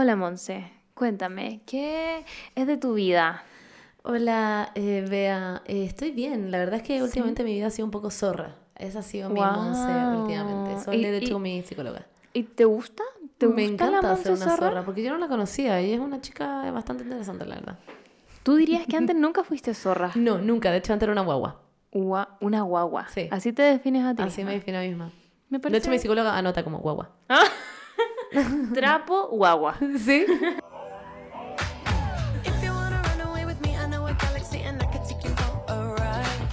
Hola Monse, cuéntame, ¿qué es de tu vida? Hola, eh, Bea, eh, estoy bien. La verdad es que últimamente mi vida ha sido un poco zorra. Esa ha sido mi Monse últimamente. Soy de hecho mi psicóloga. ¿Y te gusta? ¿Te Me gusta encanta ser una zorra? zorra porque yo no la conocía y es una chica bastante interesante, la verdad. Tú dirías que antes nunca fuiste zorra. No, nunca. De hecho, antes era una guagua. Gua- una guagua. Sí. Así te defines a ti. Así me misma. defino a mí misma. Me De parece hecho, mi psicóloga anota como guagua. trapo guagua. ¿Sí? If you wanna run away with me, I know a galaxy and I could take you for a ride.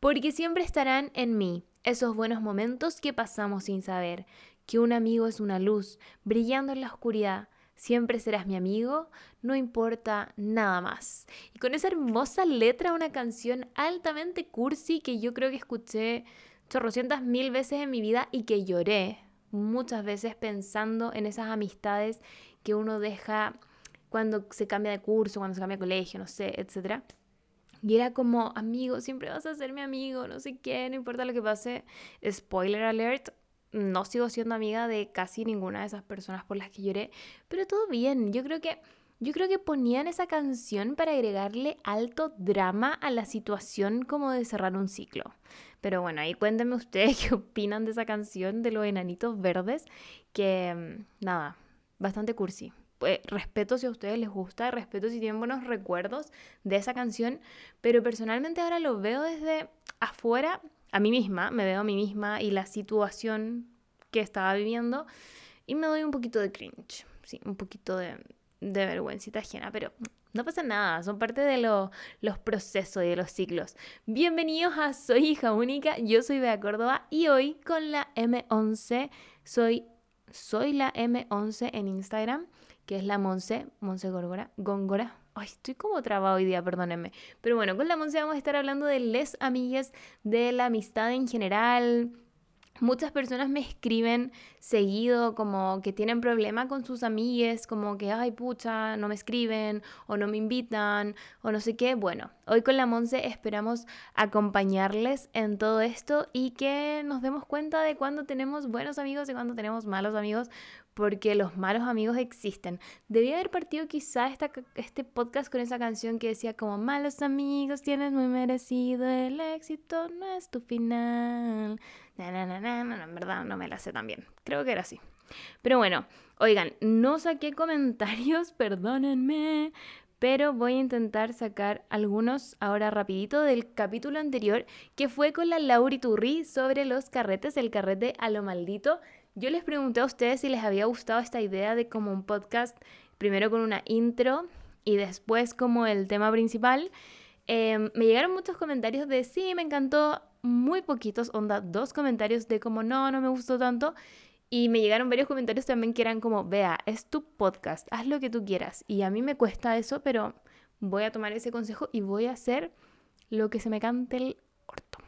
Porque siempre estarán en mí esos buenos momentos que pasamos sin saber que un amigo es una luz brillando en la oscuridad. Siempre serás mi amigo, no importa nada más. Y con esa hermosa letra, una canción altamente cursi que yo creo que escuché chorrocientas mil veces en mi vida y que lloré muchas veces pensando en esas amistades que uno deja cuando se cambia de curso, cuando se cambia de colegio, no sé, etcétera. Y era como, amigo, siempre vas a ser mi amigo, no sé qué, no importa lo que pase. Spoiler alert, no sigo siendo amiga de casi ninguna de esas personas por las que lloré, pero todo bien. Yo creo que yo creo que ponían esa canción para agregarle alto drama a la situación como de cerrar un ciclo. Pero bueno, ahí cuéntenme ustedes qué opinan de esa canción de los enanitos verdes, que mm, nada, bastante cursi. Pues, respeto si a ustedes les gusta, respeto si tienen buenos recuerdos de esa canción, pero personalmente ahora lo veo desde afuera, a mí misma, me veo a mí misma y la situación que estaba viviendo y me doy un poquito de cringe, sí, un poquito de, de vergüencita ajena, pero no pasa nada, son parte de lo- los procesos y de los ciclos. Bienvenidos a Soy hija única, yo soy Bea Córdoba y hoy con la M11 soy, soy la M11 en Instagram, que es la Monse, Monse Góngora, Góngora. Ay, estoy como trabado hoy día, perdónenme. Pero bueno, con la Monse vamos a estar hablando de les amigas, de la amistad en general, Muchas personas me escriben seguido como que tienen problema con sus amigues, como que, ay pucha, no me escriben o no me invitan o no sé qué. Bueno, hoy con la Monse esperamos acompañarles en todo esto y que nos demos cuenta de cuando tenemos buenos amigos y cuando tenemos malos amigos, porque los malos amigos existen. Debía haber partido quizá esta, este podcast con esa canción que decía como malos amigos tienes muy merecido, el éxito no es tu final. Na, na, na, na, na, en verdad no me la sé tan bien. Creo que era así. Pero bueno, oigan, no saqué comentarios, perdónenme, pero voy a intentar sacar algunos ahora rapidito del capítulo anterior que fue con la Lauri Turri sobre los carretes, el carrete a lo maldito. Yo les pregunté a ustedes si les había gustado esta idea de como un podcast, primero con una intro y después como el tema principal. Eh, me llegaron muchos comentarios de sí, me encantó, muy poquitos, onda, dos comentarios de como no, no me gustó tanto. Y me llegaron varios comentarios también que eran como, vea, es tu podcast, haz lo que tú quieras. Y a mí me cuesta eso, pero voy a tomar ese consejo y voy a hacer lo que se me cante el orto.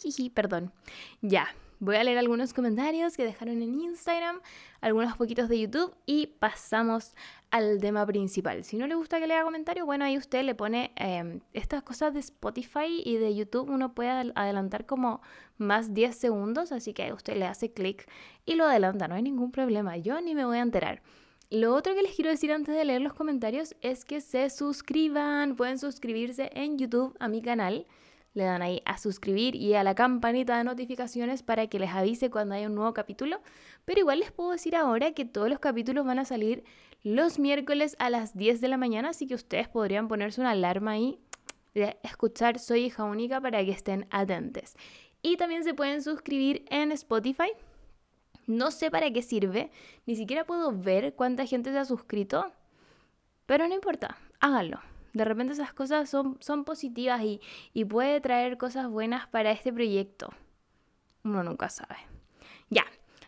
Jiji, perdón. Ya, voy a leer algunos comentarios que dejaron en Instagram, algunos poquitos de YouTube y pasamos al tema principal. Si no le gusta que lea comentarios, bueno, ahí usted le pone eh, estas cosas de Spotify y de YouTube, uno puede adel- adelantar como más 10 segundos, así que usted le hace clic y lo adelanta, no hay ningún problema, yo ni me voy a enterar. Lo otro que les quiero decir antes de leer los comentarios es que se suscriban, pueden suscribirse en YouTube a mi canal. Le dan ahí a suscribir y a la campanita de notificaciones para que les avise cuando haya un nuevo capítulo. Pero igual les puedo decir ahora que todos los capítulos van a salir los miércoles a las 10 de la mañana, así que ustedes podrían ponerse una alarma ahí de escuchar Soy hija única para que estén atentos. Y también se pueden suscribir en Spotify. No sé para qué sirve, ni siquiera puedo ver cuánta gente se ha suscrito, pero no importa, háganlo. De repente esas cosas son, son positivas y, y puede traer cosas buenas para este proyecto. Uno nunca sabe. Ya,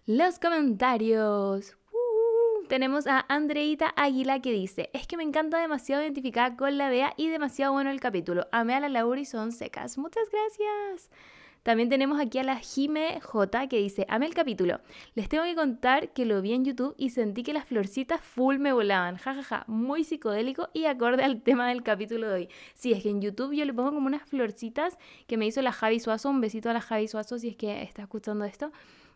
los comentarios. Uh, tenemos a Andreita Águila que dice, es que me encanta demasiado identificada con la Bea y demasiado bueno el capítulo. Amé a la Laura y son secas. Muchas gracias. También tenemos aquí a la Jime J que dice, amé el capítulo. Les tengo que contar que lo vi en YouTube y sentí que las florcitas full me volaban. Ja, ja, ja. Muy psicodélico y acorde al tema del capítulo de hoy. Sí, es que en YouTube yo le pongo como unas florcitas que me hizo la Javi Suazo. Un besito a la Javi Suazo si es que está escuchando esto.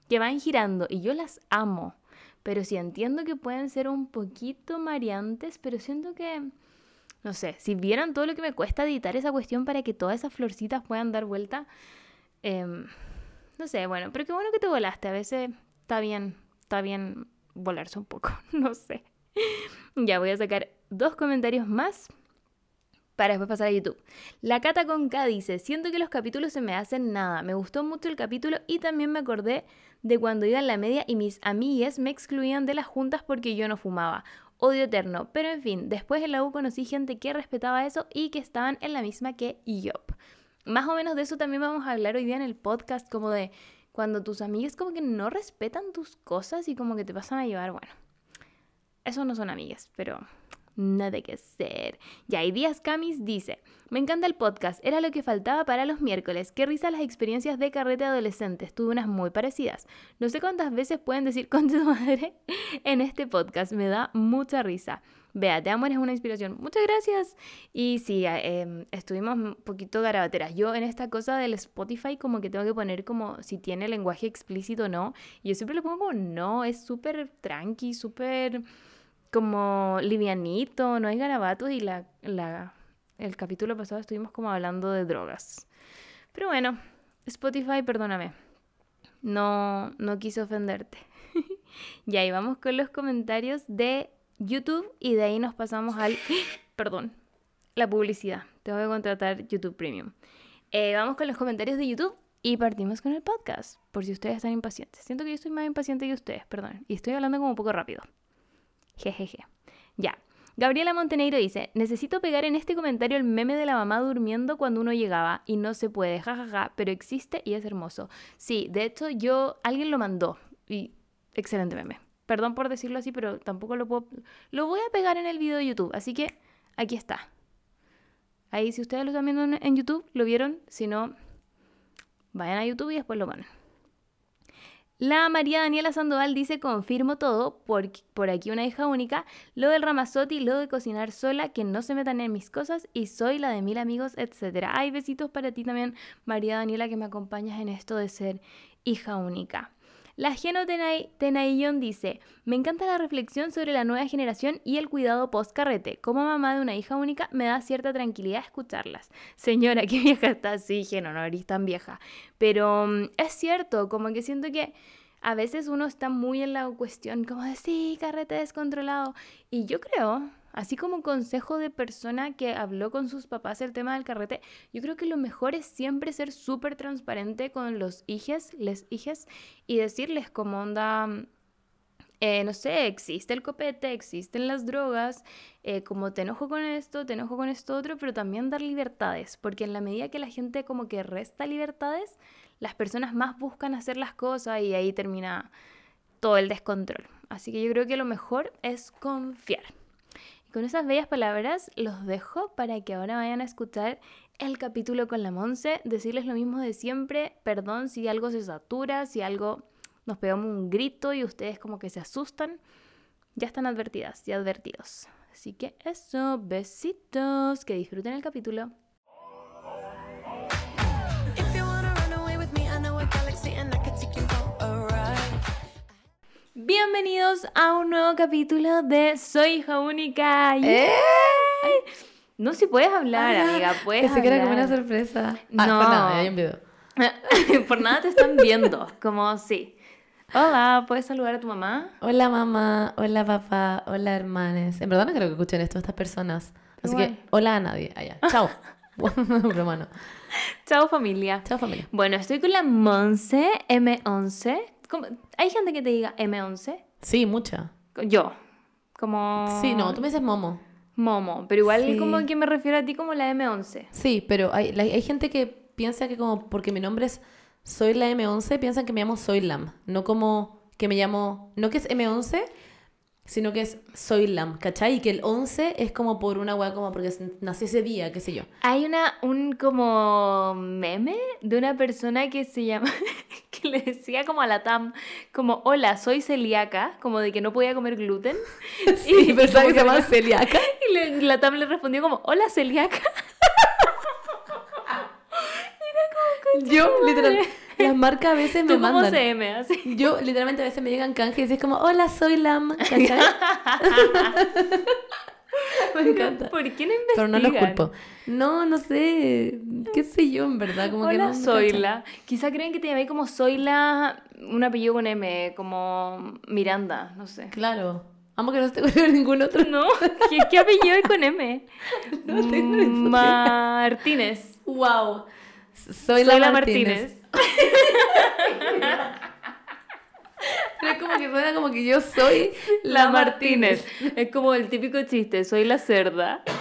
Que van girando y yo las amo. Pero sí entiendo que pueden ser un poquito mareantes, pero siento que, no sé, si vieran todo lo que me cuesta editar esa cuestión para que todas esas florcitas puedan dar vuelta, em, no sé, bueno, pero qué bueno que te volaste. A veces está bien, está bien volarse un poco, no sé. Ya voy a sacar dos comentarios más para después pasar a YouTube. La Cata con K dice, siento que los capítulos se me hacen nada. Me gustó mucho el capítulo y también me acordé de cuando iba en la media y mis amigas me excluían de las juntas porque yo no fumaba. Odio eterno. Pero en fin, después en la U conocí gente que respetaba eso y que estaban en la misma que yo. Más o menos de eso también vamos a hablar hoy día en el podcast, como de cuando tus amigas como que no respetan tus cosas y como que te pasan a llevar, bueno. Eso no son amigas, pero nada que hacer. Ya, y Díaz Camis dice, me encanta el podcast, era lo que faltaba para los miércoles. Qué risa las experiencias de carrete adolescentes, tuve unas muy parecidas. No sé cuántas veces pueden decir con tu madre en este podcast, me da mucha risa. Vea, te amo, eres una inspiración. Muchas gracias. Y sí, eh, estuvimos un poquito garabateras. Yo en esta cosa del Spotify como que tengo que poner como si tiene lenguaje explícito o no. Yo siempre le pongo como no, es súper tranqui, súper como livianito, no hay garabatos y la, la, el capítulo pasado estuvimos como hablando de drogas. Pero bueno, Spotify, perdóname. No, no quise ofenderte. y ahí vamos con los comentarios de YouTube y de ahí nos pasamos al... Perdón, la publicidad. Tengo que contratar YouTube Premium. Eh, vamos con los comentarios de YouTube y partimos con el podcast, por si ustedes están impacientes. Siento que yo estoy más impaciente que ustedes, perdón. Y estoy hablando como un poco rápido. Jejeje. Ya. Gabriela Montenegro dice, necesito pegar en este comentario el meme de la mamá durmiendo cuando uno llegaba y no se puede, jajaja, pero existe y es hermoso. Sí, de hecho yo, alguien lo mandó y excelente meme. Perdón por decirlo así, pero tampoco lo puedo... Lo voy a pegar en el video de YouTube, así que aquí está. Ahí si ustedes lo están viendo en, YouTube, lo vieron, si no, vayan a YouTube y después lo van. La María Daniela Sandoval dice, confirmo todo, por, por aquí una hija única, lo del Ramazotti, lo de cocinar sola, que no se metan en mis cosas y soy la de mil amigos, etc. Hay besitos para ti también, María Daniela, que me acompañas en esto de ser hija única. La Geno Tenaillón dice, me encanta la reflexión sobre la nueva generación y el cuidado post-carrete. Como mamá de una hija única, me da cierta tranquilidad escucharlas. Señora, qué vieja está, sí, Geno, no eres tan vieja. Pero mm, es cierto, como que siento que a veces uno está muy en la cuestión como de, sí, carrete descontrolado. Y yo creo, así como consejo de persona que habló con sus papás el tema del carrete, yo creo que lo mejor es siempre ser súper transparente con los hijes, les hijes, y decirles como onda, eh, no sé, existe el copete, existen las drogas, eh, como te enojo con esto, te enojo con esto otro, pero también dar libertades, porque en la medida que la gente como que resta libertades, las personas más buscan hacer las cosas y ahí termina todo el descontrol. Así que yo creo que lo mejor es confiar. Y con esas bellas palabras los dejo para que ahora vayan a escuchar el capítulo con la Monse, decirles lo mismo de siempre, perdón si algo se satura, si algo nos pegamos un grito y ustedes como que se asustan, ya están advertidas y advertidos. Así que eso, besitos, que disfruten el capítulo. Bienvenidos a un nuevo capítulo de Soy hija única. ¡Eh! ¡Yay! No si puedes hablar, Ah, amiga, puedes Pensé que era como una sorpresa. No. Ah, fue nada, hay un video. Por nada te están viendo, como sí. Hola, ¿puedes saludar a tu mamá? Hola mamá, hola papá, hola hermanes. En verdad no creo que escuchen esto estas personas. Así Igual. que, hola a nadie. Allá. Chao. Broma, no. Chao familia. Chao familia. Bueno, estoy con la Monse M11. ¿Cómo- ¿Hay gente que te diga M11? Sí, mucha. Yo. Como... Sí, no, tú me dices Momo. Momo, pero igual Sí. como que me refiero a ti como la M11. Sí, pero hay, la- hay gente que piensa que como porque mi nombre es Soy la M11, piensan que me llamo Soy Lam. No como que me llamo, no que es M11, sino que es Soy Lam, ¿cachai? Y que el 11 es como por una weá, como porque nací ese día, qué sé yo. Hay una, un como meme de una persona que se llama, que le decía como a la TAM, como, hola, soy celíaca, como de que no podía comer gluten. Sí, pensaba como que se llama le- celíaca. Y le- la TAM le respondió como, hola, celíaca. Yo, literal, Las marcas a veces me ¿Tú mandan. CM? Así. Yo literalmente a veces me llegan canjes y es como, hola, soy Lam. ¿Cachai? me encanta. ¿Por qué no investigan? Pero no los culpo. No, no sé. ¿Qué sé yo, en verdad? Como que Hola, no me Zoila. Quizá creen que te llamé como Zoila, un apellido con M, como Miranda, no sé. Claro. Amo que no se te ocurrió ningún otro. No, ¿qué, qué apellido hay con M? No tengo idea. Martínez. Wow. Soy la Zoila Martínez. Pero es como que suena como que yo soy La Martínez. Es como el típico chiste, soy la cerda.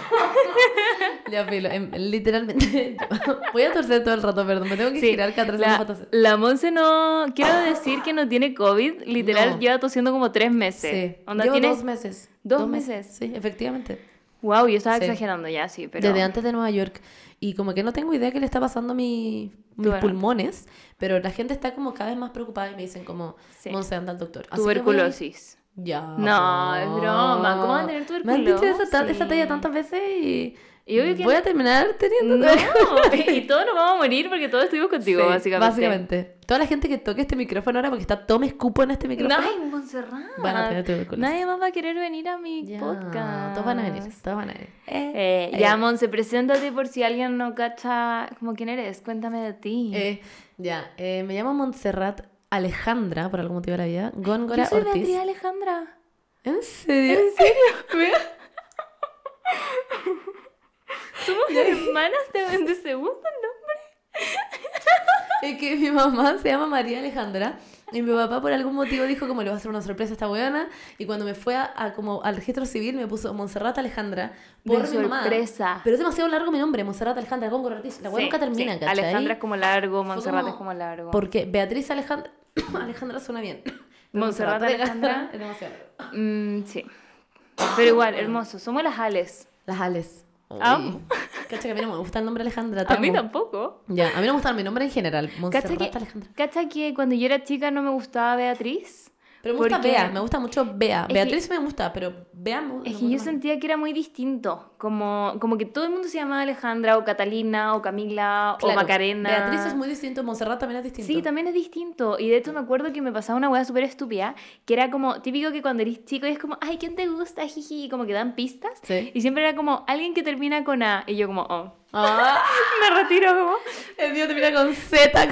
Ya, filo, em, literalmente. voy a torcer todo el rato, perdón, me tengo que Sí, girar cada tres la, fotos. la Monse no... Quiero decir que no tiene COVID. Literal, No. lleva tosiendo como tres meses. Sí, Onda, llevo tiene... dos meses. ¿Dos meses? Sí, efectivamente. Wow, yo estaba Sí. exagerando ya, sí, pero... Desde antes de Nueva York. Y como que no tengo idea qué le está pasando a mi, mis Bueno. pulmones, pero la gente está como cada vez más preocupada y me dicen como, Sí. Monse, anda al doctor. Así Tuberculosis. Ya. No, es broma. ¿Cómo van a tener Me han dicho esa, ta- tuberculosis? esa talla tantas veces y, Y obvio que voy no- a terminar teniendo No, tuberculosis. y todos nos vamos a morir porque todos estuvimos contigo, Sí, básicamente. básicamente. Toda la gente que toque este micrófono ahora, porque está todo me escupo en este micrófono, Ay, Montserrat. van a tener tuberculosis. Nadie más va a querer venir a mi Ya, podcast. Todos van a venir, todos van a venir. Eh, Eh, eh, ya, Monse, preséntate por si alguien no cacha como quién eres. Cuéntame de ti. eh, ya, eh, me llamo Montserrat Alejandra, por algún motivo de la vida. Góngora Yo soy Ortiz. Beatriz Alejandra. ¿En serio? ¿En serio? Somos hermanas de, de segundo nombre. Es que mi mamá se llama María Alejandra y mi papá por algún motivo dijo como le va a hacer una sorpresa a esta weona y cuando me fue a, a como al registro civil me puso Montserrat Alejandra por De mi mamá. sorpresa. Pero es demasiado largo mi nombre, Montserrat Alejandra Góngora Ortiz. La weona Sí, nunca termina, sí. ¿cachai? Alejandra es como largo, Fue Montserrat como- es como largo. Porque Beatriz Alejandra Alejandra suena bien. Pero Montserrat Alejandra. es demasiado largo. Mm, sí. Pero igual, hermoso. Somos las Ales. Las Ales. Amo. Uy. Cacha que a mí no me gusta el nombre Alejandra. A mí tampoco. Ya, a mí no me gusta mi nombre en general. ¿Cacha Montserrat que, Alejandra. cacha que cuando yo era chica no me gustaba Beatriz? Pero me gusta Bea, me gusta mucho Bea. que- Beatriz me gusta, pero Bea me, Es que yo sentía que era muy distinto. Como, como que todo el mundo se llamaba Alejandra o Catalina o Camila o Macarena. Beatriz es muy distinto, Montserrat también es distinto. Sí, también es distinto. Y de hecho me acuerdo que me pasaba una hueá súper estúpida, que era como típico que cuando eres chico es como, ay, ¿quién te gusta? Jiji, y como que dan pistas. Sí. Y siempre era como, alguien que termina con A. Y yo como, oh, Ah, me retiro como. el mío termina con Z,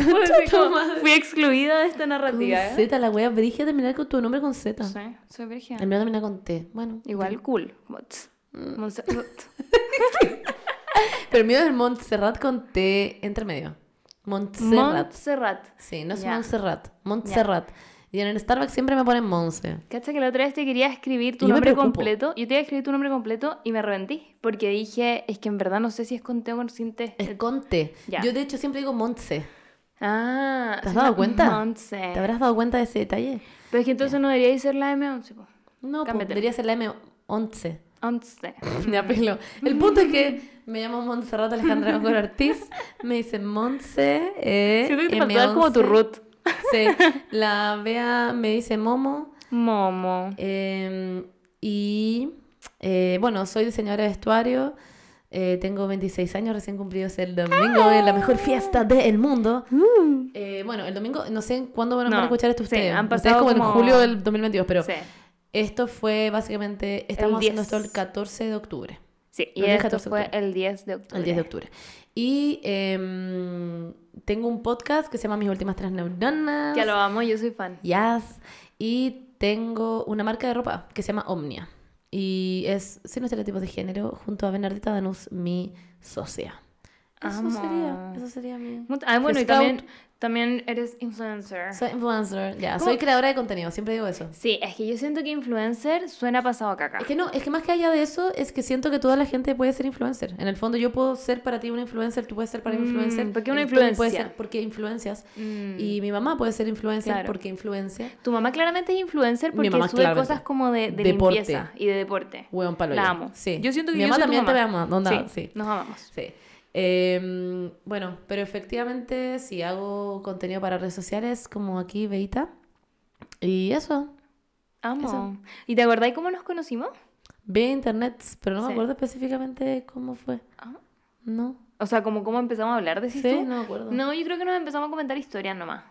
con madre. Fui excluida de esta Con narrativa. ¿eh? Z, la wea brigia terminar con tu nombre con Z. Sí, soy virgen. El mío termina con T. Bueno. Igual cool. como, tss, Mm. Montserrat. Pero el mío es Montserrat con T entre medio. Montserrat. Montserrat. Sí, no es. Montserrat. Montserrat. Y en el Starbucks siempre me ponen Monse. Cacha que la otra vez te quería escribir tu yo me nombre completo. Yo te iba a escribir tu nombre completo y me arrepentí. Porque dije, es que en verdad no sé si es con T o con sin T. Es con T. Yo de hecho siempre digo Montse. Ah, ¿Te has dado cuenta? Montse. ¿Te habrás dado cuenta de ese detalle? Pero es que entonces no debería ser la M11. po. No, Cámbiate. debería ser la M11. Once. Ya, pelo. El punto es que me llamo Montserrat Alejandra Góngora Ortiz. Me dice Montse. Eh, Siento que te dar como tu M11. root. Sí. La Bea me dice Momo. Momo. eh, y eh, bueno, soy diseñadora de vestuario. eh, tengo 26 años, recién cumplidos el domingo. Es la mejor fiesta del mundo. Eh, bueno, el domingo, no sé cuándo van a No, escuchar esto sí, ustedes. han Ustedes pasado como, en como- julio del 2022, pero Sí. esto fue básicamente, estamos haciendo 10. esto el 14 de octubre. Sí, y El 10, esto 14 de fue el 10 de octubre. El 10 de octubre. Y em, tengo un podcast que se llama Mis Últimas Tres Neuronas. Que lo amo, yo soy fan. Yes. Y tengo una marca de ropa que se llama Omnia. Y es sin estereotipos de género junto a Bernardita Danús, mi socia. Eso Amo. sería, eso sería mi... Ah, bueno, y también, también eres influencer. Soy influencer, ya, soy creadora de contenido, siempre digo eso. Sí, es que yo siento que influencer suena pasado a caca. Es que no, es que más que allá de eso, es que siento que toda la gente puede ser influencer. En el fondo yo puedo ser para ti una influencer, tú puedes ser para mí Mm, influencer. ¿por qué una puede influencia? ser porque influencias. Mm. Y mi mamá puede ser influencer Claro. porque influencia. Tu mamá claramente es influencer porque mamá sube cosas como de, de Deporte. limpieza y de deporte. Hueón palo La amo. Sí. Yo siento que mi yo mamá soy tu también mamá. te ama. onda, sí, sí. nos amamos. Sí. Eh, bueno, pero efectivamente sí hago contenido para redes sociales como aquí, Beita. Y eso. Amo. Eso. ¿Y te acordáis cómo nos conocimos? Vi internet, pero no me Sí. acuerdo específicamente cómo fue. Ah. No. O sea, como cómo empezamos a hablar de Sí, tú? no me acuerdo. No, yo creo que nos empezamos a comentar historias nomás.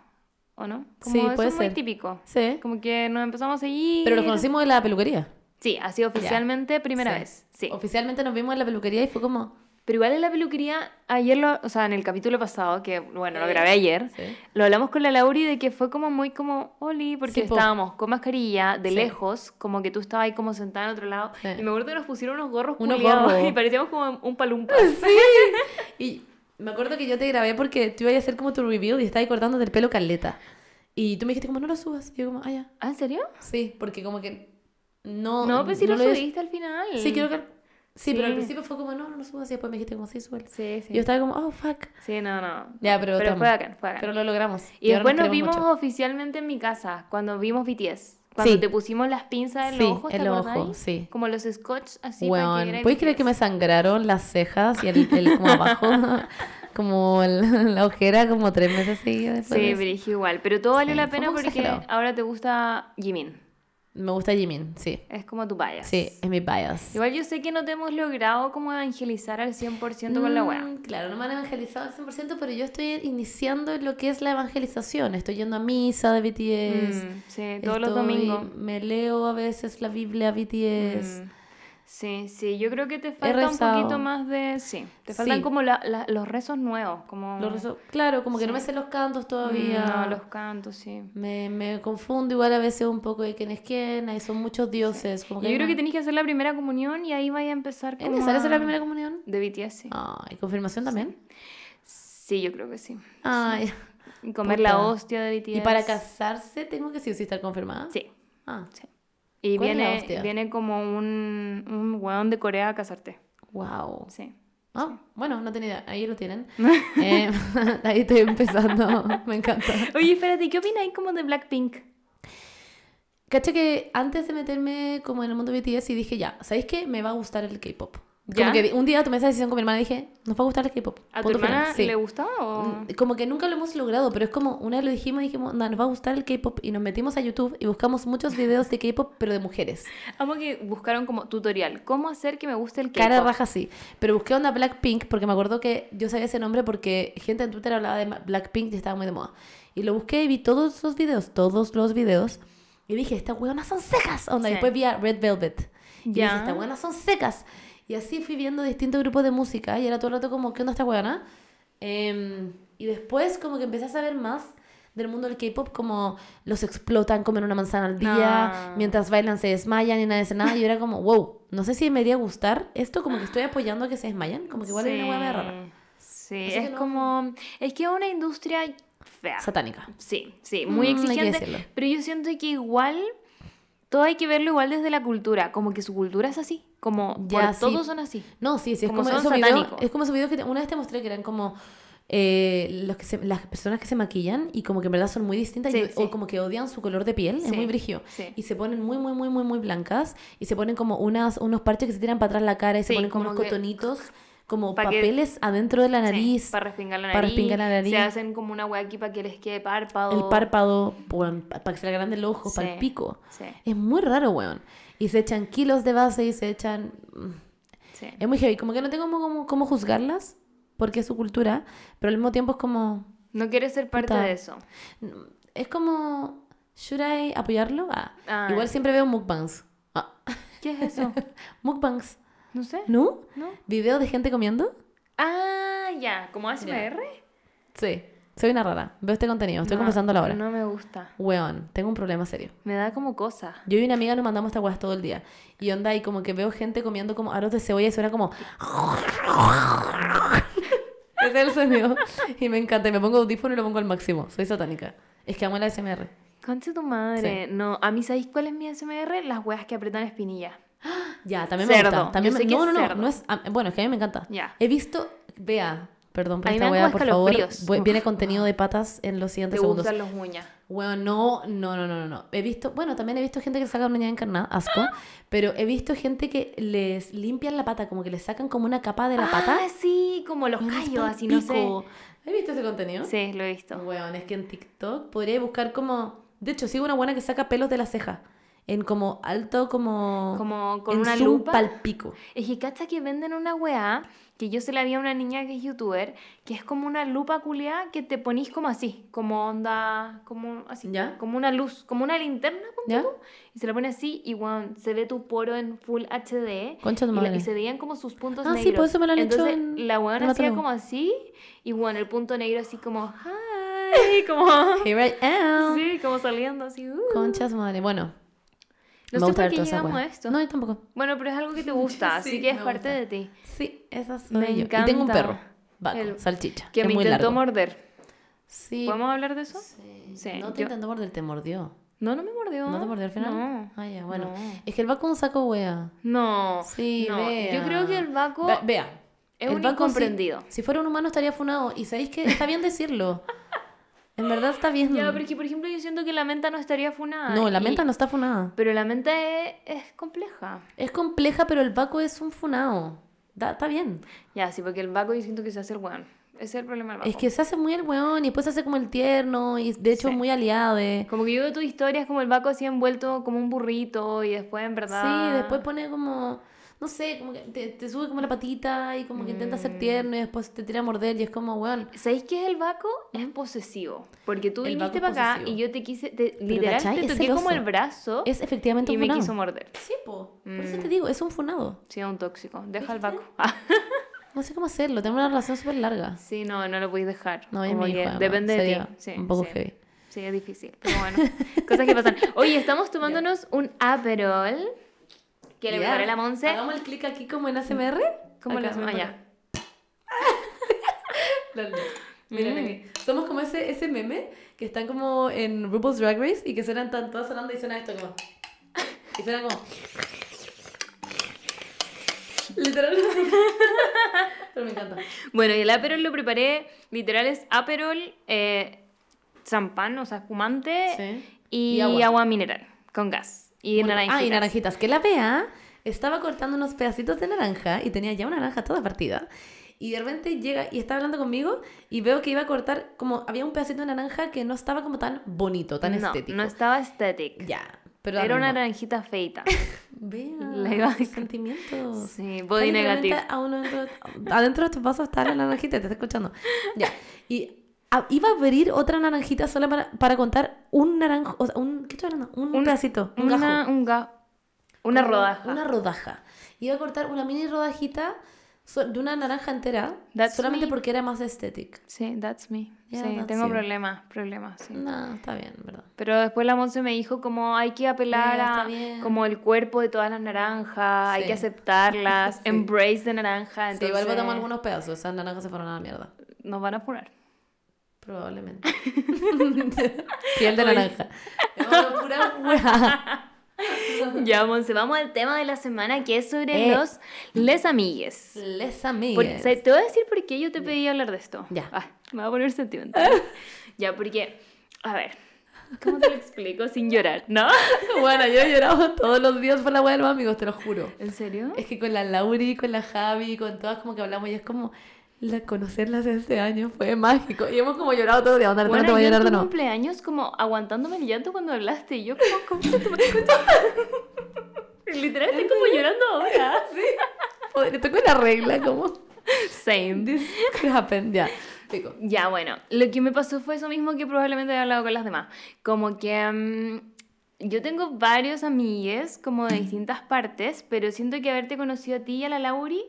¿O no? Como Sí, eso puede es muy ser. típico. Sí. Como que nos empezamos a seguir. Pero nos conocimos en la peluquería. Sí, así oficialmente primera Sí. vez. Sí. Oficialmente nos vimos en la peluquería y fue como... Pero igual en la peluquería, ayer, lo, o sea, en el capítulo pasado, que bueno, lo Sí. grabé ayer, Sí. lo hablamos con la Lauri de que fue como muy como, Oli, porque Sí, po. estábamos con mascarilla, de Sí. lejos, como que tú estabas ahí como sentada en otro lado. Sí. Y me acuerdo que nos pusieron unos gorros Unos gorros. y parecíamos como un palumpa. Y me acuerdo que yo te grabé porque tú ibas a hacer como tu review y estabas cortándote el pelo caleta. Y tú me dijiste como, no lo subas. Y yo como, ah, ya. ¿Ah, en serio? Sí, porque como que no... No, pues sí lo subiste al final. Sí, creo que... Sí, pero al Sí. principio fue como, no, no lo subas. Y después me dijiste como, sí, súbelo. Sí, sí. Y yo estaba como, oh, fuck. Sí, no, no. Ya, pero... Pero fue bacán, fue bacán. Pero lo logramos. Y ahora después nos queremos vimos mucho. oficialmente en mi casa, cuando vimos BTS. Cuando Sí. te pusimos las pinzas en Sí, los ojos, ¿te en los ojos, sí. Como los scotch, así para que ¿puedes creer que me sangraron las cejas y el, el como abajo? como el- la ojera como tres meses seguidas después de Sí, pero igual. Pero todo valió Sí, la pena porque exagerado. ahora te gusta Jimin. Me gusta Jimin, sí. Es como tu bias. Sí, es mi bias. Igual yo sé que no te hemos logrado como evangelizar al 100% con la Mm, wea. Claro, no me han evangelizado al 100%, pero yo estoy iniciando lo que es la evangelización. Estoy yendo a misa de BTS. Mm, sí, todos los domingos. Me leo a veces la Biblia BTS. Mm, Sí, sí, yo creo que te falta un poquito más de... Sí, te faltan Sí. como la- la- los rezos nuevos, como... Los rezo- Claro, como que no me sé los cantos todavía. No, los cantos, sí. Me, me confundo igual a veces un poco de quién es quién, ahí son muchos dioses. Como que Yo creo que tenés que hacer la primera comunión y ahí vaya a empezar ¿Es como necesario hacer la a- primera comunión? De BTS, sí. Ay, ¿confirmación también? Sí, yo creo que sí. Ay. Y comer la hostia de BTS. ¿Y para casarse tengo que sí o sí estar confirmada? Sí. Ah, sí. Y ¿Cuál es la viene, viene como un, un weón de Corea a casarte. wow. Sí. Ah, bueno, no tenía idea. Ahí lo tienen. Eh, ahí estoy empezando. Me encanta. Oye, espérate, ¿qué opináis como de Blackpink? Cacha que antes de meterme como en el mundo BTS y dije, ya, ¿sabéis qué? Me va a gustar el K-pop. ¿Ya? Como que un día tomé esa decisión con mi hermana y dije, nos va a gustar el K-pop. ¿A tu hermana Sí. le gustaba o...? Mm, Como que nunca lo hemos logrado, pero es como una vez lo dijimos y dijimos, "No, nos va a gustar el K-pop y nos metimos a YouTube y buscamos muchos videos de K-pop, pero de mujeres. Amo que buscaron como tutorial. ¿Cómo hacer que me guste el K-pop? Cara raja sí. Pero busqué onda Blackpink porque me acuerdo que yo sabía ese nombre porque gente en Twitter hablaba de Blackpink y estaba muy de moda. Y lo busqué y vi todos los videos, todos los videos. Y dije, estas hueonas son secas. Onda, y Sí. después vi a Red Velvet. Y Ya. dije, estas hueonas son secas. Y así fui viendo distintos grupos de música y era todo el rato como, ¿qué onda esta hueona? Em, y después como que empecé a saber más del mundo del K-pop, como los explotan, comen una manzana al día, Ah. mientras bailan se desmayan y nadie hace nada. Y yo era como, wow, no sé si me iría a gustar esto, como que estoy apoyando a que se desmayan, como que igual hay una hueá rara. Sí, Así es no- como... Es que es una industria fea. Satánica. Sí, sí, muy Mm, hay que exigente. pero yo siento que igual todo hay que verlo igual desde la cultura, como que su cultura es así, como Ya, por sí. todos son así. No, sí, sí, es Como esos videos, es como esos videos que te- una vez te mostré que eran como eh, los que se- las personas que se maquillan y como que en verdad son muy distintas Sí, y- sí. o como que odian su color de piel, es muy brigio. Y se ponen muy, muy, muy, muy, muy blancas y se ponen como unas, unos parches que se tiran para atrás la cara y se ponen como, como unos que- cotonitos, como Pa' que- papeles adentro de la Sí, nariz, para respingar la nariz. para respingar la nariz. Se hacen como una hueá aquí para que les quede párpado. el párpado, para que se le agranden los ojos, para el pico. Sí, Es muy raro, weón. Y se echan kilos de base y se echan... sí. Es muy heavy, como que no tengo cómo, cómo, cómo juzgarlas, porque es su cultura, pero al mismo tiempo es como, No quieres ser parte Puta. de eso. es como, ¿should I apoyarlo? Ah, Ah. igual siempre veo mukbangs. Ah, ¿Qué es eso? mukbangs, No sé. ¿no? ¿No? ¿Videos de gente comiendo? Ah, ya, como ASMR. Sí, soy una rara, veo este contenido, estoy No, conversando ahora. No me gusta. Weón, tengo un problema serio. Me da como cosa. Yo y una amiga nos mandamos esta weas todo el día. Y onda, y como que veo gente comiendo como aros de cebolla y suena como. Ese es el sonido. Y me encanta. Y me pongo audífono y lo pongo al máximo. Soy satánica. Es que amo la SMR. Concha tu madre. No, a mí, ¿sabéis cuál es mi ASMR? Las weas que apretan espinilla. Ya, también me Cerdo. gusta. También me- no, no, no, no es. a- bueno, es que a mí me encanta. Ya. He visto. Vea, perdón por esta como por favor. Uf. Viene contenido de patas en los Te siguientes segundos. gustan los uñas. Bueno, no, no, no, no, no, no. He visto, bueno, también he visto gente que saca una uña encarnada, asco, pero he visto gente que les limpian la pata, como que les sacan como una capa de la pata. Ah, sí, como los Weón, es callos, así, no sé. ¿Has visto ese contenido? Sí, lo he visto. Weón, es que en TikTok podría buscar como... De hecho, sigo una buena que saca pelos de la ceja. en como alto, como... Como con en una lupa. pal pico. Es que cacha que venden una weá que yo se la vi a una niña que es youtuber, que es como una lupa culeada que te ponís como así, como onda, como así, ¿Ya? como una luz, como una linterna, ¿Ya? tú, y se la pone así y weón, se ve tu poro en full HD Concha tu y, la- madre. y se veían como sus puntos Ah, sí, negros. por eso me lo han hecho en la weón hacía como así y bueno, el punto negro así como hi, como Here I am. sí, como saliendo así. uh. Concha su madre. Bueno. No me sé por qué llegamos a esto. No, yo tampoco. Bueno, pero es algo que te gusta, Sí, así que es parte gusta. de ti. Sí, esa soy Me yo. Y tengo un encanta. perro. Vaco, El- salchicha. Que me muy intentó largo. morder. Sí. ¿Podemos hablar de eso? Sí. Sí, No te yo- intentó morder, te mordió. No, no me mordió. ¿No te mordió al final? No. Ah, ya, bueno. No. Es que el vaco es un saco wea. No. Sí, no. vea. Yo creo que el Baco Ve- vea. es el un Baco, si- incomprendido. Si, fuera un humano estaría funado. Y sabéis que está bien decirlo. En verdad está bien. Ya, pero es que, por ejemplo, yo siento que la menta no estaría funada. No, la y- menta no está funada. Pero la menta es, es compleja. Es compleja, pero el Baco es un funado. Da- está bien. Ya, sí, porque el Baco yo siento que se hace el weón. Ese es el problema del Baco. Es que se hace muy el weón y después se hace como el tierno y de hecho Sí. muy aliado de... Como que yo veo tu historia es como el Baco así envuelto como un burrito y después en verdad... Sí, después pone como, no sé, como que te, te sube como la patita y como que intenta Mm. ser tierno y después te tira a morder y es como, weón. ¿Sabéis qué es el Baco? Es posesivo. Porque tú El viniste para acá y yo te quise, te- te toqué como el brazo Es efectivamente y un me funado. quiso morder. Sí, po. Por eso Mm. te digo, es un funado. Sí, es un tóxico. Deja el ¿Viste? Baco. Ah, No sé cómo hacerlo, tengo una relación súper larga. sí, no, no lo podéis dejar. No, Como mi hijo, que. Depende de ti. Sí, un poco sí. heavy. Sí, es difícil. Pero bueno, cosas que pasan. Oye, estamos tomándonos un Aperol que le a la Monse. Hagamos el clic aquí como en ASMR. ¿Cómo Acá, hacemos? Acá. Miren Mm. aquí. Somos como ese, ese meme que están como en RuPaul's Drag Race y que suenan tan todas sonando y suena esto como. Y suena como. Literal. Pero me encanta. Bueno, y el Aperol lo preparé, literal es Aperol, eh, champán, o sea, espumante Sí. y, Y agua. agua. mineral con gas y Muy- naranjitas. Ah, y naranjitas. Que la vea estaba cortando unos pedacitos de naranja y tenía ya una naranja toda partida. Y de repente llega y está hablando conmigo y veo que iba a cortar como había un pedacito de naranja que no estaba como tan bonito, tan no, estético. no estaba estético. Ya, pero Era una naranjita feita. Vea, Le iba a sus decir. sentimientos. Sí, body literalmente negative. a uno dentro, adentro de tu vaso está la naranjita, te está escuchando. Ya. Y a- iba a abrir otra naranjita solo para, para contar un naranjo, o sea, un, ¿qué estoy hablando? Un, Un- pedacito, un una, gajo. un ga- una rodaja. Una rodaja. Iba a cortar una mini rodajita so- de una naranja entera That's solamente me. porque era más estético. Sí, that's me. Yeah, sí, that's tengo problemas, problemas, sí. No, está bien, ¿verdad? Pero después la Monse me dijo como hay que apelar Yeah, a bien. como el cuerpo de todas las naranjas, hay Sí. que aceptarlas, Sí. embrace de naranja, Sí, entonces igual botamos algunos pedazos, esas naranjas se fueron a la mierda. nos van a apurar. Probablemente. Piel de naranja. No, pura. Ya, Monse, vamos al tema de la semana que es sobre Eh. los les amigues. Les Por- sea, te voy a decir por qué yo te pedí hablar de esto. Ya. Ah, me va a poner sentimental. ya, porque, a ver, ¿cómo te lo explico sin llorar? ¿No? Bueno, yo he llorado todos los días por la hueá de los amigos, te lo juro. ¿En serio? Es que con la Lauri, con la Javi, con todas como que hablamos y es como la conocerlas este año fue mágico. Y hemos como llorado todo el día, onda, no te Bueno, voy a llorar de nuevo. cumpleaños como aguantándome el llanto cuando hablaste y yo como, ¿cómo se te Literal estoy como llorando ahora. Joder, tengo la regla como Same. this could happen, ya. Pico. Ya, bueno, lo que me pasó fue eso mismo que probablemente he hablado con las demás. Como que mm, yo tengo varios amigues como de distintas partes, pero siento que haberte conocido a ti y a la Lauri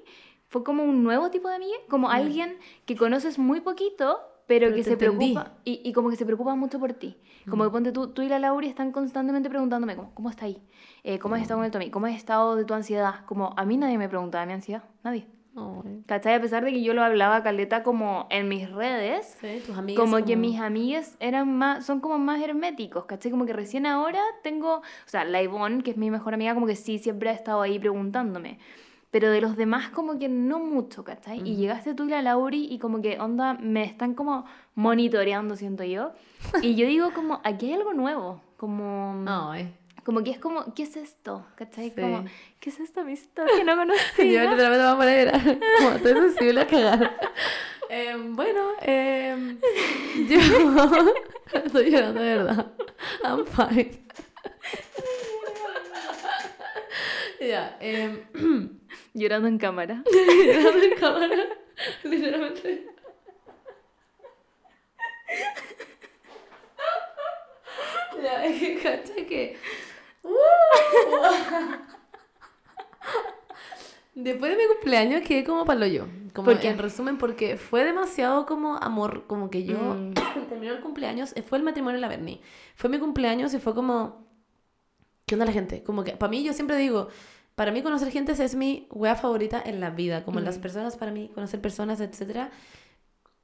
fue como un nuevo tipo de amiga, como alguien que conoces muy poquito, pero, Pero que se entendí. preocupa y, y como que se preocupa mucho por ti. Como que ponte tú, tú y la Lauri están constantemente preguntándome como, ¿cómo está ahí? Eh, ¿Cómo has estado con el Tommy? ¿Cómo has estado de tu ansiedad? Como a mí nadie me preguntaba de mi ansiedad, nadie. Ay. ¿Cachai? A pesar de que yo lo hablaba caleta como en mis redes, Sí, tus amigas. como que mis amigues eran más, son como más herméticos, ¿cachai? Como que recién ahora tengo, o sea, la Ivonne, que es mi mejor amiga, como que sí, siempre ha estado ahí preguntándome. Pero de los demás como que no mucho, ¿cachai? Y llegaste tú y la Lauri y como que, onda, me están como monitoreando, siento yo. Y yo digo como, aquí hay algo nuevo, como... Ay. Como que es como, ¿qué es esto? ¿Cachai? Sí. Como, ¿qué es esta amistad que no Yo conocía? literalmente me voy a poner a. Como estoy sensible a cagar. Em, bueno, em, yo estoy llorando de verdad. I'm fine. Ya, em, Llorando en cámara. grabando en cámara, literalmente. Ya, es que cacha que. ¡Uh! Después de mi cumpleaños quedé como palo yo. Como ¿Por qué? en resumen, porque fue demasiado como amor, como que yo Mm. terminó el cumpleaños, eh, fue el matrimonio de la Bernie. Fue mi cumpleaños y fue como. ¿Qué onda la gente? Como que para mí yo siempre digo, para mí conocer gente es mi wea favorita en la vida, como las Mm. personas para mí, conocer personas, etcétera.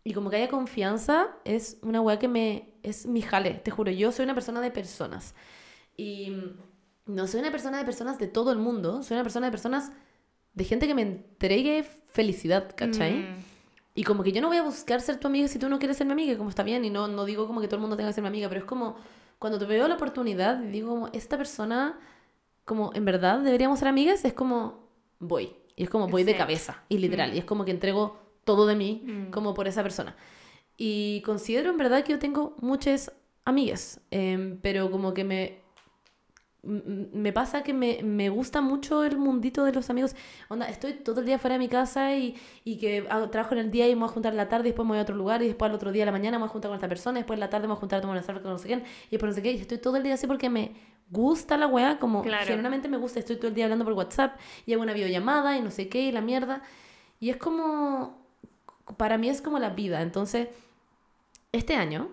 Y como que haya confianza es una wea que me es mi jale, te juro, yo soy una persona de personas. Y no soy una persona de personas de todo el mundo, soy una persona de personas de gente que me entregue felicidad, ¿cachai? Mm. Y como que yo no voy a buscar ser tu amiga si tú no quieres ser mi amiga, como está bien, y no, no digo como que todo el mundo tenga que ser mi amiga, pero es como cuando te veo la oportunidad y digo como, esta persona, como en verdad deberíamos ser amigas, es como voy. Y es como voy de cabeza, y literal, Mm. y es como que entrego todo de mí Mm. como por esa persona. Y considero en verdad que yo tengo muchas amigas, em, pero como que me, me pasa que me, me gusta mucho el mundito de los amigos. Onda, estoy todo el día fuera de mi casa y, y que hago- trabajo en el día y me voy a juntar en la tarde, y después me voy a otro lugar y después al otro día de la mañana me voy a juntar con esta persona, y después en la tarde me voy a juntar a tomar una cerveza con no sé quién y después no sé qué. Y estoy todo el día así porque me gusta la weá, como Claro. genuinamente me gusta. Estoy todo el día hablando por WhatsApp y hago una videollamada y no sé qué y la mierda. Y es como, para mí es como la vida. Entonces, este año,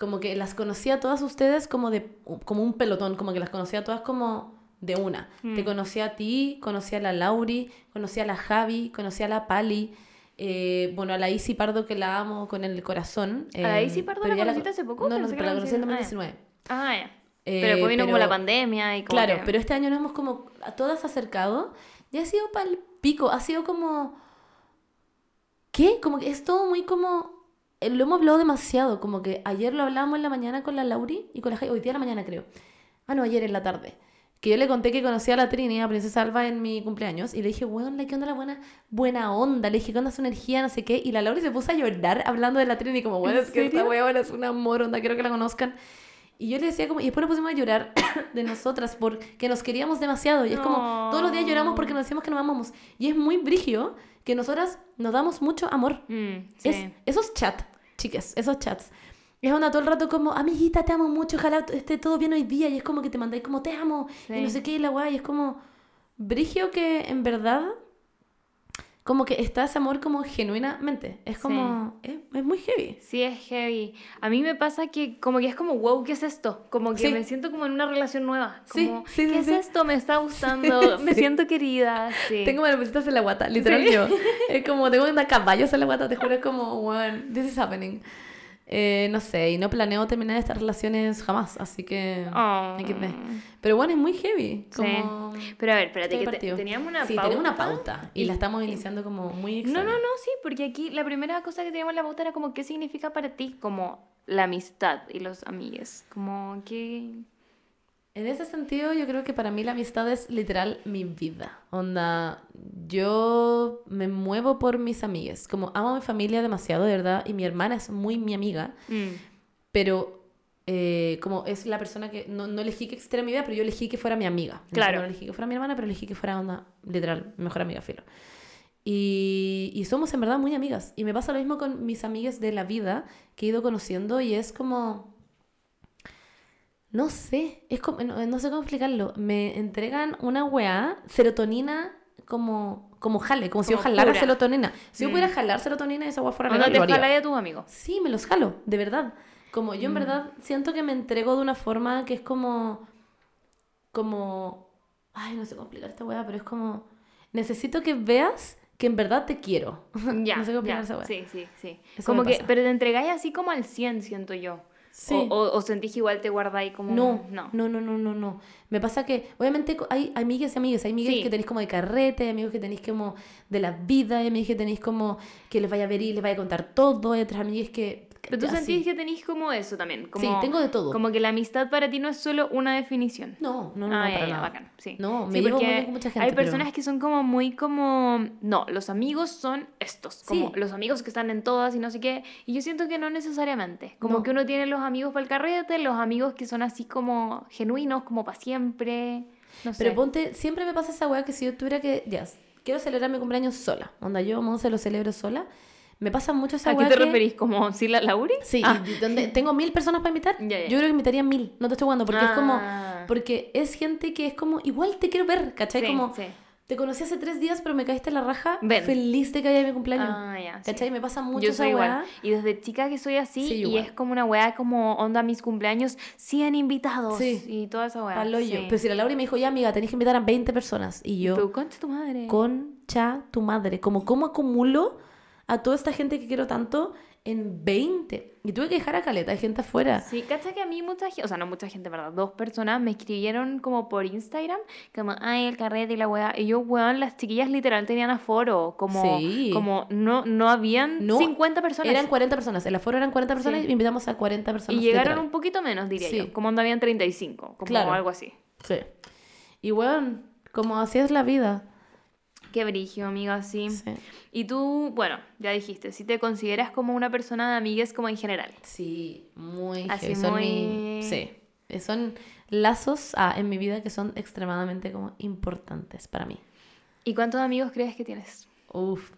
como que las conocí a todas ustedes como de como un pelotón, como que las conocí a todas como de una. Mm. Te conocí a ti, conocí a la Lauri, conocí a la Javi, conocí a la Pali, eh, bueno, a la Isi Pardo que la amo con el corazón. ¿A la eh, Isi Pardo pero la conociste hace poco? No, no, pero la conocí en conocías- ah, ya. 2019. Ah, ya. Eh, pero después vino como la pandemia y como Claro, que- pero este año nos hemos como a todas acercado y ha sido pal pico, ha sido como... ¿Qué? Como que es todo muy como... eh, Lo hemos hablado demasiado, como que ayer lo hablábamos en la mañana con la Lauri y con la Jai- hoy día en la mañana creo. Ah, no, ayer en la tarde. Que yo le conté que conocí a la Trini, a Princesa Alba, en mi cumpleaños. Y le dije, bueno, ¿qué onda la buena, buena onda? Le dije, ¿qué onda su energía? No sé qué. Y la Lauri se puso a llorar hablando de la Trini. Como, bueno, ¿En es que esta weona es un amor, onda, quiero que la conozcan. Y yo le decía como, y después nos pusimos a llorar de nosotras porque nos queríamos demasiado. Y es como, todos los días lloramos porque nos decimos que nos amamos. Y es muy brigio que nosotras nos damos mucho amor. Mm, sí. Es, esos chats, chicas, esos chats. Es onda todo el rato como, amiguita, te amo mucho, ojalá esté todo bien hoy día. Y es como que te mandáis como, te amo. Y no sé qué, y la guay. Es como, brigio que en verdad, como que está ese amor como genuinamente. Es como, es, es muy heavy. Sí, es heavy. A mí me pasa que como que es como, wow, ¿qué es esto? Como que Sí. me siento como en una relación nueva. Sí, Como, sí, sí, ¿qué sí. es esto? Me está gustando, me Sí. siento querida. Sí. Tengo maripositas en la guata, literal Sí. yo. Es como, tengo una caballos en la guata, te juro, es como, one, this is happening. Eh, no sé, y no planeo terminar estas relaciones jamás, así que... Oh. Pero bueno, es muy heavy. Como... Pero a ver, espérate, que te- teníamos una sí, pauta. tenemos una pauta y, la estamos iniciando como muy No, extraña. no, no, sí, porque aquí la primera cosa que teníamos en la pauta era como, ¿qué significa para ti como la amistad y los amigues? Como que... En ese sentido, yo creo que para mí la amistad es literal mi vida. Onda, yo me muevo por mis amigas. Como amo a mi familia demasiado, de verdad, y mi hermana es muy mi amiga, mm, pero eh, como es la persona que no, no elegí que existiera en mi vida, pero yo elegí que fuera mi amiga. Claro. No elegí que fuera mi hermana, pero elegí que fuera una, literal, mejor amiga, filo. Y, y somos en verdad muy amigas. Y me pasa lo mismo con mis amigas de la vida que he ido conociendo y es como... No sé, es como, no, no sé cómo explicarlo. Me entregan una weá, serotonina como, como jale, como si yo Como jalara pura. serotonina. Si yo Mm. pudiera jalar serotonina, esa weá fuera ¿O no legal, te lo haría. jala a tus amigos? Sí, me los jalo, de verdad. Como yo en Mm. verdad siento que me entrego de una forma que es como. Como. Ay, no sé cómo explicar esta weá, pero es como. Necesito que veas que en verdad te quiero. Ya, no sé cómo explicar esa weá. Sí, sí, sí. Eso como que, pero te entregáis así como al 100, siento yo. Sí. O, o, o sentís que igual te guardáis como... No, no. no, no, no, no, no. Me pasa que, obviamente, hay amigas y amigas. Hay amigas Sí. que tenéis como de carrete, hay amigos que tenéis como de la vida, hay amigos que tenéis como que les vaya a ver y les vaya a contar todo. Hay otras amigas que. Pero tú así. sentís que tenéis como eso también. Como, Sí, tengo de todo. Como que la amistad para ti no es solo una definición. No, no, no, ah, no, para ya, nada. bacán, sí. No, me Sí, llevo muy bien con mucha gente. Hay pero- personas que son como muy como... No, los amigos son estos. Como Sí. los amigos que están en todas y no sé qué. Y yo siento que no necesariamente. Como No. que uno tiene los amigos para el carrete, los amigos que son así como genuinos, como para siempre. No sé. Pero ponte, siempre me pasa esa weá que si yo tuviera que, ya, quiero celebrar mi cumpleaños sola. Onda, yo, Monse, lo celebro sola. Me pasa mucho esa ¿A qué te que- referís? ¿Como Sila Lauri? Sí, Ah. donde tengo mil personas para invitar. Yo creo que invitaría mil, no te estoy jugando, porque es como, Ah. porque es gente que es como, igual te quiero ver, ¿cachai? Sí, como, sí. te conocí hace tres días, pero me caíste en la raja, Ven. feliz de que haya mi cumpleaños. Ah, ya, sí. ¿Cachai? Me pasa mucho Yo esa weá. Y desde chica que soy así, Sí, y igual. es como una weá como onda mis cumpleaños, 100 invitados. Sí. Y toda esa weá. Palo yo. Pero si la Laura me dijo, ya amiga, tenés que invitar a 20 personas. Y yo, Tú, concha tu madre. concha tu madre. Como, ¿cómo acumulo a toda esta gente que quiero tanto en 20? Y tuve que dejar a caleta, hay gente afuera. Sí, cacha que a mí mucha gente, o sea, no mucha gente, ¿verdad? Dos personas me escribieron como por Instagram, como, ay, el carrete y la weá. Y yo, weón, las chiquillas literal tenían aforo, como, Sí. como no, no habían No, 50 personas. Eran 40 personas. El aforo eran 40 personas Sí. y invitamos a 40 personas. y llegaron literal. un poquito menos, diría Sí. yo, como onda habían 35, como Claro. algo así. Sí. Y bueno, como así es la vida. Qué brigio, amiga, sí. Sí. Y tú, bueno, ya dijiste, si te consideras como una persona de amigues como en general. Sí, muy Así. Son mi- muy- Sí. Son lazos ah, en mi vida que son extremadamente como importantes para mí. ¿Y cuántos amigos crees que tienes? Uf.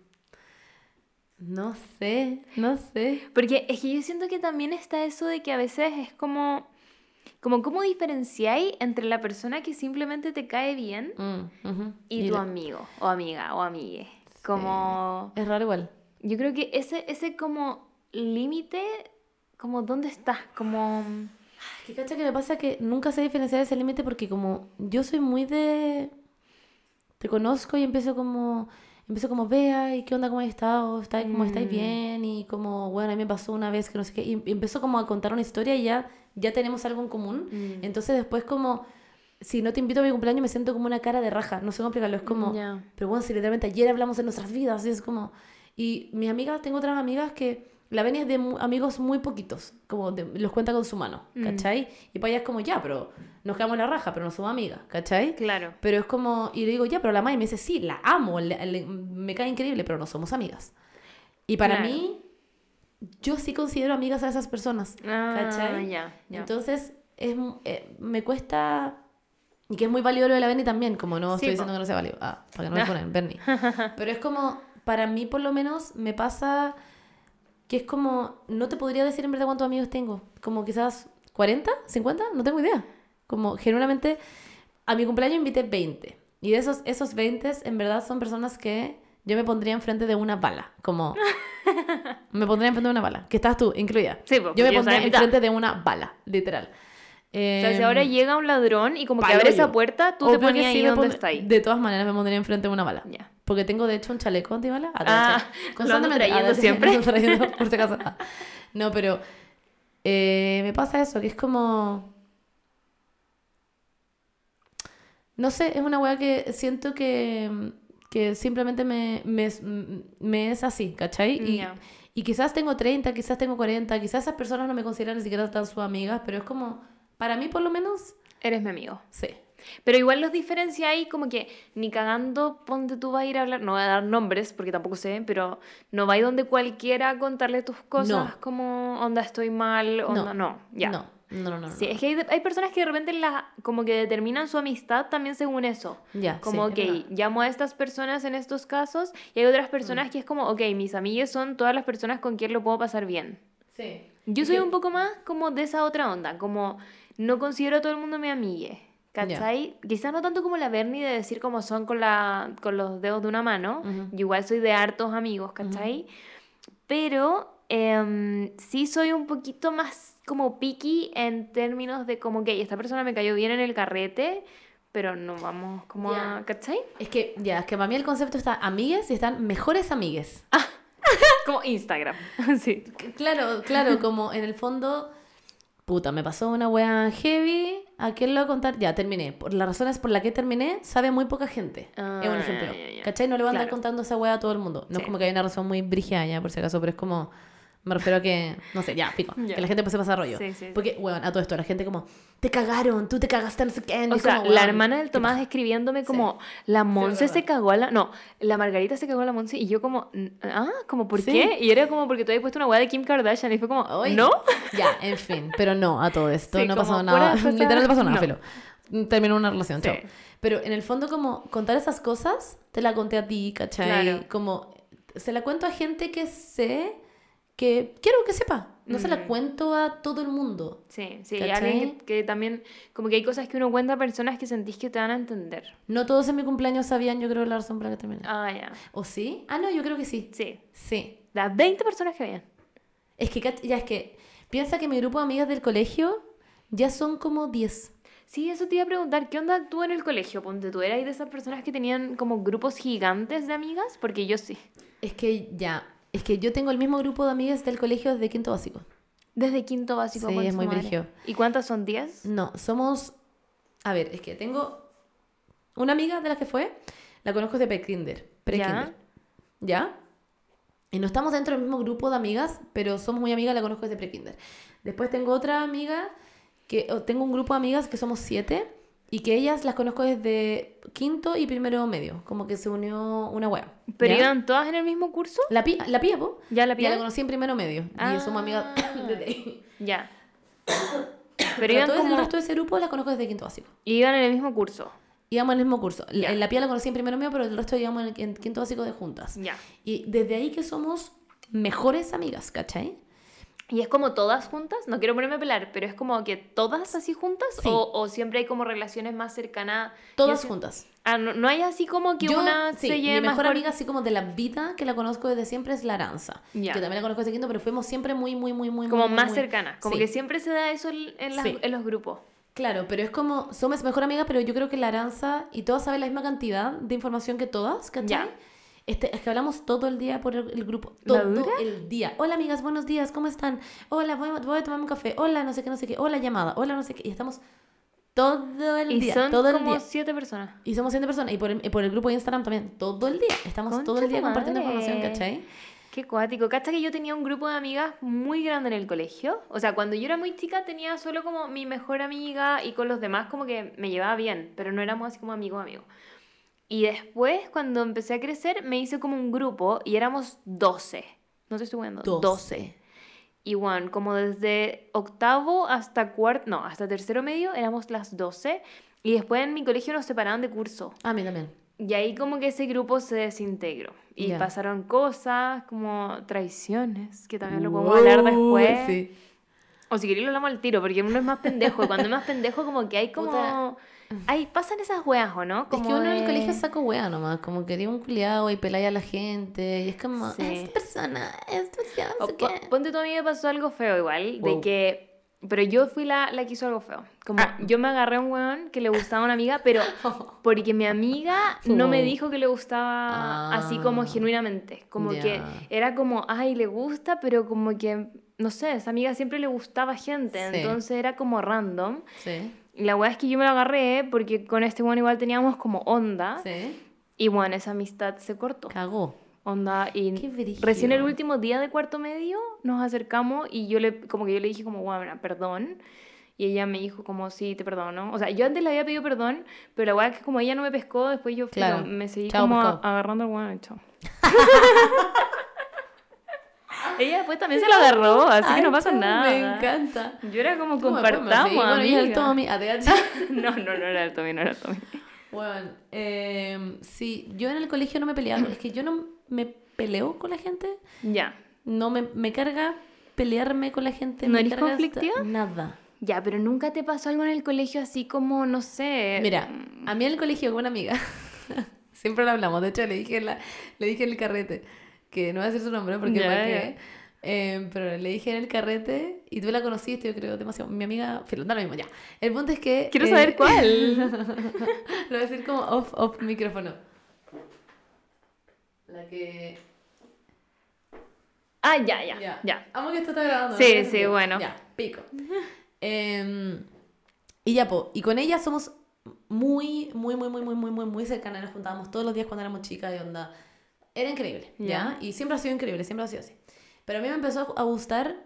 No sé, no sé. Porque es que yo siento que también está eso de que a veces es como, como cómo diferenciáis entre la persona que simplemente te cae bien Mm, y, tu la- amigo o amiga o amigue. Como, Es raro igual. yo creo que ese, ese como límite, como dónde está, como... Que cacha que me pasa que nunca sé diferenciar ese límite porque como yo soy muy de... Te conozco y empiezo como... Empiezo como, vea, ¿y qué onda? ¿Cómo has estado? ¿Está, ¿Cómo estáis Mm. bien? Y como, bueno, a mí me pasó una vez que no sé qué. Y y empiezo como a contar una historia y ya, ya tenemos algo en común. Mm. Entonces después como... Si no te invito a mi cumpleaños me siento como una cara de raja. No sé cómo explicarlo. Es como... Ya. Pero bueno, si literalmente ayer hablamos de nuestras vidas. Y es como... Y mis amigas, tengo otras amigas que... La Beni es de amigos muy poquitos. Como de- los cuenta con su mano. Mm. ¿Cachai? Y para ella es como, ya, pero... Nos quedamos en la raja, pero no somos amigas. ¿Cachai? Claro. Pero es como... Y le digo, ya, pero la Mai me dice, sí, la amo. le- le- me cae increíble, pero no somos amigas. Y para Claro. mí... Yo sí considero amigas a esas personas. Ah, ¿Cachai? ya, ya. Entonces, es, eh, me cuesta... Y que es muy válido lo de la Bernie también, como no Sí, estoy diciendo que no sea válido. Ah, para que no me ponen, Bernie. Pero es como, para mí por lo menos, me pasa que es como, no te podría decir en verdad cuántos amigos tengo. Como quizás 40, 50, no tengo idea. Como, generalmente, a mi cumpleaños invité 20. Y de esos, esos 20, en verdad, son personas que yo me pondría enfrente de una bala. Como, me pondría enfrente de una bala. Que estás tú, incluida. Sí, po, yo me yo pondría enfrente de una bala, literal. O sea, si ahora Em, llega un ladrón y como que abre esa yo. puerta, tú Obvio te ponías sí ahí donde está ahí. De todas maneras me pondría enfrente de una bala. Ya. Porque tengo de hecho un chaleco antibala. Ah, te lo ando Constantemente. trayendo siempre. trayendo, por si acaso. No, pero eh, me pasa eso, que es como... No sé, es una weá que siento que, que simplemente me, me, es- me es así, ¿cachai? Y, y quizás tengo 30, quizás tengo 40, quizás esas personas no me consideran ni siquiera tan sus amigas, pero es como, para mí por lo menos, Eres mi amigo. sí. Pero igual los diferencia ahí como que ni cagando, ponte tú va a ir a hablar, no voy a dar nombres porque tampoco sé, pero no va a ir donde cualquiera a contarle tus cosas No. como onda estoy mal, onda no, ya. No, no, no, no. Sí, no. es que hay, hay personas que de repente la, como que determinan su amistad también según eso. Ya, Como, sí, ok, llamo a estas personas en estos casos y hay otras personas Mm. que es como, ok, mis amigas son todas las personas con quien lo puedo pasar bien. Sí. Yo soy un poco más como de esa otra onda, como no considero a todo el mundo mi amigue. ¿Cachai? Quizás no tanto como la Bernie de decir como son con, la, con los dedos de una mano. Ujú. Yo igual soy de hartos amigos, ¿cachai? Pero em, sí soy un poquito más como picky en términos de como que esta persona me cayó bien en el carrete, pero no vamos como Ya. a... ¿Cachai? Es que, ya, es que para mí el concepto está amigues y están mejores amigues. Como Instagram. sí. Claro, claro, como en el fondo, puta, me pasó una wea heavy, ¿a quién lo voy a contar? Ya, terminé. Por las razones por las que terminé, sabe muy poca gente. es un Ah, ejemplo. ya, ya. ¿Cachai? No le voy a andar Claro. contando esa wea a todo el mundo. No Sí. es como que hay una razón muy brígida ya, por si acaso, pero es como... Me refiero a que, no sé, ya, pico. Ya. Que la gente pues se pasa rollo. Sí, sí. Porque, weón, a todo esto, la gente como, te cagaron, tú te cagaste, no sé qué. O sea, como, la hermana del ¿qué Tomás escribiéndome como, la Monse se cagó a la... No, la Margarita se cagó a la Monse y yo como, "N- ah, como, ¿por qué? Y era como porque tú habías puesto una weá de Kim Kardashian y fue como, Ay, ¿no? Ya, en fin, pero no a todo esto, no como pasó nada, cosas- literal no pasó nada, no. filo. terminó una relación, chao. Pero en el fondo como contar esas cosas, te la conté a ti, ¿cachai? Claro. Como se la cuento a gente que sé que quiero que sepa. No se la Mm. cuento a todo el mundo. Sí, sí, ¿Cachai? alguien que, que también, como que hay cosas que uno cuenta a personas que sentís que te van a entender. No todos en mi cumpleaños sabían, yo creo, la razón por la que terminé. Ah, ya. ¿O sí? Ah, no, yo creo que sí. Sí. Sí. Las 20 personas que veían. Es que, ya es que, piensa que mi grupo de amigas del colegio ya son como 10. Sí, eso te iba a preguntar, ¿qué onda tú en el colegio? Ponte, ¿tú eras de esas personas que tenían como grupos gigantes de amigas? Porque yo sí. Es que ya, es que yo tengo el mismo grupo de amigas del colegio desde quinto básico. Desde quinto básico. Sí, es muy brigio. ¿Y cuántas son? ¿10? No, somos, a ver, es que tengo una amiga de las que fue, la conozco desde pre-kinder, pre-kinder, ¿ya? Y no estamos dentro del mismo grupo de amigas, pero somos muy amigas, la conozco desde pre-kinder. Después tengo otra amiga, que tengo un grupo de amigas que somos siete, y que ellas las conozco desde quinto y primero medio, como que se unió una wea. ¿Pero ¿ya? iban todas en el mismo curso? La pía, la pía, po. ¿Ya la Ya la pía? conocí en primero medio, y somos amigas Ah. desde ahí. Ya. Pero iban todo como... el resto de ese grupo las conozco desde quinto básico. Iban en el mismo curso. Íbamos en el mismo curso. En la pía la conocí en primero medio, pero el resto íbamos en, el- en quinto básico de juntas. Ya. Y desde ahí que somos mejores amigas, ¿cachai? ¿Y es como todas juntas? No quiero ponerme a pelar, pero es como que todas así juntas Sí. o, o siempre hay como relaciones más cercanas. Todas así- juntas. Ah, no, no hay así como que Yo, una sí, se lleve mi mejor por- amiga, así como de la vida, que la conozco desde siempre, es la Aranza. Ya. Que también la conozco desde quinto, pero fuimos siempre muy, muy, muy, muy, como muy, más muy- cercanas. Como Sí. que siempre se da eso en, las- en los grupos. Claro, pero es como, somos mejor amigas, pero yo creo que la Aranza y todas saben la misma cantidad de información que todas, ¿cachai? Ya. Este, es que hablamos todo el día por el, el grupo, ¿La todo el día. Hola amigas, buenos días, ¿cómo están? Hola, voy, a- voy a tomar un café. Hola, no sé qué, no sé qué. Hola, llamada. Hola, no sé qué. Y estamos todo el Y día, son todo el como día. siete personas. Y somos 100 personas. Y por el, por el grupo de Instagram también, todo el día. Estamos todo Concha el día tu compartiendo madre. información, ¿cachai? Qué cuático. ¿Cacha que yo tenía un grupo de amigas muy grande en el colegio? O sea, cuando yo era muy chica tenía solo como mi mejor amiga y con los demás como que me llevaba bien, pero no éramos así como amigos amigos. Y después, cuando empecé a crecer, me hice como un grupo y éramos 12. No te estoy jugando. 12. Y bueno, como desde octavo hasta cuarto, no, hasta tercero medio éramos las 12. Y después en mi colegio nos separaban de curso. A mí también. Y ahí como que ese grupo se desintegró. Y Ya. pasaron cosas como traiciones, que también lo podemos hablar después. Sí. O si queréis lo hablamos al tiro, porque uno es más pendejo. Y cuando es más pendejo como que hay como... Puta. Hay, pasan esas weas, ¿o no? Es Como que uno en el de- colegio saco wea nomás, como quería un culiado y pelaya a la gente, y es como, Sí. esta persona, esta persona, O ponte tú a mí me pasó algo feo igual, de Wow. que... Pero yo fui la, la que hizo algo feo. Como Ah. yo me agarré a un weón que le gustaba a una amiga, pero porque mi amiga no me dijo que le gustaba así como Ah. genuinamente. Como que Ya. era como, ay, le gusta, pero como que, no sé, esa amiga siempre le gustaba gente. Sí. Entonces era como random. Sí, la weá es que yo me lo agarré porque con este weón igual teníamos como onda. sí. Y bueno, esa amistad se cortó. Cagó. Onda, y recién el último día de cuarto medio nos acercamos y yo le, como que yo le dije como, bueno, perdón. Y ella me dijo como, sí, te perdono. O sea, yo antes le había pedido perdón, pero la weá es que como ella no me pescó, después yo Claro. me seguí Chao, como pescado. agarrando al weón y chao. ella después también se lo agarró, así que Ay, no pasa nada. Me encanta. Yo era como ¿Cómo me compartamos? Bueno, y es el amiga. Tommy. No, no, no era el Tommy, no era el Tommy. Bueno, eh, sí, yo en el colegio no me peleaba. Es que yo no me peleo con la gente. Ya. No me, me carga pelearme con la gente. ¿No me eres conflictiva? Nada. Ya, pero nunca te pasó algo en el colegio así como, no sé. Mira, a mí en el colegio con una amiga, siempre lo hablamos, de hecho le dije, la, le dije en el carrete, que no voy a decir su nombre porque Ya, para ya. qué, eh, pero le dije en el carrete, y tú la conociste, yo creo, demasiado, mi amiga, filo, da lo mismo, ya. El punto es que... Quiero eh, saber cuál. lo voy a decir como off, off micrófono. La que... ah, ya, ya, ya. Amo que esto está grabando. Sí, no sí, sentido. bueno. Ya, pico. Em, y ya, po, y con ella somos muy, muy, muy, muy, muy, muy, muy, muy cercanas. Nos juntábamos todos los días cuando éramos chicas y onda. Era increíble, ¿ya? Y siempre ha sido increíble, siempre ha sido así. Pero a mí me empezó a gustar,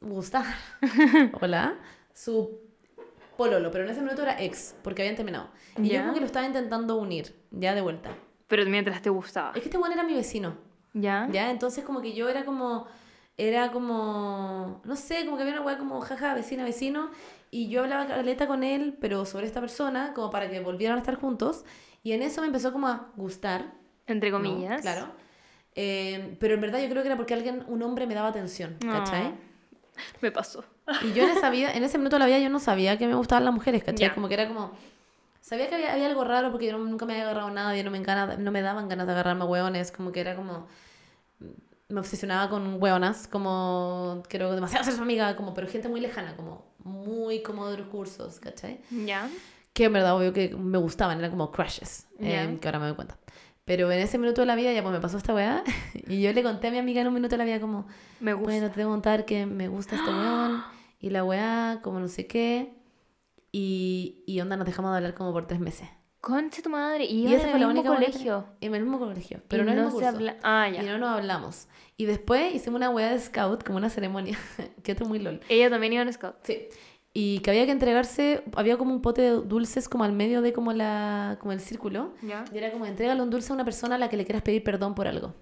gustar, hola, su pololo, pero en ese minuto era ex, porque habían terminado. Y yo como que lo estaba intentando unir, ya de vuelta. Pero mientras te gustaba. Es que este bueno era mi vecino. ¿Ya? ¿Ya? Entonces como que yo era como... era como, no sé, como que había una weá como jaja, vecina, vecino, y yo hablaba caleta con él, pero sobre esta persona, como para que volvieran a estar juntos, y en eso me empezó como a gustar, Entre ¿no? comillas. Claro. Eh, pero en verdad yo creo que era porque alguien, un hombre me daba atención, ¿cachai? Ah. Me pasó. Y yo en esa vida, en ese minuto de la vida yo no sabía que me gustaban las mujeres, ¿cachai? Ya. Como que era como... Sabía que había, había algo raro porque yo no- nunca me había agarrado a nadie, no me, encana- no me daban ganas de agarrarme a hueones, como que era como... Me obsesionaba con hueonas, como quiero demasiado ser su amiga, como, pero gente muy lejana, como muy como de recursos, ¿cachai? Ya. Que en verdad, obvio que me gustaban, eran como crushes, eh, Ya. que ahora me doy cuenta. Pero en ese minuto de la vida ya pues me pasó esta weá y yo le conté a mi amiga en un minuto de la vida como, Me gusta. bueno, te tengo que contar que me gusta este weón y la weá, como no sé qué. Y, y onda, nos dejamos de hablar como por tres meses. Concha tu madre. Y, Y en fue el mismo colegio. En el mismo colegio, Y pero no en el mismo se curso. habla. Ah, ya. Y no nos hablamos. Y después hicimos una weá de scout, como una ceremonia, que esto es muy lol. Ella también iba en scout. Sí. Y que había que entregarse, había como un pote de dulces como al medio de como la como el círculo. Ya. Y era como, entrégale un dulce a una persona a la que le quieras pedir perdón por algo.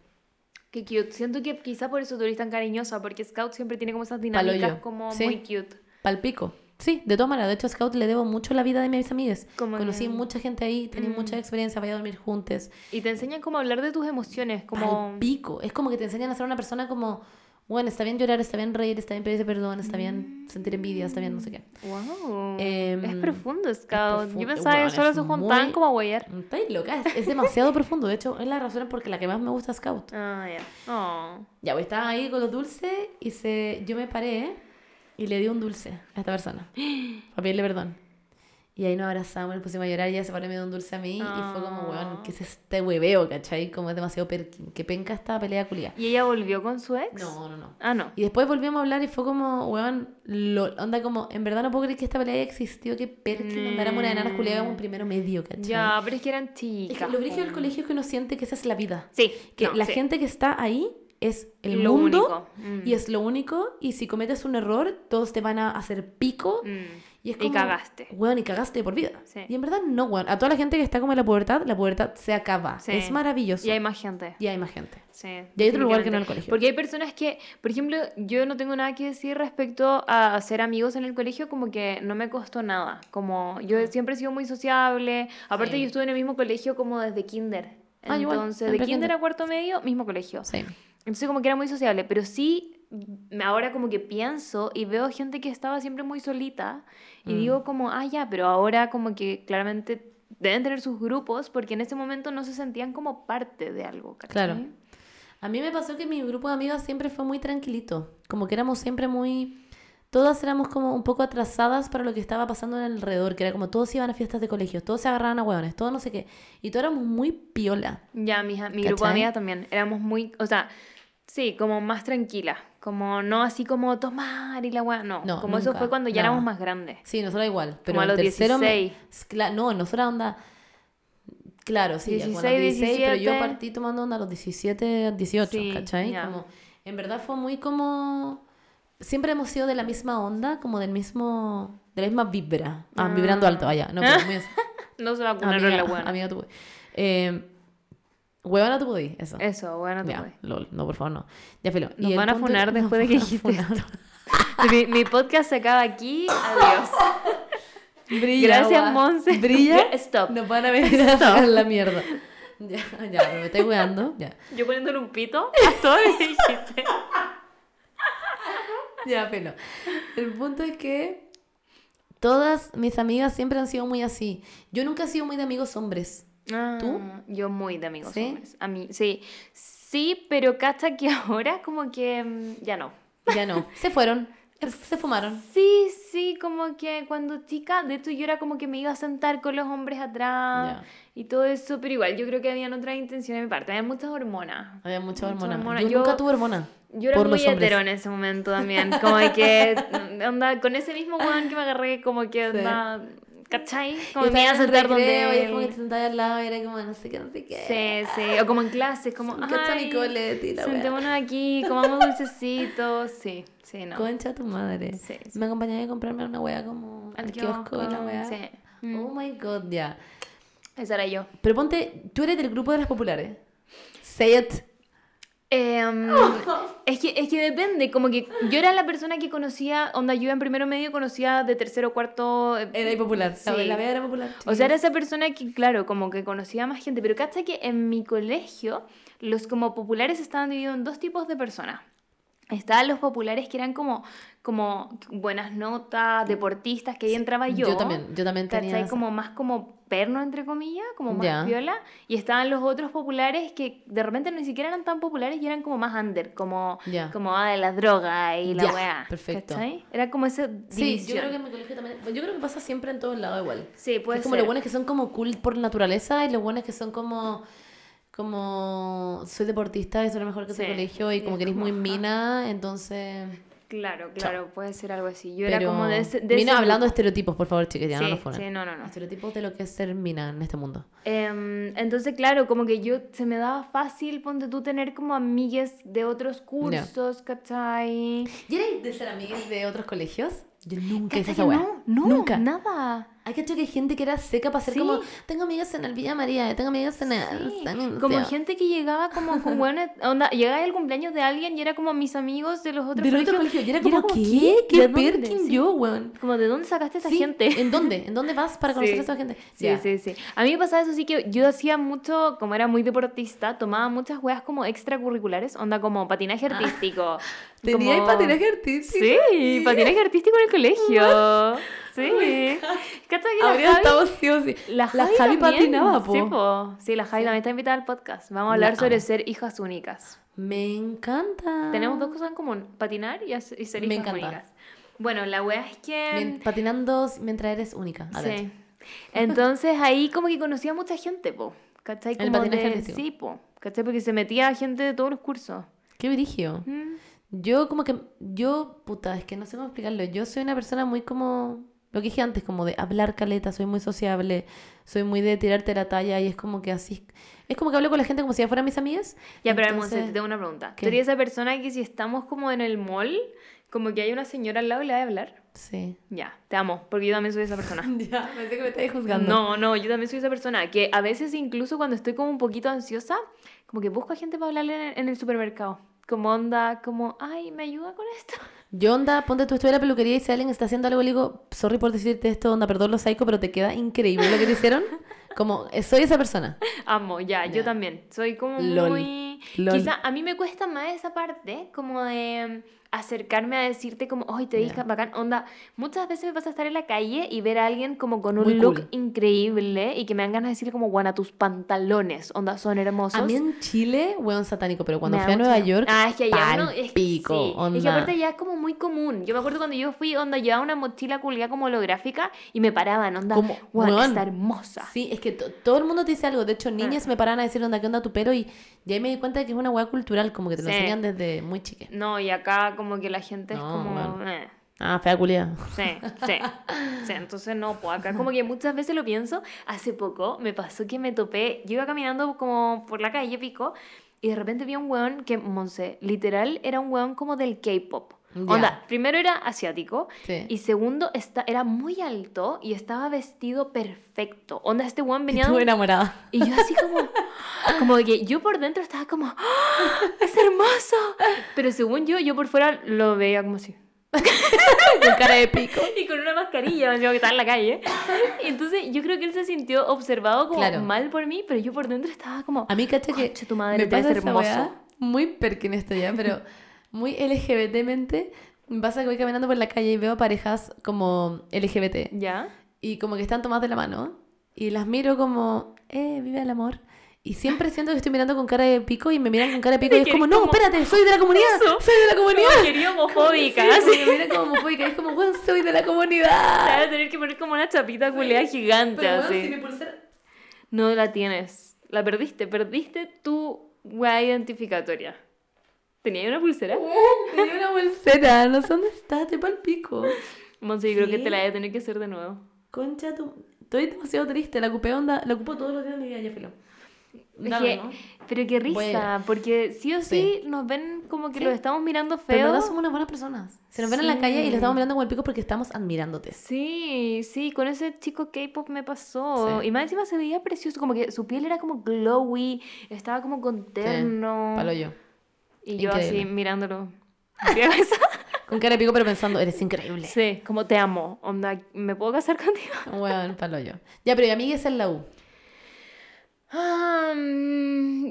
Qué cute. Siento que quizá por eso tú eres tan cariñosa, porque Scout siempre tiene como esas dinámicas como Sí. muy cute. Palpico. Sí, de todas maneras. De hecho, a Scout le debo mucho la vida de mis amigas. Como Conocí que- mucha gente ahí, tenía Mm. mucha experiencia, vaya a dormir juntos. Y te enseñan cómo hablar de tus emociones, como... Palpico. Es como que te enseñan a ser una persona como, bueno, está bien llorar, está bien reír, está bien pedirse perdón, está Mm. bien sentir envidia, está bien no sé qué. Wow. Em, es profundo, Scout. profundo. Yo pensaba que solo se juntaban muy- como a huellar. Estáis loca, es, es demasiado profundo. De hecho, es la razón por la que más me gusta Scout. Ah, ya. Oh. Ya, pues estaba ahí con los dulces y se, yo me paré y le di un dulce a esta persona para pedirle perdón. Y ahí nos abrazamos, nos pusimos a llorar y ella se paró y me dio un dulce a mí y fue como, weón, ¿qué es este hueveo, cachai? Como es demasiado perkin, que penca esta pelea culia. ¿Y ella volvió con su ex? No, no, no. Ah, no. Y después volvimos a hablar y fue como, weón, lo, onda como, en verdad no puedo creer que esta pelea haya existido, que perkin, andáramos una enana culiada como en primero medio, cachai? Ya, pero es que eran Es chicas. que lo brígido del colegio es que uno siente que esa es la vida. Sí. Que no, la sí. gente que está ahí es el Lo mundo único. Mm. y es lo único. Y si cometes un error, todos te van a hacer pico. Mm. Y, es Y como, cagaste. Weón, y cagaste por vida. Sí. Y en verdad no, weón. A toda la gente que está como en la pubertad, la pubertad se acaba. Sí. Es maravilloso. Y hay más gente. Y hay más gente. Sí. Y hay otro lugar que no en el colegio. Porque hay personas que, por ejemplo, yo no tengo nada que decir respecto a hacer amigos en el colegio, como que no me costó nada. Como yo siempre he sido muy sociable. Aparte, yo estuve en el mismo colegio como desde kinder. Ah, igual, Entonces, de siempre kinder a cuarto medio, mismo colegio. Sí. Entonces como que era muy sociable, pero sí ahora como que pienso y veo gente que estaba siempre muy solita y Mm. digo como, ah, ya, pero ahora como que claramente deben tener sus grupos porque en ese momento no se sentían como parte de algo, ¿cachai? Claro. A mí me pasó que mi grupo de amigas siempre fue muy tranquilito. Como que éramos siempre muy... Todas éramos como un poco atrasadas para lo que estaba pasando en el alrededor, que era como todos iban a fiestas de colegios, todos se agarraban a hueones, todos no sé qué. Y todos éramos muy piola. Ya, mi, mi grupo de amigas también, éramos muy, o sea, sí, como más tranquila, como no así como tomar y la weá, no, No, como eso nunca, fue cuando ya no. éramos más grandes. Sí, nosotros igual. Pero a en los tercero me- 16. S- cla- no, nosotros onda... Claro, sí, ya como a los 16, 16, pero yo 17. partí tomando onda a los 17, 18, Sí, ¿cachai? ya. Como, en verdad fue muy como... Siempre hemos sido de la misma onda, como del mismo... De la misma vibra. Ah, Ah. vibrando alto, vaya. No, pero muy... No se vacunaron la amiga, weá. amiga, tú... Eh, huevona, tú podís, eso. Eso, bueno, te ya, puedes. lol, no, por favor, no. Ya, filo. Nos van a funar después de que dijiste esto. Mi, mi podcast se acaba aquí. Adiós. Brilla, Gracias. Monse. Brilla. Stop. Nos van a venir a sacar la mierda. Ya, ya, pero me estoy weando. Ya. Yo poniéndole un pito a todo lo que dijiste. Ya, pero. El punto es que todas mis amigas siempre han sido muy así. Yo nunca he sido muy de amigos hombres. ¿Tú? Ah, Yo muy de amigos ¿Sí? hombres. A mí, sí. Sí, pero hasta que ahora como que mm, ya no. Ya no. Se fueron. Se fumaron. Sí, sí, como que cuando chica, de hecho yo era como que me iba a sentar con los hombres atrás y todo eso, pero igual yo creo que habían otras intenciones de mi parte, había muchas hormonas. Había mucha Mucha hormona. hormona. Yo, Yo- nunca tuve hormona. Yo era por muy los hetero en ese momento también, como que, onda, con ese mismo weón que me agarré, como que, Sí. ¿Cachai? Como me iba a sentar donde es como que él. te sentabas al lado y era como no sé qué, no sé qué. Sí, sí, o como en clases, como, ay, colete y la sentémonos aquí, comamos dulcecitos, sí, sí, no. Concha tu madre. Sí, sí. Me acompañaba a comprarme una wea como al kiosco la wea. Sí. Mm. Oh my god, ya. Esa era yo. Pero ponte, tú eres del grupo de las populares. Say it. Em, es, que, es que depende, como que yo era la persona que conocía, onda, yo en primero medio conocía de tercero cuarto. eh, Era popular. Sí. La, Bea era popular. O sea, era esa persona que, claro, como que conocía más gente. Pero cacha que en mi colegio, los como populares estaban divididos en dos tipos de personas. Estaban los populares que eran como, como buenas notas, deportistas, que ahí entraba yo. Yo también, yo también tenía Como más como perno, entre comillas, como más viola. Y estaban los otros populares que de repente ni siquiera eran tan populares y eran como más under, como, Ya. como ah, de la droga y la Ya, weá. perfecto. ¿cachai? Era como esa Sí, yo creo que en mi colegio también. Yo creo que pasa siempre en todos lados igual. Sí, puede es como ser. los buenos que son como cool por naturaleza y los buenos que son como como soy deportista soy lo mejor que Sí, tu colegio y como que eres muy mina, entonces Claro, claro, puede ser algo así. Yo pero era como de ese. De mina ese hablando de estereotipos, por favor, chicas, ya no Sí, nos funen. sí, no, no, no. Estereotipos de lo que es ser mina en este mundo. Em, entonces, claro, como que yo se me daba fácil, ponte tú, tener como amigues de otros cursos, ¿cachai? ¿Y eres de ser amigas de otros colegios? Yo nunca hice ¿Cachai esa no, no, Nunca. nada. Hay que que gente que era seca para ser Sí. como, tengo amigas en el Villa María, tengo amigas en el... Sí, San Como Ignacio". gente que llegaba como con buenas, onda, llegaba el cumpleaños de alguien y era como mis amigos de los otros otro colegios. colegio. Y era como, ¿qué? ¿De ¿Qué dónde? perkin Sí. yo, weón? Como, ¿de dónde sacaste esa Sí, gente? ¿En dónde? ¿En dónde vas para conocer a esa gente? Sí, sí, sí. A mí me pasaba eso sí que yo hacía mucho, como era muy deportista, tomaba muchas weas como extracurriculares, onda como patinaje artístico. ¿Tenía como- patinaje artístico? Sí, patinaje artístico en el colegio. Sí. ¿Cachai que la Habría Javi- estado sí o sí. La La Javi, también, patinaba, po. Sí, po. Sí, la Javi Sí. también está invitada al podcast. Vamos a La hablar sobre amo. ser hijas únicas. Me encanta. Tenemos dos cosas en común, patinar y, hacer- y ser Me hijas encanta. únicas. Bueno, la wea es que... Mien- patinando mientras eres única. Adelante. Sí. Entonces ahí como que conocía a mucha gente, po. ¿Cachai? El Como patinaje de-. Sí, po. ¿Cachai? Porque se metía gente de todos los cursos. Qué virigio. Mm. Yo como que, yo, puta, es que no sé cómo explicarlo. Yo soy una persona muy como, lo que dije antes, como de hablar caleta, soy muy sociable, soy muy de tirarte la talla y es como que así, es como que hablo con la gente como si ya fueran mis amigas. Ya, pero Entonces- Monse, te tengo una pregunta. ¿Qué? ¿Tú eres esa persona que si estamos como en el mall, como que hay una señora al lado y le va a hablar? Sí. Ya, te amo, porque yo también soy esa persona. Ya, pensé que me estabas juzgando. No, no, yo también soy esa persona que a veces incluso cuando estoy como un poquito ansiosa, como que busco a gente para hablarle en el supermercado. Como onda, como, ay, ¿me ayuda con esto? Yo onda, ponte tú, estoy en la peluquería y si alguien está haciendo algo, le digo, sorry por decirte esto, onda, perdón lo psycho, pero te queda increíble lo que te hicieron. Como, eh, soy esa persona. Amo, ya, yo Ya. también. Soy como Lol, muy... lol. Quizá a mí me cuesta más esa parte, como de acercarme a decirte como, ay, te Ya. dije bacán. Onda, muchas veces me pasa estar en la calle y ver a alguien como con un Muy look cool. increíble y que me dan ganas de decirle como, guana, tus pantalones, onda, son hermosos. A mí en Chile, weón satánico, pero cuando Me fui a Nueva York, Ah, es que allá uno. Es, pico, sí, onda. es que aparte ya es como muy común. Yo me acuerdo cuando yo fui, onda, llevaba una mochila culiada como holográfica y me paraban, onda, Como, "Guau, weón, está hermosa. Sí, es que to- todo el mundo te dice algo. De hecho, Ah. niñas me paran a decir, onda, ¿qué onda tu pelo? Y, y ahí me di cuenta de que es una weá cultural, como que te lo Sí. enseñan desde muy chique. No, y acá como que la gente es No, como. bueno. eh. Ah, fea culia. Sí, sí, sí, entonces no, pues acá como que muchas veces lo pienso. Hace poco me pasó que me topé, yo iba caminando como por la calle Pico y de repente vi a un weón que, Monse, literal era un weón como del K-pop. Ya. Onda, primero era asiático Sí. y segundo esta, era muy alto y estaba vestido perfecto. Onda, este weón venía... Estuve enamorada. y yo así como, como que yo por dentro estaba como, ¡Ah! ¡es hermoso! Pero según yo, yo por fuera lo veía como así. Con cara de pico. Y con una mascarilla, me que estaba en la calle. Y entonces yo creo que él se sintió observado como Claro. mal por mí, pero yo por dentro estaba como, A mí, cacha que. Tu madre, me pasa hermoso. Muy perkin esto ya, pero muy LGBT-mente. Me pasa que voy caminando por la calle y veo parejas como LGBT. ¿ya? Y como que están tomadas de la mano. Y las miro como, eh, vive el amor. Y siempre siento que estoy mirando con cara de pico y me miran con cara de pico y es como, no, como- espérate, soy de la comunidad. Eso. Soy de la comunidad. Como quería homofóbica. Sí, como que me miran como homofóbica. Es como, weón, soy de la comunidad. a tener que poner como una chapita culeada gigante Pero así. si pulsera... No la tienes. La perdiste. Perdiste tu weá identificatoria. ¿Tenía una pulsera? Tenía una pulsera, no sé dónde está, te pa'l pico. Monse, yo creo que te la voy a tener que hacer de nuevo. Concha, tu... estoy demasiado triste, la ocupé onda, la ocupo todos los días de mi vida, ya filo. Que- ¿no? Pero qué risa, porque sí o sí, Sí. nos ven como que Sí. los estamos mirando Pero en feo. verdad somos unas buenas personas. Se nos ven en la calle y los estamos mirando con el pico porque estamos admirándote. Sí, sí, con ese chico K-pop me pasó. Sí. Y más encima se veía precioso, como que su piel era como glowy, estaba como con terno. Palo yo. Y yo así Increíble. mirándolo. Con cara de pico, pero pensando, eres increíble. sí, como te amo. Onda, ¿me puedo casar contigo? Bueno, palo yo. Ya, pero y amigues en la U. Mm,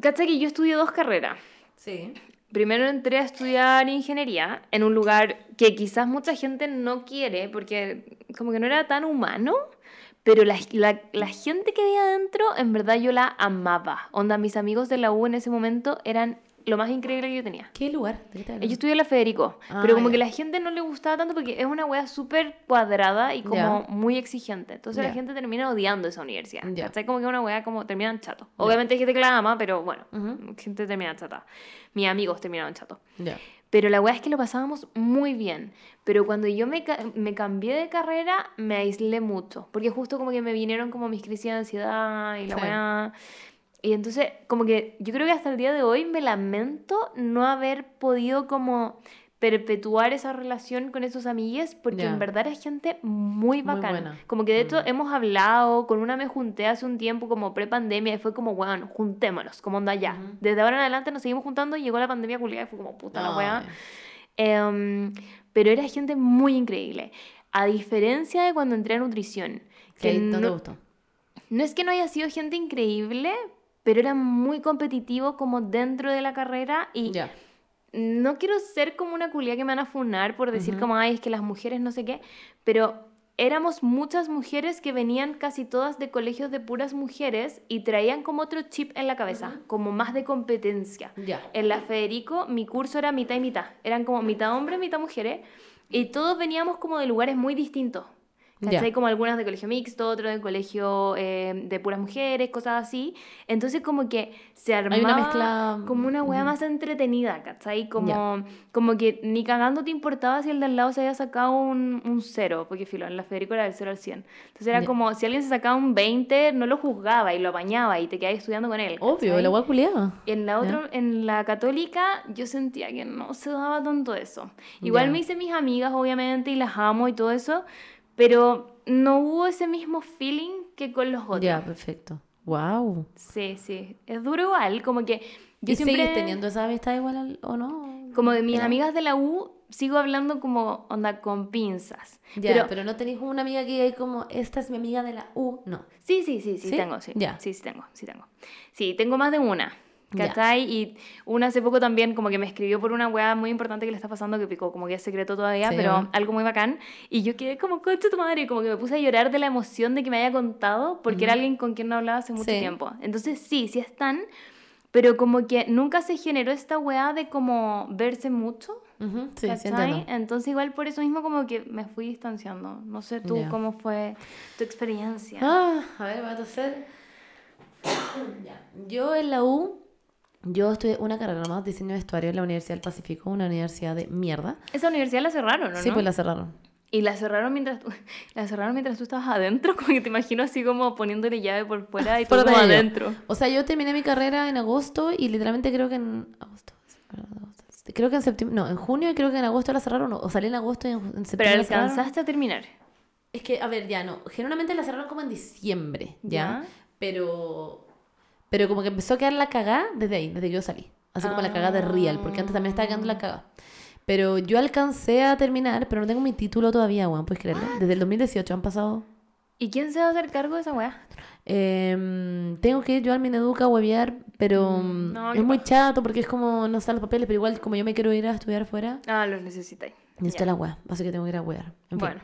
Cacha que yo estudié dos carreras. Sí. Primero entré a estudiar ingeniería en un lugar que quizás mucha gente no quiere porque como que no era tan humano, pero la, la- la gente que había adentro en verdad yo la amaba. Onda, mis amigos de la U en ese momento eran lo más increíble que yo tenía. ¿Qué lugar? ¿De qué? Yo estudié en la Federico, Ah, pero como que la gente no le gustaba tanto porque es una wea súper cuadrada y como muy exigente. Entonces la gente termina odiando esa universidad. Ya. ¿Cachai? Como que es una wea como terminan chato. Obviamente hay gente que la ama, pero bueno, Ujú. gente termina chata. Mis amigos terminaron chatos. Ya. Pero la weá es que lo pasábamos muy bien. Pero cuando yo me, ca- me cambié de carrera, me aislé mucho. Porque justo como que me vinieron como mis crisis de ansiedad y la Sí. Y entonces, como que yo creo que hasta el día de hoy me lamento no haber podido como perpetuar esa relación con esos amigues porque en verdad era gente muy Muy bacana. buena. Como que de hecho Mm. hemos hablado, con una me junté hace un tiempo como pre-pandemia y fue como, weón, juntémonos, como onda ya. Desde ahora en adelante nos seguimos juntando y llegó la pandemia culiada y fue como, puta la weá. Em, pero era gente muy increíble. A diferencia de cuando entré a nutrición, Que no te no, gustó. no es que no haya sido gente increíble, pero era muy competitivo como dentro de la carrera y Ya. no quiero ser como una culia que me van a funar por decir como, ay, es que las mujeres no sé qué, pero éramos muchas mujeres que venían casi todas de colegios de puras mujeres y traían como otro chip en la cabeza, como más de competencia. Ya. En la Federico mi curso era mitad y mitad. Eran como mitad hombres, mitad mujeres. Y todos veníamos como de lugares muy distintos. ¿Cachai? Como algunas de colegio mixto, otros de colegio eh, de puras mujeres, cosas así. Entonces como que se armaba una mezcla, como una wea ujú. más entretenida, ¿cachai? Como, Ya. como que ni cagando te importaba si el de al lado se había sacado un, un cero, porque filo, en la Federico era del 0 al 100. Entonces era Ya. como si alguien se sacaba un 20, no lo juzgaba y lo apañaba y te quedabas estudiando con él. Obvio, ¿cachai? la hueá culiada. Y en la otra, en la católica, yo sentía que no se daba tanto eso. Igual me hice mis amigas, obviamente, y las amo y todo eso, pero no hubo ese mismo feeling que con los otros. Ya, perfecto. Wow. Sí, sí. Es duro igual, como que yo ¿Y siempre... sigues teniendo esa amistad igual al- o no? Como de mis amigas de la U, sigo hablando como onda con pinzas. Ya, pero, pero, no tenéis una amiga que hay como, esta es mi amiga de la U. No. sí, sí, sí, sí, ¿Sí? tengo, sí. Ya. Sí, sí tengo, sí tengo. Sí, tengo más de una. ¿Cachai? Y una hace poco también como que me escribió por una weá muy importante que le está pasando que picó, como que es secreto todavía, Sí, pero algo muy bacán. Y yo quedé como, coche tu madre, y como que me puse a llorar de la emoción de que me haya contado, porque era Ujú. alguien con quien no hablaba hace mucho Sí. tiempo. Entonces sí, sí están, pero como que nunca se generó esta weá de como verse mucho. Ujú, Sí, sí. Entonces igual por eso mismo como que me fui distanciando. No sé tú Ya. cómo fue tu experiencia. Ah, a ver, voy a toser. Yo en la U, yo estudié una carrera más, diseño de vestuario en la Universidad del Pacífico, una universidad de mierda. Esa universidad la cerraron, ¿no? Sí, pues la cerraron. Y la cerraron mientras tú, la cerraron mientras tú estabas adentro, como que te imagino así como poniéndole llave por fuera y Por todo adentro. O sea, yo terminé mi carrera en agosto y literalmente creo que en agosto. Creo que en septiembre, no, en junio y creo que en agosto la cerraron, o salí en agosto y en, Pero septiembre la cerraron. alcanzaste a terminar. Es que, a ver, ya no. Generalmente la cerraron como en diciembre, ¿ya? Ya. Pero. Pero como que empezó a quedar la cagada desde ahí, desde que yo salí. Así como la cagada de real, porque antes también estaba quedando la cagada. Pero yo alcancé a terminar, pero no tengo mi título todavía, weón, ¿puedes creerlo? Desde el 2018 han pasado. ¿Y quién se va a hacer cargo de esa weá? Em, tengo que ir yo al Mineduca a huevear, pero Mm, no, es muy chato porque es como no están los papeles, pero igual como yo me quiero ir a estudiar afuera, Ah, los necesitáis. necesito Ya. la weá, así que tengo que ir a huear. En fin. Bueno,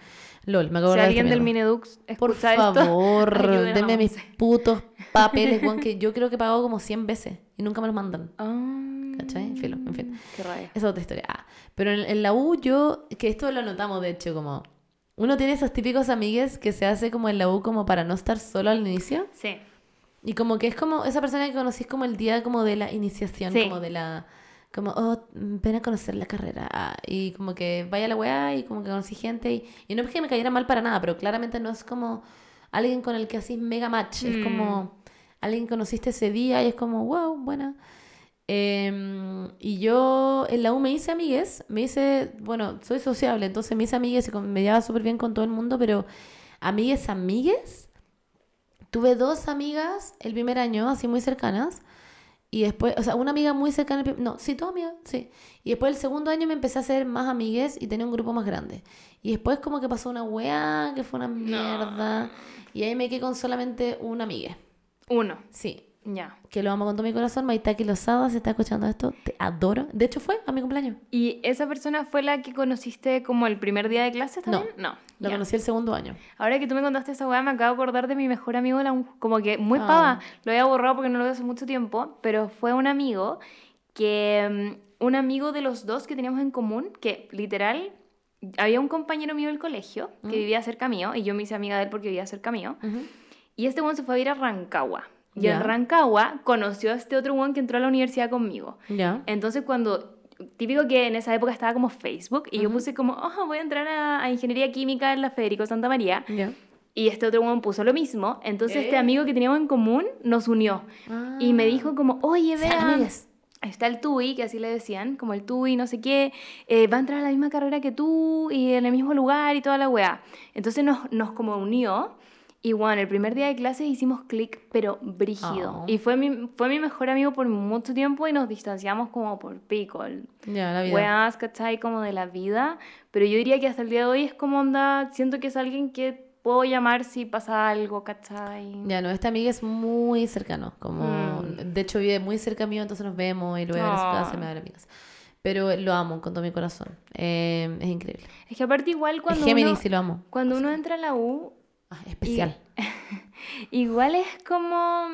LOL, me acabo si de alguien del. Minedux Por escucha esto, favor, a denme mis putos papeles, Juan, que yo creo que he pagado como 100 veces y nunca me los mandan. Ah, ¿Cachai? Filo, en fin. Qué rabia. Esa es otra historia. Ah, pero en, en la U yo, que esto lo notamos de hecho, como uno tiene esos típicos amigues que se hace como en la U como para no estar solo al inicio. Sí. Y como que es como esa persona que conocís como el día como de la iniciación, Sí. como de la... Como, oh, ven a conocer la carrera. ah, Y como que vaya a la weá y como que conocí gente. Y, y no es que me cayera mal para nada, pero claramente no es como alguien con el que hacís mega match. Es Mm. como alguien que conociste ese día y es como, wow, buena. Em, y yo en la U me hice amigues, me hice, bueno, soy sociable, entonces me hice amigues y me llevaba súper bien con todo el mundo, pero amigues, amigues, tuve dos amigas el primer año, así muy cercanas, Y después, o sea, una amiga muy cercana. No, sí, toda amiga, sí. Y después el segundo año me empecé a hacer más amigues y tenía un grupo más grande. Y después como que pasó una weá que fue una mierda. Y ahí me quedé con solamente una amiga. Uno. Sí. Ya. Que lo amo con todo mi corazón. Maitaki Lozada, si está escuchando esto, te adoro. De hecho fue a mi cumpleaños. ¿Y esa persona fue la que conociste como el primer día de clases No. también? No. Lo ya. conocí el segundo año. Ahora que tú me contaste esa weá, me acabo de acordar de mi mejor amigo la. Como que muy Ah. pava. Lo había borrado porque no lo veo hace mucho tiempo, pero fue un amigo que. mm, Un amigo de los dos que teníamos en común, que literal. Había un compañero mío del colegio que vivía cerca mío y yo me hice amiga de él porque vivía cerca mío. Y este one se fue a ir a Rancagua. Y en Rancagua conoció a este otro one que entró a la universidad conmigo. Entonces cuando, típico que en esa época estaba como Facebook y yo puse como, oh, voy a entrar a, a Ingeniería Química en la Federico Santa María. Y este otro one puso lo mismo. Entonces este Eh. amigo que teníamos en común nos unió. Y me dijo como, oye, Sean vea, amigues. ahí está el TUI, que así le decían, como el TUI, no sé qué, eh, va a entrar a la misma carrera que tú y en el mismo lugar y toda la weá. Entonces nos, nos como unió. Y bueno, el primer día de clases hicimos clic, pero brígido. Oh. Y fue mi, fue mi mejor amigo por mucho tiempo y nos distanciamos como por pico. Ya, la vida. Weas, ¿cachai? Como de la vida. Pero yo diría que hasta el día de hoy es como onda, siento que es alguien que puedo llamar si pasa algo, ¿cachai? Ya, no, esta amiga es muy cercano, como, Mm. de hecho vive muy cerca mío, entonces nos vemos y lo voy a su casa y me Ah. da amigas. Pero lo amo con todo mi corazón, eh, es increíble. Es que aparte igual cuando es Géminis uno, y lo amo. cuando uno entra a la U, Ah, especial. igual es como...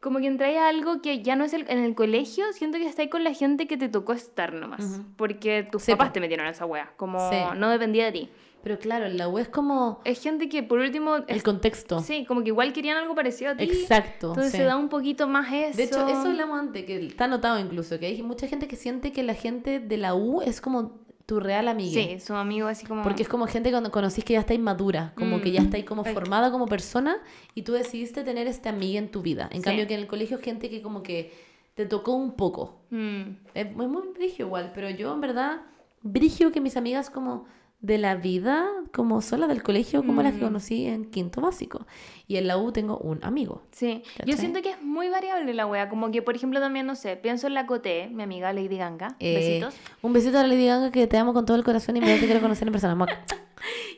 Como que entráis a algo que ya no es el, en el colegio, siento que estáis con la gente que te tocó estar nomás. Porque tus Sí, papás te metieron a esa wea. Como Sí. no dependía de ti. Pero claro, la U es como Es gente que por último... el es- contexto. sí, como que igual querían algo parecido a ti. Exacto. Entonces sí. se da un poquito más eso. De hecho, eso hablamos antes, que está anotado incluso, que hay mucha gente que siente que la gente de la U es como tu real amiga. Sí, su amigo así como... Porque es como gente cuando conocís que ya estáis madura, como que ya estáis como Ay. formada como persona y tú decidiste tener esta amiga en tu vida. En Sí. cambio que en el colegio es gente que como que te tocó un poco. Mm. Es, es muy brigio igual, pero yo en verdad brigio que mis amigas como de la vida, como son las del colegio, como las que Mm. conocí en quinto básico. Y en la U tengo un amigo. Sí, yo ¿Cachai? siento que es muy variable la wea. Como que, por ejemplo, también, no sé, pienso en la Coté, mi amiga Lady Ganga. Eh, Besitos. Un besito a la Lady Gaga que te amo con todo el corazón y me te quiero conocer en persona.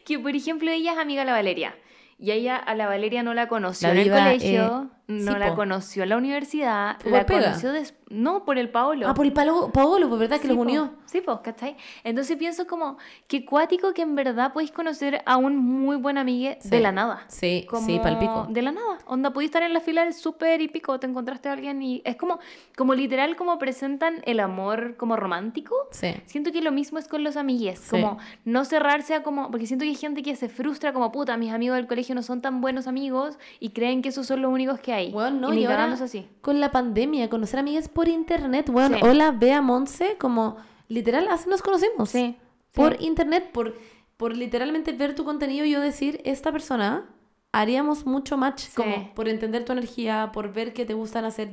Que, por ejemplo, ella es amiga de la Valeria. Y ella a la Valeria no la conoció La en el colegio, eh, no sí, la conoció en la universidad, ¿Fue la pega? conoció des- No, por el Paolo. Ah, por el Paolo, Paolo, pues verdad que Sí, los po. unió. Sí, pues, ¿cachai? Entonces pienso como que cuático que en verdad podéis conocer a un muy buen amigo Sí. de la nada. Sí, Como sí, palpico. De la nada. Onda, pudiste estar en la fila del súper y pico, te encontraste a alguien y es como, como literal como presentan el amor como romántico. Sí. Siento que lo mismo es con los amigues, Sí. como no cerrarse a como, porque siento que hay gente que se frustra como, puta, mis amigos del colegio no son tan buenos amigos y creen que esos son los únicos que hay. Bueno, no, y y ahora así. con la pandemia, conocer amigas por internet. Bueno, Sí. hola, Bea Monse, como literal, así nos conocemos. Sí. Por internet, por, por literalmente ver tu contenido y yo decir, esta persona haríamos mucho match, Sí. como por entender tu energía, por ver que te gustan hacer,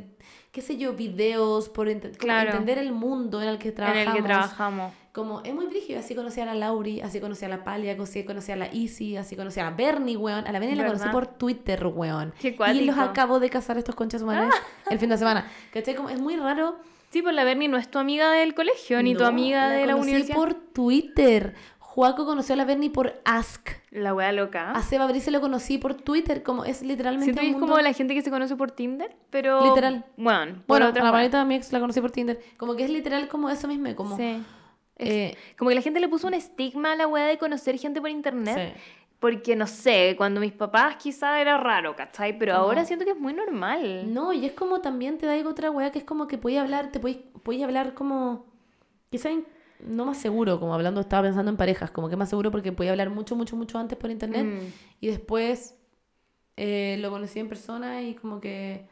qué sé yo, videos, por como Claro. entender el mundo en el que trabajamos. En el que trabajamos. Como es muy brígido, así conocí a la Lauri, así conocí a la Palia, así conocí a la Easy, así conocí a la Bernie, weón. A la Bernie la conocí por Twitter, weón. Qué y los acabo de casar estos conchas humanas el fin de semana. ¿Cachai? Como es muy raro. Sí, pues la Bernie no es tu amiga del colegio, ni tu amiga de la universidad. por Twitter. Juaco conoció a la Bernie por Ask. La wea loca. A Seba Brice lo conocí por Twitter. Como es literalmente Siento que es como la gente que se conoce por Tinder, pero... Literal. Bueno, Bueno, a la manita de mi ex la conocí por Tinder. Como que es literal como eso mismo. Como, Sí. Eh, Como que la gente le puso un estigma a la wea de conocer gente por internet. sí. Porque, no sé, cuando mis papás quizá era raro, ¿cachai? Pero No. ahora siento que es muy normal. No, y es como también te da algo otra weá que es como que podéis hablar, te podéis hablar como. Quizá no más seguro, como hablando, estaba pensando en parejas, como que más seguro porque podía hablar mucho, mucho, mucho antes por internet Mm. y después eh, lo conocí en persona y como que.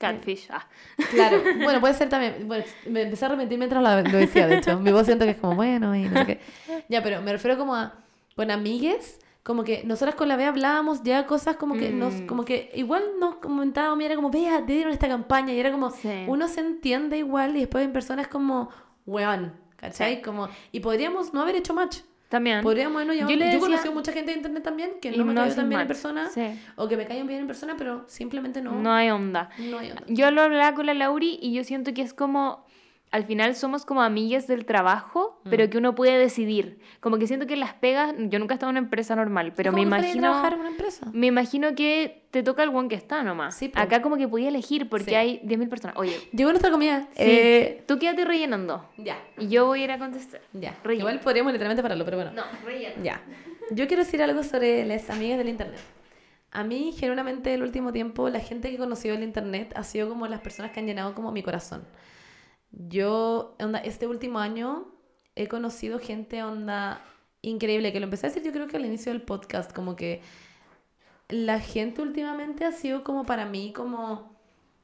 Catfish. Ah. Claro, bueno, puede ser también. Bueno, me empecé a arrepentir mientras lo decía, de hecho. Mi voz siento que es como bueno y no sé qué. Ya, pero me refiero como a. Con amigues, como que nosotras con la Bea hablábamos ya cosas como que nos. Mm. Como que igual nos comentaba, mira, como Bea, te dieron esta campaña y era como. Sí. Uno se entiende igual y después en persona es como, weón, ¿cachai? Sí. Como, y podríamos no haber hecho match. También. Podríamos habernos llamado. Yo Yo, le he decía- conocido mucha gente de internet también que no me no cayó tan bien en persona. Sí. O que me caen bien en persona, pero simplemente no. No hay onda. no hay onda. Yo lo hablaba con la Lauri y yo siento que es como, al final somos como amigas del trabajo, Mm. pero que uno puede decidir. Como que siento que las pegas, yo nunca he estado en una empresa normal, pero me ¿Cómo preferís imagino, trabajar en una empresa? me imagino que te toca el one que está nomás. Sí, po. Acá como que podía elegir porque Sí. hay 10.000 personas. Oye, Llegó nuestra comida. sí, Eh, tú quédate rellenando ya, y yo voy a ir a contestar. ya. Rellena. Igual podríamos literalmente pararlo, pero bueno. No, rellena. Ya. Yo quiero decir algo sobre las amigas del internet. A mí, genuinamente, el último tiempo, la gente que he conocido en el internet ha sido como las personas que han llenado como mi corazón. Yo, onda, este último año he conocido gente, onda, increíble, que lo empecé a decir yo creo que al inicio del podcast, como que la gente últimamente ha sido como para mí, como,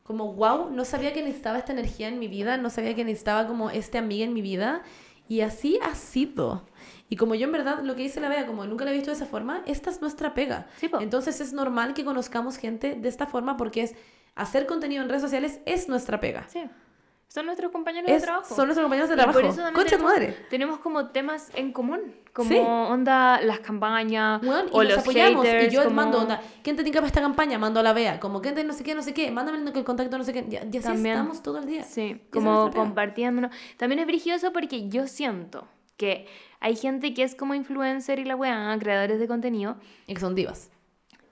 como, wow, no sabía que necesitaba esta energía en mi vida, no sabía que necesitaba como este amiga en mi vida, y así ha sido. Y como yo en verdad lo que dice la Bea, como nunca la he visto de esa forma, esta es nuestra pega. Sí. Entonces es normal que conozcamos gente de esta forma porque es hacer contenido en redes sociales es nuestra pega. Sí. Son nuestros compañeros Es- de trabajo. son nuestros compañeros de Y trabajo. por eso Concha tu tenemos, madre. tenemos como temas en común, como Sí. onda las campañas y o nos los apoyamos. haters, y yo como- mando onda. ¿Quién te tinca para esta campaña? Mando a la Bea. Como, ¿quién te no sé qué, no sé qué? Mándame el, el contacto, no sé qué. Y, y así También. estamos todo el día. Sí, Y como compartiéndonos. También es brilloso porque yo siento que hay gente que es como influencer y la weá, creadores de contenido, Y que son divas.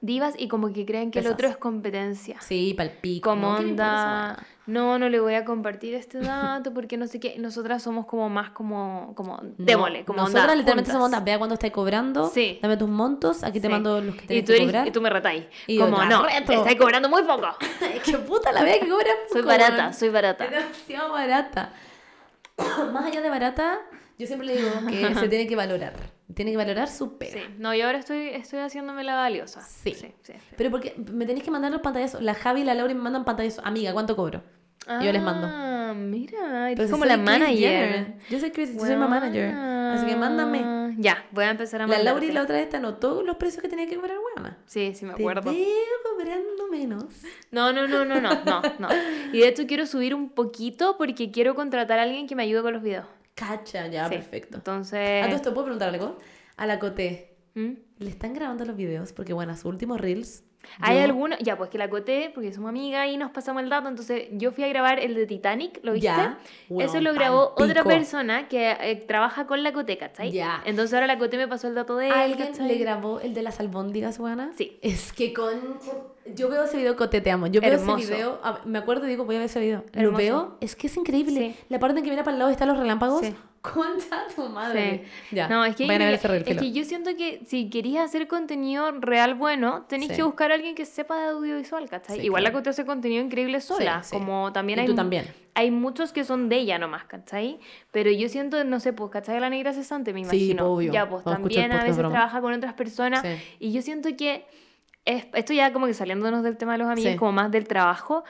divas y como que creen que el Pesas. otro es competencia. Sí, palpico. Como ¿no? ¿Qué me importa esa onda? No, no le voy a compartir este dato porque no sé qué. Nosotras somos como más como, como, No, démosle, como Nosotras onda, literalmente juntas. somos onda. Vea cuando estáis cobrando. Sí. Dame tus montos. Aquí te Sí. mando los que y tenés tú, que eres- cobrar. y tú me retáis. Y Como, "La no, reto". estáis cobrando muy poco. Es que puta la Bea que cobra Soy poco, barata, weón. soy barata. Demasiado barata. Más allá de barata, yo siempre le digo que se tiene que valorar. Tiene que valorar su pega. Sí, no, yo ahora estoy, estoy haciéndome la valiosa. Sí. sí, sí. Pero porque me tenéis que mandar los pantallazos. La Javi y la Laura me mandan pantallazos. Amiga, ¿cuánto cobro? Y yo les mando. Ah, mira, Pero si como la manager. Yo soy Chris, yo soy manager. Así que mándame. Ya, voy a empezar a La mandarte. Laura y la otra vez te anotó los precios que tenía que cobrar, weona. Sí, sí, me Te acuerdo. veo cobrando menos. No, no, no, no, no, no, no. Y de hecho quiero subir un poquito porque quiero contratar a alguien que me ayude con los videos. Cacha, ya, Sí. perfecto. Entonces... A todo esto, ¿puedo preguntar algo? A la Coté, ¿Mm? ¿le están grabando los videos? Porque, bueno, sus últimos reels. Hay yo- algunos, ya pues que la coté, porque somos amigas y nos pasamos el dato, entonces yo fui a grabar el de Titanic, ¿lo viste? Ya. Eso lo grabó otra pico. persona que eh, trabaja con la coté, ¿cachai? Ya. Entonces ahora la coté me pasó el dato de él, ¿Alguien ¿cachai? le grabó el de las albóndigas, weona? Sí. Es que con... Yo veo ese video, Coté, te amo. Yo veo Hermoso. ese video, a- me acuerdo y digo, voy a ver ese video. Lo veo, es que es increíble. Sí. La parte en que mira para el lado están los relámpagos. Sí. Concha tu madre. Sí. Ya. No, es que, es que yo siento que si querías hacer contenido real bueno, tenéis Sí. que buscar a alguien que sepa de audiovisual, ¿cachai? Sí, Igual claro. la Coté hace contenido increíble sola, como también Y hay... tú también. Hay muchos que son de ella nomás, ¿cachai? Pero yo siento, no sé, pues, ¿cachai? La negra cesante, me Sí, imagino. obvio. Ya, pues también a veces broma. trabaja con otras personas. Sí. Y yo siento que, es, esto ya como que saliéndonos del tema de los amigos, como más del trabajo,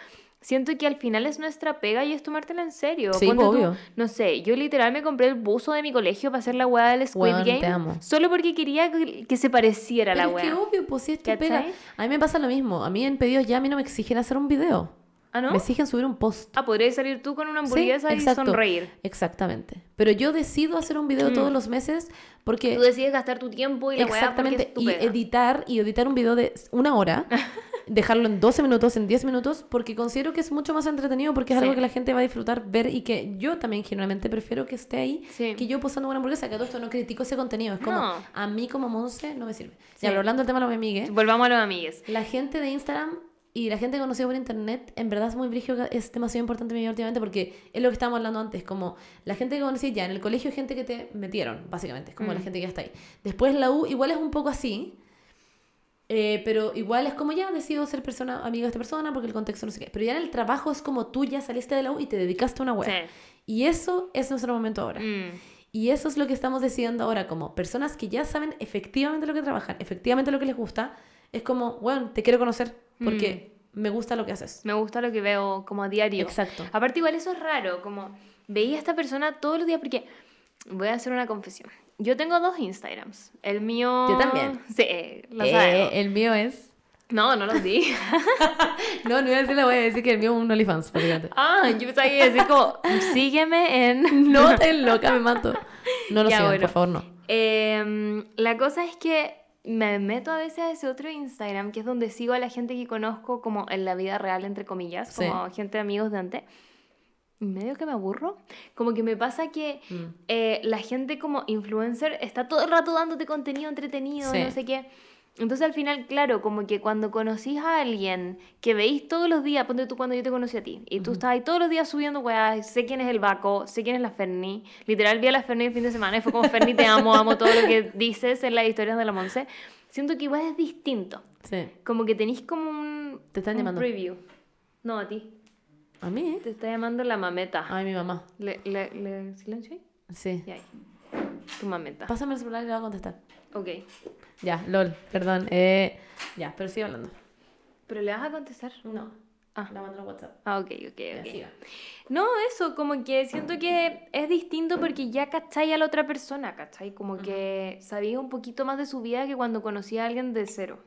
siento que al final es nuestra pega y es tomártela en serio. Sí, Ponte tú, obvio. no sé, yo literal me compré el buzo de mi colegio para hacer la weá del Squid Weón, Game. te amo. Solo porque quería que, se pareciera a la Pero es que weá. obvio, pues sí, es tu pega. A mí me pasa lo mismo. A mí en pedidos ya a mí no me exigen hacer un video. ¿Ah, no? Me exigen subir un post. Ah, podrías salir tú con una Sí, hamburguesa y exacto. sonreír. Exactamente. Pero yo decido hacer un video Mm. todos los meses porque Tú decides gastar tu tiempo y la exactamente es y editar y editar un video de una hora, dejarlo en 12 minutos, en 10 minutos, porque considero que es mucho más entretenido porque es Sí. algo que la gente va a disfrutar ver y que yo también generalmente prefiero que esté ahí Sí. que yo posando una hamburguesa, que a todo esto no critico ese contenido, es como No. a mí como Monse no me sirve. Sí. Ya, pero hablando del tema de los amigues, Volvamos a los amigues. la gente de Instagram y la gente conocida por internet, en verdad es muy brígido, es demasiado importante en mi vida últimamente porque es lo que estábamos hablando antes, como la gente que conocí ya en el colegio, gente que te metieron, básicamente, es como la Mm. gente que ya está ahí. Después la U igual es un poco así, eh, pero igual es como ya decido ser persona, amiga de esta persona porque el contexto no sé qué. Pero ya en el trabajo es como tú ya saliste de la U y te dedicaste a una web. Sí. Y eso es nuestro momento ahora. Mm. Y eso es lo que estamos decidiendo ahora, como personas que ya saben efectivamente lo que trabajan, efectivamente lo que les gusta. Es como, bueno, te quiero conocer porque me gusta lo que haces. Me gusta lo que veo como a diario. Exacto. Aparte, igual eso es raro, como veía a esta persona todos los días, porque voy a hacer una confesión. Yo tengo dos Instagrams. El mío. Yo también. Sí, lo sabemos. el mío es. No, no los di. No, no iba a decir la voy a decir que el mío es un OnlyFans, ah, yo pensaba que iba a decir como, sígueme en. No te loca, me mato. No lo sigan, bueno. por favor, no. Em, la cosa es que me meto a veces a ese otro Instagram, que es donde sigo a la gente que conozco como en la vida real, entre comillas, Sí. como gente de amigos de antes. Y medio que me aburro. Como que me pasa que Mm. eh, la gente como influencer está todo el rato dándote contenido entretenido, Sí. no sé qué. Entonces al final, claro, como que cuando conocís a alguien que veis todos los días, ponte tú cuando yo te conocí a ti, y tú estás ahí todos los días subiendo weas, sé quién es el Baco, sé quién es la Ferni, literal vi a la Ferni el fin de semana y fue como Ferni te amo, amo todo lo que dices en las historias de la Monse. Siento que igual es distinto, Sí. como que tenéis como un, Te están un llamando. preview. No, a ti. A mí, ¿eh? Te está llamando la mameta. Ay, mi mamá. ¿Le, le, le silencio ahí? Sí. Y ahí. Tu mameta. Pásame el celular y le voy a contestar. Ok. Ya, lol, perdón. Eh, ya, pero sigue hablando. ¿Pero le vas a contestar? No. Ah. La mando en WhatsApp. Ah, ok, ok, ok. No, eso, como que siento que es distinto porque ya cachai a la otra persona, ¿cachai? Como que sabía un poquito más de su vida que cuando conocí a alguien de cero.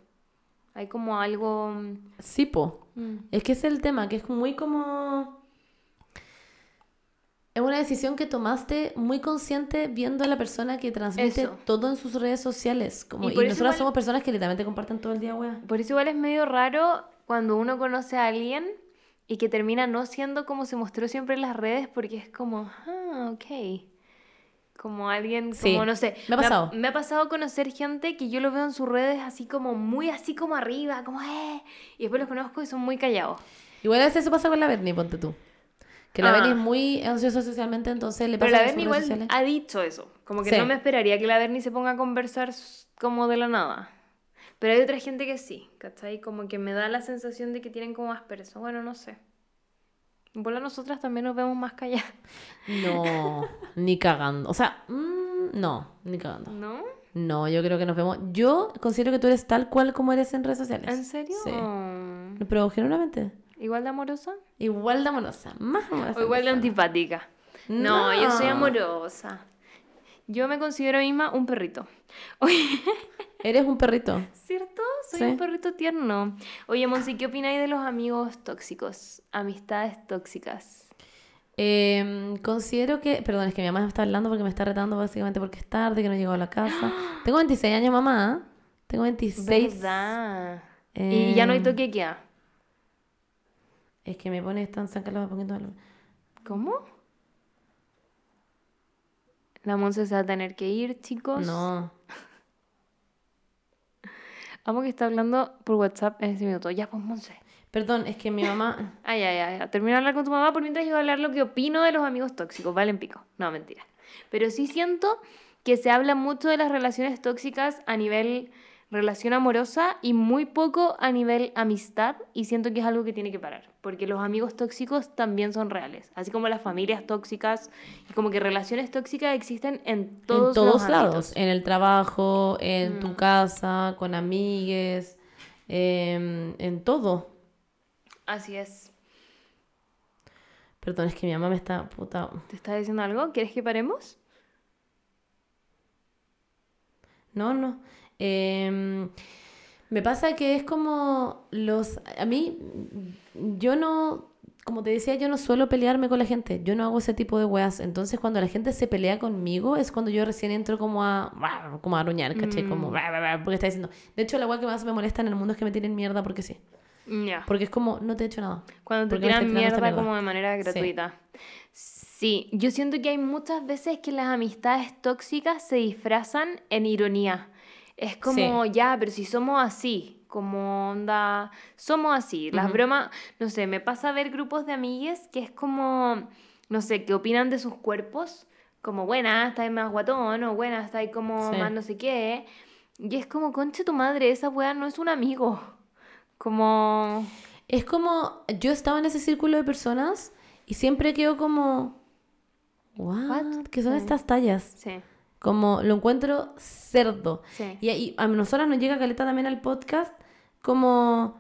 Hay como algo... Sí, po. mm, Es que es el tema, que es muy como... Es una decisión que tomaste muy consciente viendo a la persona que transmite Eso. todo en sus redes sociales. Como, Y y nosotras igual- somos personas que literalmente comparten todo el día, wea. Por eso igual es medio raro cuando uno conoce a alguien y que termina no siendo como se mostró siempre en las redes porque es como, ah, ok. Como alguien, Sí, como no sé. me ha pasado. Me ha, pasado conocer gente que yo lo veo en sus redes así como muy así como arriba, como eh. Y después los conozco y son muy callados. Igual a veces eso pasa con la Bernie, ponte tú. Que la Ah. Bernie es muy ansiosa socialmente, entonces le Pero pasa la en Berni sus redes igual sociales. ha dicho eso. Como que Sí. no me esperaría que la Berni se ponga a conversar como de la nada. Pero hay otra gente que sí, ¿cachai? Como que me da la sensación de que tienen como más peso. Bueno, no sé. Bueno, nosotras también nos vemos más calladas, No, ni cagando. O sea, mm, no, ni cagando. ¿no? No, yo creo que nos vemos. Yo considero que tú eres tal cual como eres en redes sociales. ¿En serio? Sí. Pero genuinamente. ¿Igual de amorosa? Igual de amorosa. Más amorosa. ¿O igual de antipática? No, yo soy amorosa. Yo me considero misma un perrito. Oye, Eres un perrito. ¿cierto? Soy Sí. un perrito tierno. Oye, Monsi, ¿qué opináis de los amigos tóxicos? Amistades tóxicas. Eh, considero que. Perdón, es que mi mamá me está hablando porque me está retando básicamente porque es tarde, que no llegó a la casa. Tengo 26 años, mamá. Tengo 26. ¿Verdad? Y ya no hay Eh, toque queda. Es que me pone tan San Carlos, todo- ¿Cómo? La Monse se va a tener que ir, chicos. No. Amo que está hablando por WhatsApp en este minuto. Ya, pues, Monse. Perdón, es que mi mamá. Ay, ay, ay. Termina de hablar con tu mamá por mientras yo voy a hablar lo que opino de los amigos tóxicos. Valen pico. No, mentira. Pero sí siento que se habla mucho de las relaciones tóxicas a nivel relación amorosa y muy poco a nivel amistad. Y siento que es algo que tiene que parar. Porque los amigos tóxicos también son reales. Así como las familias tóxicas y como que relaciones tóxicas existen en todos, en todos los lados. ámbitos. En el trabajo, en tu Mm. casa, con amigues, em, en todo. Así es. Perdón, es que mi mamá me está puta. ¿Te está diciendo algo? ¿Quieres que paremos? No, no. Em, me pasa que es como los... A mí, yo no... Como te decía, yo no suelo pelearme con la gente. Yo no hago ese tipo de weas. Entonces, cuando la gente se pelea conmigo, es cuando yo recién entro como a... Como a aruñar, ¿caché? Como... Mm. Porque está diciendo... De hecho, la wea que más me molesta en el mundo es que me tiren mierda porque sí. Porque es como, no te he hecho nada. Cuando te ¿Por qué me tiran mierda mierda? como de manera Sí. gratuita. Sí. yo siento que hay muchas veces que las amistades tóxicas se disfrazan en ironía. Es como, ya, pero si somos así, como onda, somos así. Las Ujú. bromas, no sé, me pasa a ver grupos de amigues que es como, no sé, que opinan de sus cuerpos, como, buena, está ahí más guatón, o buena, está ahí como Sí. más no sé qué. Y es como, conche tu madre, esa weá no es un amigo. Como... Es como, yo estaba en ese círculo de personas y siempre quedo como, what? ¿qué son estas tallas? Sí, Como lo encuentro cerdo. sí. Y, y a nosotras nos llega caleta también al podcast como,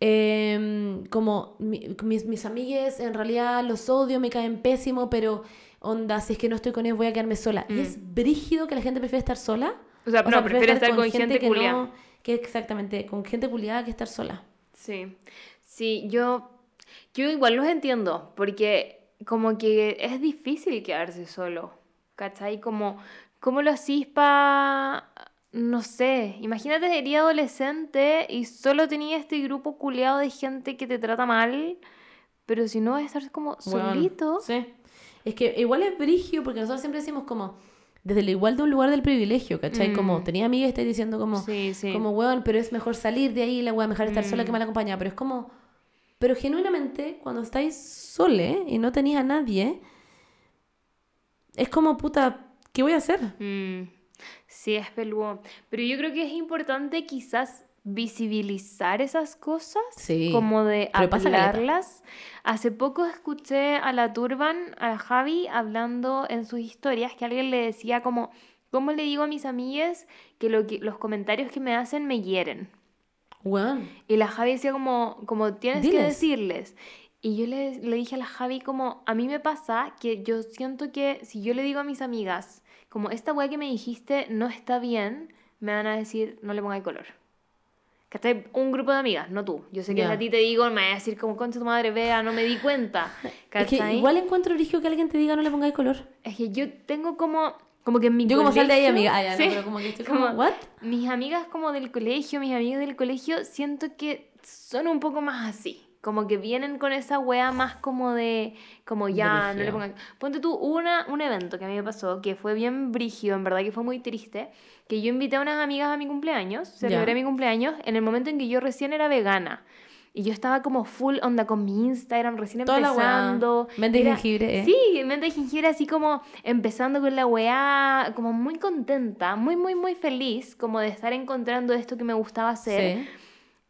em, como mi- mis, mis amigues en realidad los odio, me caen pésimo, pero onda, si es que no estoy con ellos voy a quedarme sola. Y es brígido que la gente prefiere estar sola. O sea, no, prefiere estar con gente, gente que culiá. no, que exactamente, con gente culiada que estar sola. Sí, sí, yo, yo igual los entiendo, porque como que es difícil quedarse solo, ¿cachai? Como ¿Cómo lo hacís para... No sé, imagínate sería adolescente y solo tenía este grupo culeado de gente que te trata mal, pero si no vas a estar como Weón, solito. Sí. Es que igual es brigio porque nosotros siempre decimos como desde el igual de un lugar del privilegio, ¿cachai? Como tenía amigas y estáis diciendo como, Mm. Sí, sí. como weón, pero es mejor salir de ahí, la weón, mejor estar sola que Mm. mal acompañada. Pero es como, pero genuinamente, cuando estáis sole y no tenéis a nadie, es como, puta, ¿qué voy a hacer? Mm, sí, es peludo. Pero yo creo que es importante quizás visibilizar esas cosas, Sí, como de hablarlas. Hace poco escuché a la Turban, a Javi, hablando en sus historias que alguien le decía como, ¿cómo le digo a mis amigas que, lo que los comentarios que me hacen me hieren? Weón. Y la Javi decía como, como tienes que decirles. Y yo le, le dije a la Javi como, a mí me pasa que yo siento que si yo le digo a mis amigas, como esta weá que me dijiste no está bien, me van a decir, no le pongáis color. ¿Cachai? Un grupo de amigas, no tú. Yo sé que a ti te digo, me vas a decir como, concha tu madre, vea, no me di cuenta. Es que igual encuentro origen que alguien te diga no le pongáis color. Es que yo tengo como, como que en mi Yo como sal de ahí, amiga. Ah, ya, no, Sí, pero como que estoy como, ¿what? mis amigas como del colegio, mis amigas del colegio, siento que son un poco más así. Como que vienen con esa wea más como de, como ya, no le pongan... Ponte tú, una, un evento que a mí me pasó, que fue bien brígido, en verdad que fue muy triste, que yo invité a unas amigas a mi cumpleaños, celebré Ya. mi cumpleaños, en el momento en que yo recién era vegana. Y yo estaba como full onda con mi Instagram, recién Toda la empezando. Mente y Era- jengibre, ¿eh? Sí, mente de jengibre así como empezando con la weá, como muy contenta, muy, muy, muy feliz, como de estar encontrando esto que me gustaba hacer. Sí.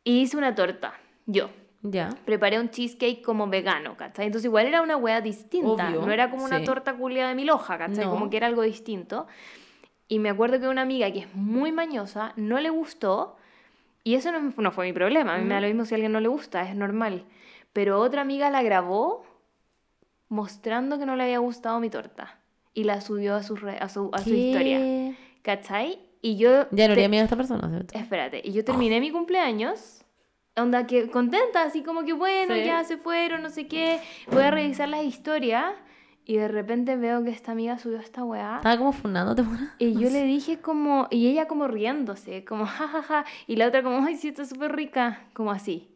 Y hice una torta, yo. Ya. Preparé un cheesecake como vegano, ¿cachai? Entonces igual era una weá distinta, Obvio, no era como una sí. torta culia de mil hojas, ¿cachai? No. Como que era algo distinto. Y me acuerdo que una amiga que es muy mañosa no le gustó, y eso no, no fue mi problema, a mí me da lo mismo si a alguien no le gusta, es normal. Pero otra amiga la grabó mostrando que no le había gustado mi torta y la subió a su, re- a su, a su historia. ¿cachai? Y yo... Ya no te- miedo a esta persona, ¿cierto? Espérate, y yo terminé mi cumpleaños, onda que contenta, así como que bueno, Sí. ya se fueron, no sé qué, voy a revisar las historias y de repente veo que esta amiga subió esta weá. Estaba como funándote, mona. Y yo le dije como, y ella como riéndose, como jajaja, y la otra como, ay, sí, está súper rica, como así.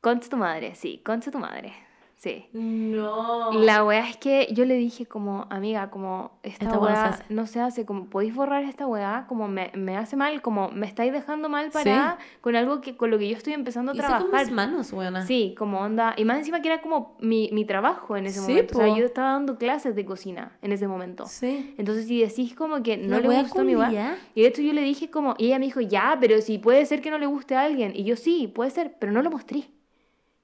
Concha tu madre, sí, concha tu madre, sí. No. La weá es que yo le dije como, amiga, como esta, Esta weá no se hace. no se hace, como podéis borrar esta weá, como me, me hace mal, como me estáis dejando mal para con algo que con lo que yo estoy empezando a Hice con trabajar. mis manos, weona. Sí, como onda, y más encima que era como mi, mi trabajo en ese Sí, momento, o sea, po. yo estaba dando clases de cocina en ese momento. Sí. Entonces, si decís como que no La le gustó mi weá, y de hecho yo le dije como, y ella me dijo, ya, pero si puede ser que no le guste a alguien, y yo sí, puede ser, pero no lo mostré.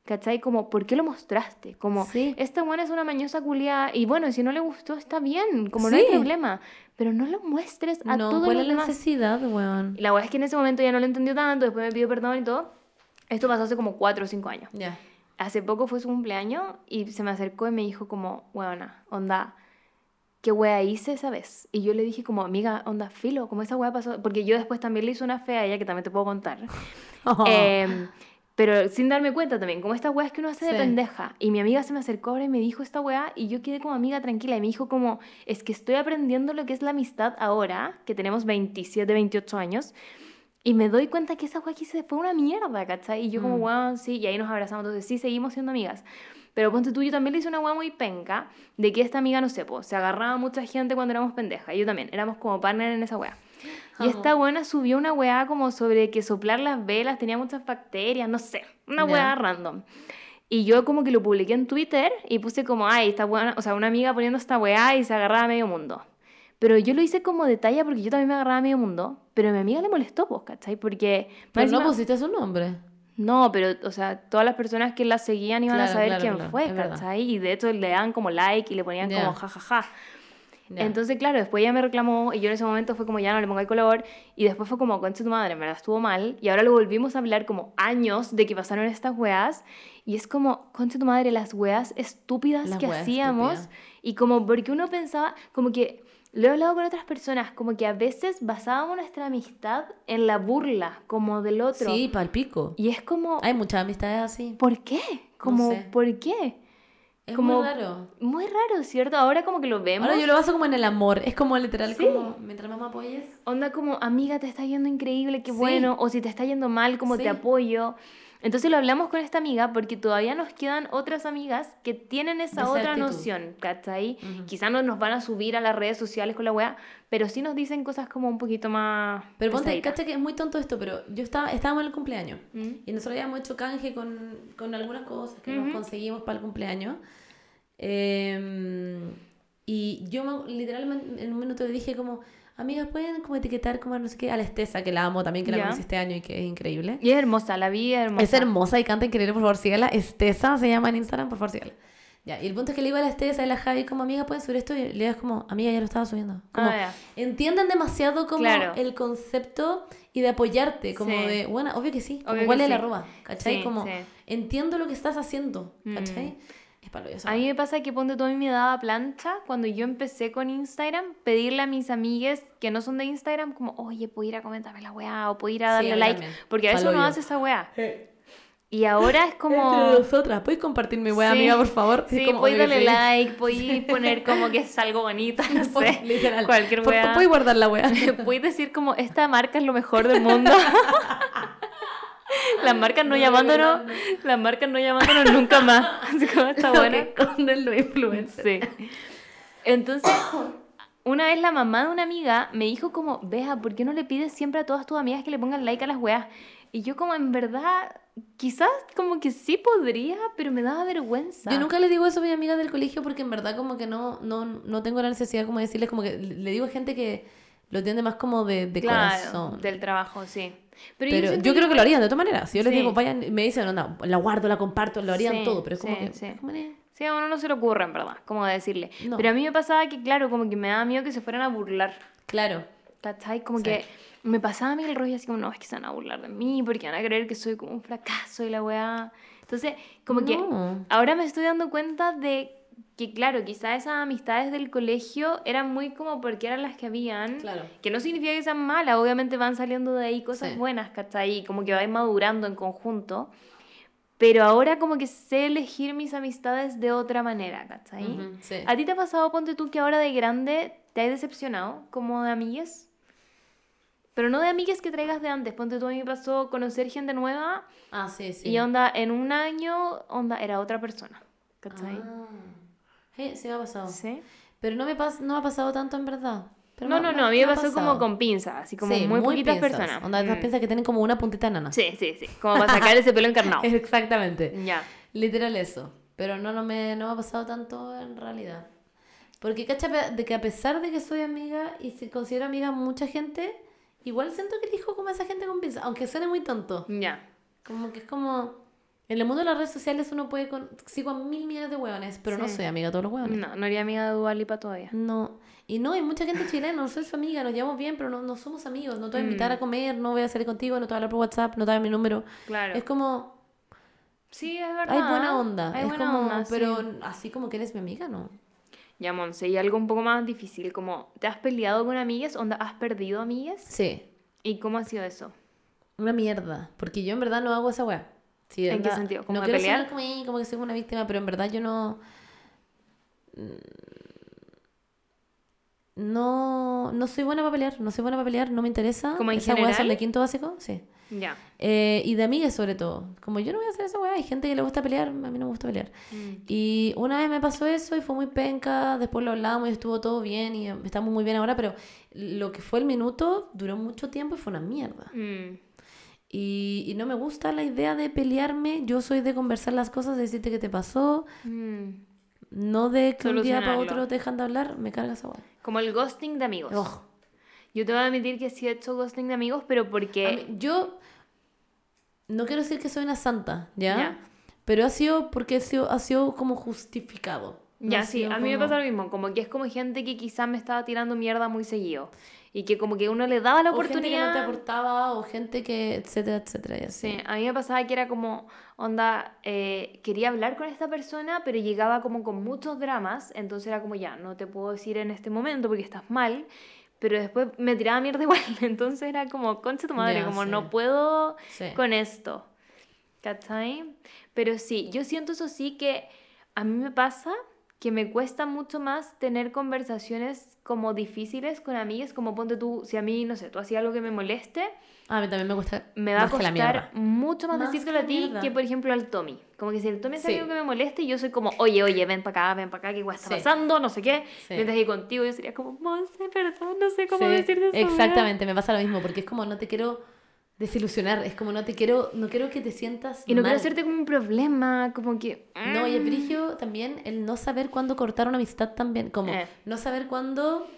¿Cachai? Como, ¿por qué lo mostraste? Como, Sí. esta buena es una mañosa culiada, y bueno, si no le gustó, está bien, como no hay Sí. problema, pero no lo muestres a no, todos ¿cuál los es la demás. necesidad, weón? Y la weá es que en ese momento ya no lo entendió tanto, después me pidió perdón y todo. Esto pasó hace como 4 o 5 años. Ya. Hace poco fue su cumpleaños y se me acercó y me dijo como, weona, onda, ¿qué wea hice esa vez? Y yo le dije como, amiga, onda, filo, como esa wea pasó, porque yo después también le hice una fea a ella que también te puedo contar. Em, pero sin darme cuenta también, como estas weas que uno hace de Sí. pendeja. Y mi amiga se me acercó ahora y me dijo esta wea y yo quedé como amiga tranquila y me dijo como, es que estoy aprendiendo lo que es la amistad ahora, que tenemos 27, 28 años. Y me doy cuenta que esa wea que hice fue una mierda, ¿cachai? Y yo como, Mm. weón, sí, y ahí nos abrazamos, entonces sí, seguimos siendo amigas. Pero ponte tú, yo también le hice una wea muy penca de que esta amiga, no sé, po, se agarraba a mucha gente cuando éramos pendejas. Yo también, éramos como partner en esa wea. Y esta buena subió una weá como sobre que soplar las velas tenía muchas bacterias, no sé, una weá random. Y yo como que lo publiqué en Twitter y puse como, ay, esta buena, o sea, una amiga poniendo esta weá y se agarraba a medio mundo. Pero yo lo hice como detalle porque yo también me agarraba a medio mundo, pero a mi amiga le molestó, ¿cachai? Porque... Pero no encima- pusiste su nombre. no, pero, o sea, todas las personas que la seguían iban a saber claro, quién claro, fue. ¿cachai? Y de hecho le daban como like y le ponían Ya. como jajaja. Entonces, claro, después ella me reclamó y yo en ese momento fue como ya no le pongo el color y después fue como, concha tu madre, en verdad estuvo mal y ahora lo volvimos a hablar como años de que pasaron estas weas y es como, concha tu madre, las weas estúpidas Las que weas hacíamos estúpidas. y como porque uno pensaba, como que lo he hablado con otras personas, como que a veces basábamos nuestra amistad en la burla, como del otro. Sí, palpico. Y es como, Hay muchas amistades así. ¿por qué? Como, sé. ¿por qué? Es como muy raro. Muy raro, ¿cierto? Ahora como que lo vemos. Ahora yo lo baso como en el amor. Es como literal, Sí. como mientras más me apoyes. Onda como, amiga, te está yendo increíble, qué Sí. bueno. O si te está yendo mal, como Sí. te apoyo. Entonces lo hablamos con esta amiga porque todavía nos quedan otras amigas que tienen esa otra actitud. noción, ¿cachai? Ujú. Quizás no nos van a subir a las redes sociales con la weá, pero sí nos dicen cosas como un poquito más. Pero ponte, cacha que es muy tonto esto, pero yo estaba, estábamos en el cumpleaños. ¿Mm? Y nosotros habíamos hecho canje con, con algunas cosas que Ujú. nos conseguimos para el cumpleaños. Eh, y yo me- literalmente en un minuto le dije como, amigas, ¿pueden como etiquetar como a no sé qué? A la Estesa, que la amo también, que la conocí este año y que es increíble. Y es hermosa, la vida es hermosa. Es hermosa y canta increíble, por favor, sígala. Estesa se llama en Instagram, por favor, sígala. Ya, y el punto es que le digo a la Estesa y la Javi como, amiga, ¿pueden subir esto? Y le digo como, amiga, ya lo estaba subiendo. Como, Ah, ya. entienden demasiado como Claro. el concepto y de apoyarte, como Sí. de, bueno, obvio que sí, como Obvio cuál es la arroba, ¿cachai? Sí, como, entiendo lo que estás haciendo, Mm. Es palo. A mí me pasa que ponte todo a mí me daba plancha cuando yo empecé con Instagram, pedirle a mis amigues que no son de Instagram como, oye, ¿puedo ir a comentarme la weá? O ¿puedo ir a Sí, darle mí like? también. Porque a veces uno hace esa weá. Y ahora es como... Entre nosotras, ¿puedes compartir mi wea, Sí. amiga, por favor? Sí, como, que darle sí. like, puedes poner como que es algo bonito, no sé. Literal. Cualquier weá. Puedes guardar la wea. Puedes decir como, esta marca es lo mejor del mundo. las marcas no, No, llamándonos, no, no. las marcas no llamándonos nunca más. Así como está buena. Con el influencer. Sí. Entonces, una vez la mamá de una amiga me dijo como, Vea, ¿por qué no le pides siempre a todas tus amigas que le pongan like a las weas? Y yo como, en verdad, quizás como que sí podría, pero me daba vergüenza. Yo nunca le digo eso a mis amigas del colegio porque en verdad como que no, no, no tengo la necesidad como de decirles como que le digo a gente que lo entiende más como de, de claro, corazón. del trabajo, sí. Pero yo, siento creo que lo harían de todas maneras. Si yo les Sí. digo, vayan, me dicen, no, no, la guardo, la comparto, lo harían Sí, todo. Pero es como sí, que... sí. es como de- Sí, a uno no se le ocurre, en verdad, como decirle. No. Pero a mí me pasaba que, claro, como que me daba miedo que se fueran a burlar. Claro. ¿Cachai? Como que me pasaba a mí el rollo así como, no, es que se van a burlar de mí porque van a creer que soy como un fracaso y la weá. Entonces, como que No. ahora me estoy dando cuenta de que, claro, quizás esas amistades del colegio eran muy como porque eran las que habían. Claro. Que no significa que sean malas, obviamente van saliendo de ahí cosas Sí. buenas, ¿cachai? Como que vais madurando en conjunto. Pero ahora como que sé elegir mis amistades de otra manera, ¿cachai? Ujú, sí. ¿A ti te ha pasado, ponte tú, que ahora de grande te has decepcionado como de amigues? Pero no de amigues que traigas de antes. Ponte tú, a mí me pasó conocer gente nueva Ah, sí, sí. y onda, en un año, onda, era otra persona. ¿Cachai? Ah. Sí, sí me ha pasado. ¿Sí? Pero no me, pas no me ha pasado tanto en verdad. Pero No, no, no, a mí me pasó como pasado. con pinzas, así como Sí, muy, poquitas pinzas. personas. Onda, esas Mm. pinzas que tienen como una puntita enana. Sí, sí, sí. Como para sacar ese pelo encarnado. Exactamente. ya. Literal eso. Pero no, no, me, no me ha pasado tanto en realidad. Porque, cacha, de que a pesar de que soy amiga y se considero amiga mucha gente, igual siento que elijo como esa gente con pinza. Aunque suene muy tonto. Ya. Como que es como... En el mundo de las redes sociales uno puede... Con... Sigo a mil millones de hueones, pero no Sí. soy amiga de todos los hueones. No, no haría amiga de Dualipa todavía. No. Y no, hay mucha gente chilena, no soy su amiga, nos llevamos bien, pero no, no somos amigos. No te voy a invitar Mm. a comer, no voy a salir contigo, no te voy a hablar por WhatsApp, no te voy a dar mi número. Claro. Es como, Sí, es verdad. hay buena onda. Hay es buena como, onda, sí. pero así como que eres mi amiga, no. Ya, Monse, y algo un poco más difícil, como, ¿te has peleado con amigas? ¿Onda, has perdido amigas? Sí, ¿Y cómo ha sido eso? una mierda. Porque yo en verdad no hago esa weá. Sí, ¿En qué sentido? ¿Como no de pelear? como, "Ih", como que soy una víctima, pero en verdad yo no. No, no soy buena para pelear, no soy buena para pelear, no me interesa. ¿Como en Esas weas son general? de quinto básico, sí. Ya. Eh, y de amigas sobre todo. Como yo no voy a hacer esa weá, hay gente que le gusta pelear, a mí no me gusta pelear. Mm. Y una vez me pasó eso y fue muy penca, después lo hablamos y estuvo todo bien y eh, estamos muy bien ahora, pero lo que fue el minuto duró mucho tiempo y fue una mierda. Mm. Y, y no me gusta la idea de pelearme, yo soy de conversar las cosas, de decirte qué te pasó, Mm. no de que un día para otro te dejan de hablar, me carga esa weá. Como el ghosting de amigos. Ugh. Yo te voy a admitir que sí he hecho ghosting de amigos, pero porque... Mí- yo no quiero decir que soy una santa, ¿ya? Pero ha sido porque ha sido, ha sido como justificado. No Ya, sí, a mí me como- pasa lo mismo, como que es como gente que quizás me estaba tirando mierda muy seguido. Y que como que uno le daba la O gente que no te oportunidad... aportaba, o gente que, etcétera, etcétera, y así. Sí, a mí me pasaba que era como, onda, eh, quería hablar con esta persona, pero llegaba como con muchos dramas, entonces era como, ya, no te puedo decir en este momento porque estás mal, pero después me tiraba mierda igual, entonces era como, concha tu madre, Ya, como sí. no puedo Sí. con esto, ¿cachai? Pero sí, yo siento eso sí que a mí me pasa que me cuesta mucho más tener conversaciones como difíciles con amigas, como ponte tú, si a mí, no sé, tú hacías algo que me moleste, A mí también me cuesta me va a costar mucho más, Más decírtelo a ti mierda. que, por ejemplo, al Tommy. Como que si el Tommy hace Sí. algo que me moleste, yo soy como, oye, oye, ven para acá, ven para acá, ¿qué guay está Sí. pasando? No sé qué. Sí. Mientras que contigo yo sería como, Monse, perdón, no sé cómo Sí, decirte eso. Exactamente, me pasa lo mismo, porque es como no te quiero desilusionar, es como no te quiero, no quiero que te sientas Y no mal. quiero hacerte como un problema, como que... No, y es mm. brigio también el no saber cuándo cortar una amistad también, como Eh. no saber cuándo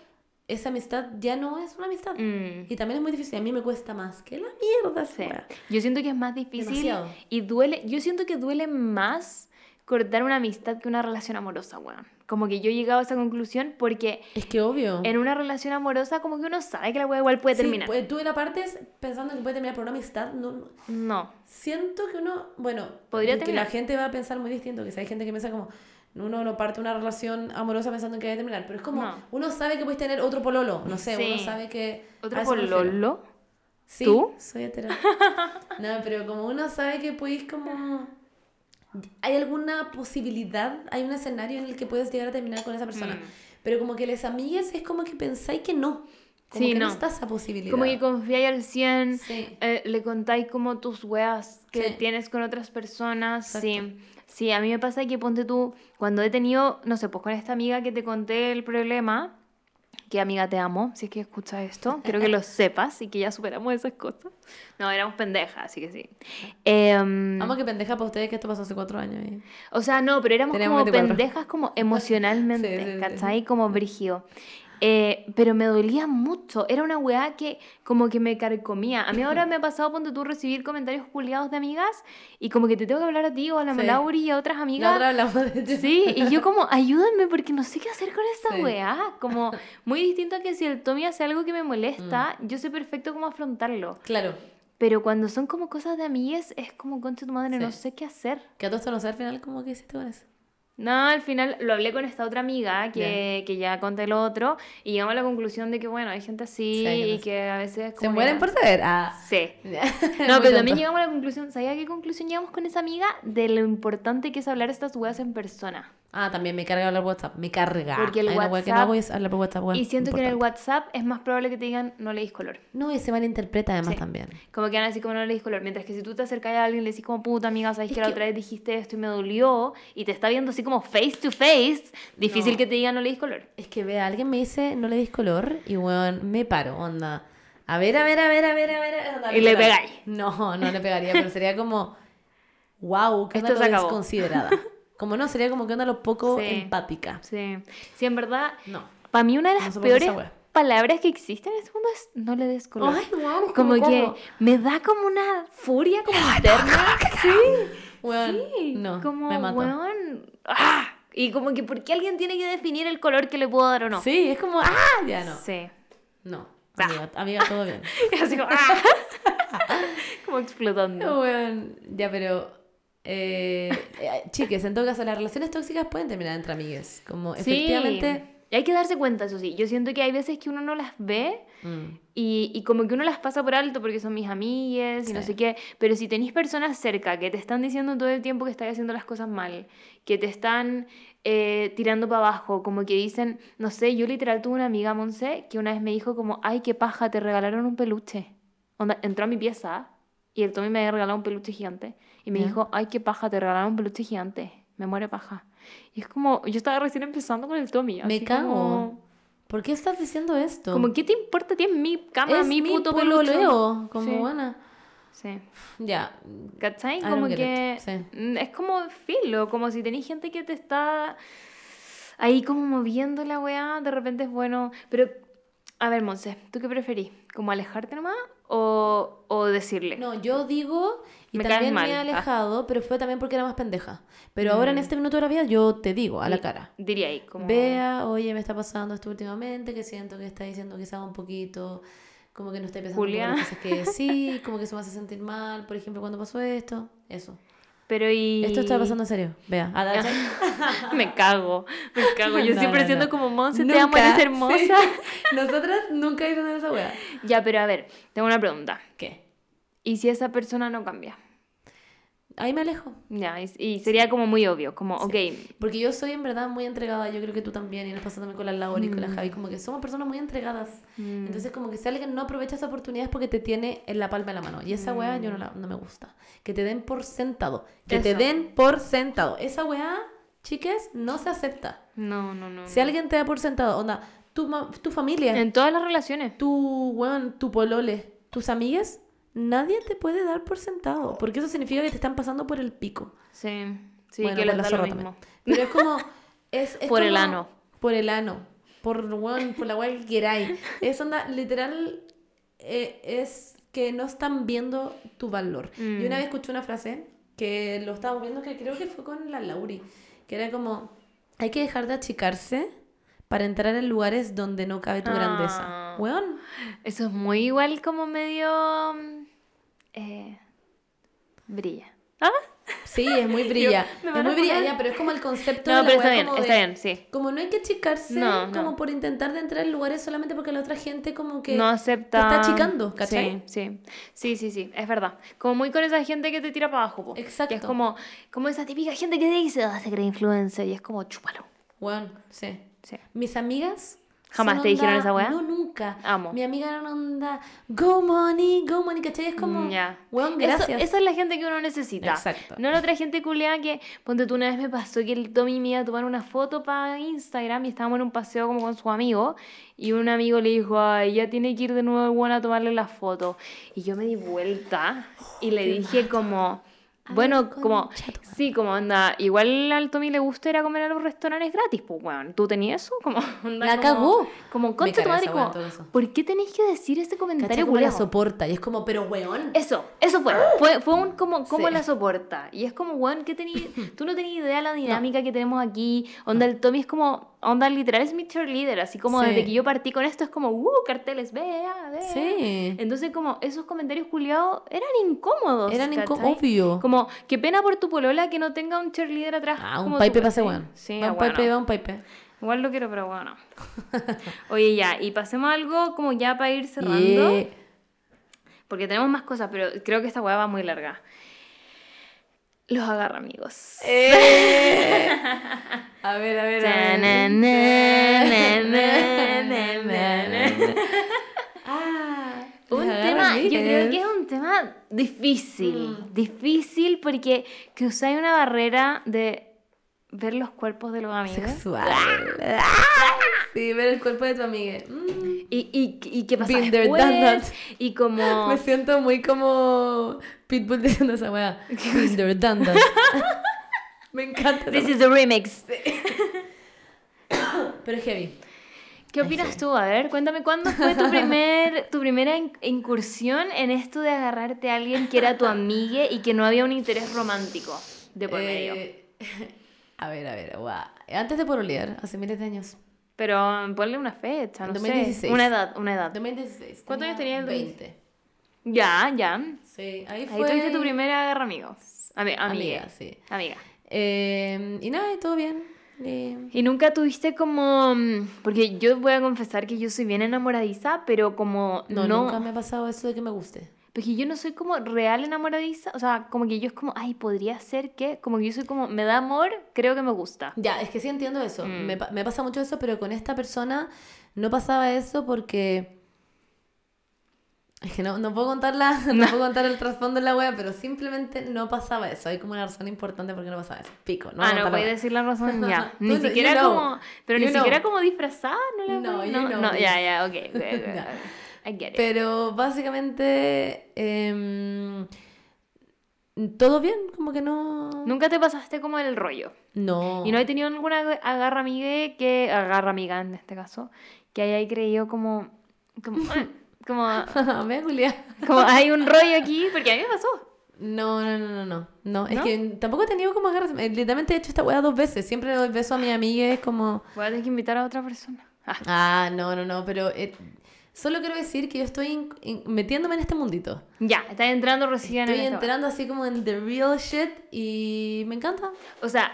esa amistad ya no es una amistad. Mm. Y también es muy difícil, a mí me cuesta más que la mierda. Sí. Yo siento que es más difícil Demasiado. y duele. Yo siento que duele más cortar una amistad que una relación amorosa, weón. Como que yo he llegado a esa conclusión porque Es que obvio. en una relación amorosa como que uno sabe que la weá igual puede Sí, terminar. pues, tú en la parte pensando que puede terminar por una amistad, no, no- siento que uno, bueno, Podría que la gente va a pensar muy distinto, que si hay gente que piensa como uno no parte una relación amorosa pensando en que va a terminar, pero es como No. uno sabe que puedes tener otro pololo, no sé, Sí. uno sabe que Otro pololo. Sí, ¿Tú? soy hetero. no, pero como uno sabe que podéis como... Hay alguna posibilidad, hay un escenario en el que puedes llegar a terminar con esa persona. Mm. Pero como que les amigues es como que pensáis que no. Como Sí, que no. no. está esa posibilidad. Como que confiáis al 100, Sí. eh, le contáis como tus weas que Sí. tienes con otras personas. Exacto. Sí. Sí, a mí me pasa que ponte tú, cuando he tenido, no sé, pues con esta amiga que te conté el problema, que amiga te amo, si es que escuchas esto, quiero que lo sepas y que ya superamos esas cosas. No, éramos pendejas, así que sí. Em, Vamos que pendeja para ustedes que esto pasó hace cuatro años. y- o sea, no, pero éramos Teníamos como 24. pendejas como emocionalmente, Sí, sí, sí. ¿cachai? Como brígido. Eh, pero me dolía mucho. Era una weá que como que me carcomía. A mí ahora me ha pasado, ponte tú, recibir comentarios culiados de amigas y como que te tengo que hablar a ti o a la Sí. Lauri y a otras La amigas. otra hablamos de. Sí, y yo como, ayúdenme porque no sé qué hacer con esta Sí. weá. Como muy distinto a que si el Tommy hace algo que me molesta, Mm. yo sé perfecto cómo afrontarlo. Claro. Pero cuando son como cosas de amigues, es como, concha tu madre, no Sí. sé qué hacer. Que a todo esto no sé al final cómo que hiciste con eso. No, al final lo hablé con esta otra amiga que, que ya conté lo otro y llegamos a la conclusión de que, bueno, hay gente así Sí, hay gente y que a veces... Se mueren por saber. Ah. Sí. No, pero también llegamos a la conclusión, ¿sabía a qué conclusión llegamos con esa amiga? De lo importante que es hablar estas weas en persona. Ah, también me carga hablar WhatsApp. Me carga. Porque el Hay una wea que no WhatsApp- hago es hablar por WhatsApp. wea, y siento que en el. WhatsApp es más probable que te digan, no leís color. No, y se malinterpreta además Sí. también. Como que van a decir como no leís color. Mientras que si tú te acercas a alguien y le decís como puta amiga, sabes Es que la que- otra vez dijiste esto y me dolió y te está viendo así como face to face, difícil No. que te digan no leís color. Es que vea, alguien me dice no le dis color y weón, me paro, onda. A ver, a ver, a ver, a ver, a ver. onda, Y le pegáis. No, no le pegaría, pero sería como, wow, qué onda Esto se acabó. desconsiderada. Como no, sería como que onda lo poco Sí. empática. Sí. Sí, en verdad, No. para mí una de las peores palabras que existen en este mundo es no le des color. Ay, wow, como ¿cómo, que me da como una furia como interna. Sí. Sí, no, como, me mato. weón, ¡ah! Y como que, ¿por qué alguien tiene que definir el color que le puedo dar o no? Sí, es como, ah, ya no. Sí. No, Ah. amiga, amiga, todo bien. Y así como, ¡ah! como explotando. Weón, ya, pero... Eh, eh, chiques, en todo caso, las relaciones tóxicas pueden terminar entre amigues. Como efectivamente... Sí. Hay que darse cuenta, eso sí. Yo siento que hay veces que uno no las ve Mm, y, y como que uno las pasa por alto porque son mis amigues y no sé qué. Pero si tenéis personas cerca que te están diciendo todo el tiempo que estás haciendo las cosas mal, que te están eh, tirando para abajo, como que dicen, no sé, yo literal tuve una amiga, Monse, que una vez me dijo como, ay, qué paja, te regalaron un peluche. Onda, entró a mi pieza y el Tommy me había regalado un peluche gigante. Y me Ya. dijo, ay, qué paja, te regalaron un peluche gigante. Me muere paja. Y es como, yo estaba recién empezando con el Tommy. Me así cago. Como, ¿Por qué estás diciendo esto? como, ¿qué te importa? Tienes mi cama, es mi puto peluche. como Sí. buena. Sí. Ya, ¿Cachai? I Como que it, sí. mm, es como filo, como si tenéis gente que te está ahí como moviendo la weá, de repente es bueno. Pero, a ver, Monse, ¿tú qué preferís? ¿Como alejarte nomás o, o decirle? No, yo digo, y Me también mal. me he Ah. alejado, pero fue también porque era más pendeja. Pero ahora en Mm. este minuto de la vida yo te digo a la cara. Diría ahí, como... Vea, oye, me está pasando esto últimamente, que siento que está diciendo quizás un poquito, como que no estoy pensando Julia. en las cosas que sí, como que eso me hace sentir mal, por ejemplo, cuando pasó esto, eso. Pero y... Esto está pasando en serio, vea. Ah, me cago, me cago. Yo No, siempre no, siento no. como Monse, te amo, eres hermosa. sí. Nosotras nunca hicimos esa wea. Ya, pero a ver, tengo una pregunta. ¿Qué? ¿Y si esa persona no cambia? Ahí me alejo. Ya, y, y sería como muy obvio, como, ok, Porque yo soy en verdad muy entregada, yo creo que tú también, y nos pasa también con la Laura y con la Mm. Javi, como que somos personas muy entregadas. Mm. Entonces como que si alguien no aprovecha esa oportunidad es porque te tiene en la palma de la mano. Y esa weá yo no, la- no me gusta. Que te den por sentado. Que te Eso. den por sentado. Esa weá, chiques, no se acepta. no, no, no. Si alguien te da por sentado, onda, tu, tu familia, En todas las relaciones. tu weón, tu polole, tus amigas, nadie te puede dar por sentado. Porque eso significa que te están pasando por el pico. Sí, sí, Bueno, que por les da lo mismo. también. Pero es como. Es, es Por el ano. Por el ano. Por, weón, por la weá que queráis. Es onda, literal, eh, es que no están viendo tu valor. Mm. Yo una vez escuché una frase que lo estábamos viendo, que creo que fue con la Lauri, que era como: hay que dejar de achicarse para entrar en lugares donde no cabe tu Ah. grandeza. Weón. Eso es muy igual como medio... Eh, brilla. ¿Ah? Sí, es muy brilla. es muy brilla, ya, pero es como el concepto No, de la pero está bien, como está de- bien, sí. Como no hay que achicarse No, no. como por intentar de entrar en lugares solamente porque la otra gente como que no te acepta. está achicando, ¿cachai? Sí, sí, sí, sí, sí, es verdad. Como muy con esa gente que te tira para abajo, po. Exacto. Que es como, como esa típica gente que dice, ah, se cree influencer y es como, chúpalo. Bueno, sí. Sí. Mis amigas ¿Jamás te dijeron esa weá? No, nunca. Amo. Mi amiga era una onda, go money, go money, ¿cachai? Es como, Mm, ya. weón, Eso- gracias. esa es la gente que uno necesita. Exacto. No la otra gente culeada que, ponte tú, una vez me pasó que el Tommy me iba a tomar una foto para Instagram y estábamos en un paseo como con su amigo y un amigo le dijo, ay, ya tiene que ir de nuevo el bueno a tomarle la foto. Y yo me di vuelta y le dije como, bueno, como, sí, como anda, igual al Tommy le gusta ir a comer a los restaurantes gratis, pues, weón, ¿tú tenías eso? Como, onda, La como- cagó. Como, concha tu madre, como. ¿por qué tenéis que decir ese ¿Cachai? comentario Como la soporta. Y es como, pero weón. Eso, eso fue. Fue, fue un como, cómo Sí. la soporta. Y es como, weón, que tení, tú no tenías idea de la dinámica que tenemos aquí. Onda, el Tommy es como, onda, literal es mi cheerleader. Así como Sí. desde que yo partí con esto es como, uh, carteles, vea, vea. Sí. Entonces, como, esos comentarios culiados eran incómodos. Eran ¿cachai? obvio. Como, qué pena por tu polola que no tenga un cheerleader atrás. Ah, un pipe pase weón. Sí, va un bueno. pipe, va un pipe. Igual lo quiero, pero bueno. Oye, ya, y pasemos algo como ya para ir cerrando. Yeah. Porque tenemos más cosas, pero creo que esta hueá va muy larga. Los agarra amigos. Eh. A ver, a ver, a ver. Ah, Un tema, yo creo que es un tema difícil. Mm. Difícil porque que usáis una barrera de ver los cuerpos de los amigos. Sexual. Sí, ver el cuerpo de tu amiga. Mm. Y, y, y qué pasa Been there, después. that. Y como... Me siento muy como Pitbull diciendo esa weá. Been there, done that. Me encanta. This is the remix. Pero es heavy. ¿Qué opinas tú? A ver, cuéntame, ¿cuándo fue tu, primer, tu primera in- incursión en esto de agarrarte a alguien que era tu amigue y que no había un interés romántico de por medio? Eh, a ver, a ver, guau. Antes de porolear, hace miles de años. Pero ponle una fecha, no 2016. sé. Una edad, una edad. 2016. ¿Cuántos años tenías en el 20. Ya, ya. Sí, ahí Ahí fue. tuviste tu primera agarra amigos. Ami- amiga. Amiga, sí. Amiga. Eh, y nada, y todo bien. Eh, Y nunca tuviste como... mm, Porque yo voy a confesar que yo soy bien enamoradiza, pero como no, no... nunca me ha pasado eso de que me guste. Porque yo no soy como real enamoradiza, o sea, como que yo es como, ay, podría ser que, como que yo soy como, me da amor, creo que me gusta. Ya, es que sí entiendo eso. Mm. Me, me pasa mucho eso, pero con esta persona no pasaba eso porque. Es que no, no puedo contar la- no puedo contar el trasfondo de la wea, pero simplemente no pasaba eso. Hay como una razón importante por qué no pasaba eso. Pico, no ah, no, la voy a decir la razón ya. Ni siquiera you know. como, pero ni know. siquiera como disfrazada, no le No, no, know no, ya, ya, ok, ok, ok, Ya. ok. I get it. Pero básicamente. em, todo bien, como que no. Nunca te pasaste como el rollo. No. Y no he tenido ninguna agarra amiga que, agarra amiga en este caso, que haya creído como, como, como, Ve, Julia. como hay un rollo aquí, porque a mí me pasó. No, no, no, no, no. No, es ¿No? que tampoco he tenido como agarras. eh, Literalmente he hecho esta weá dos veces. Siempre le doy beso a mi amiga, es como. Voy a tener que invitar a otra persona. Ah, Ah, no, no, no, pero eh, solo quiero decir que yo estoy in- in- metiéndome en este mundito. ya, estás entrando recién en Estoy entrando así como en the real shit y me encanta. O sea,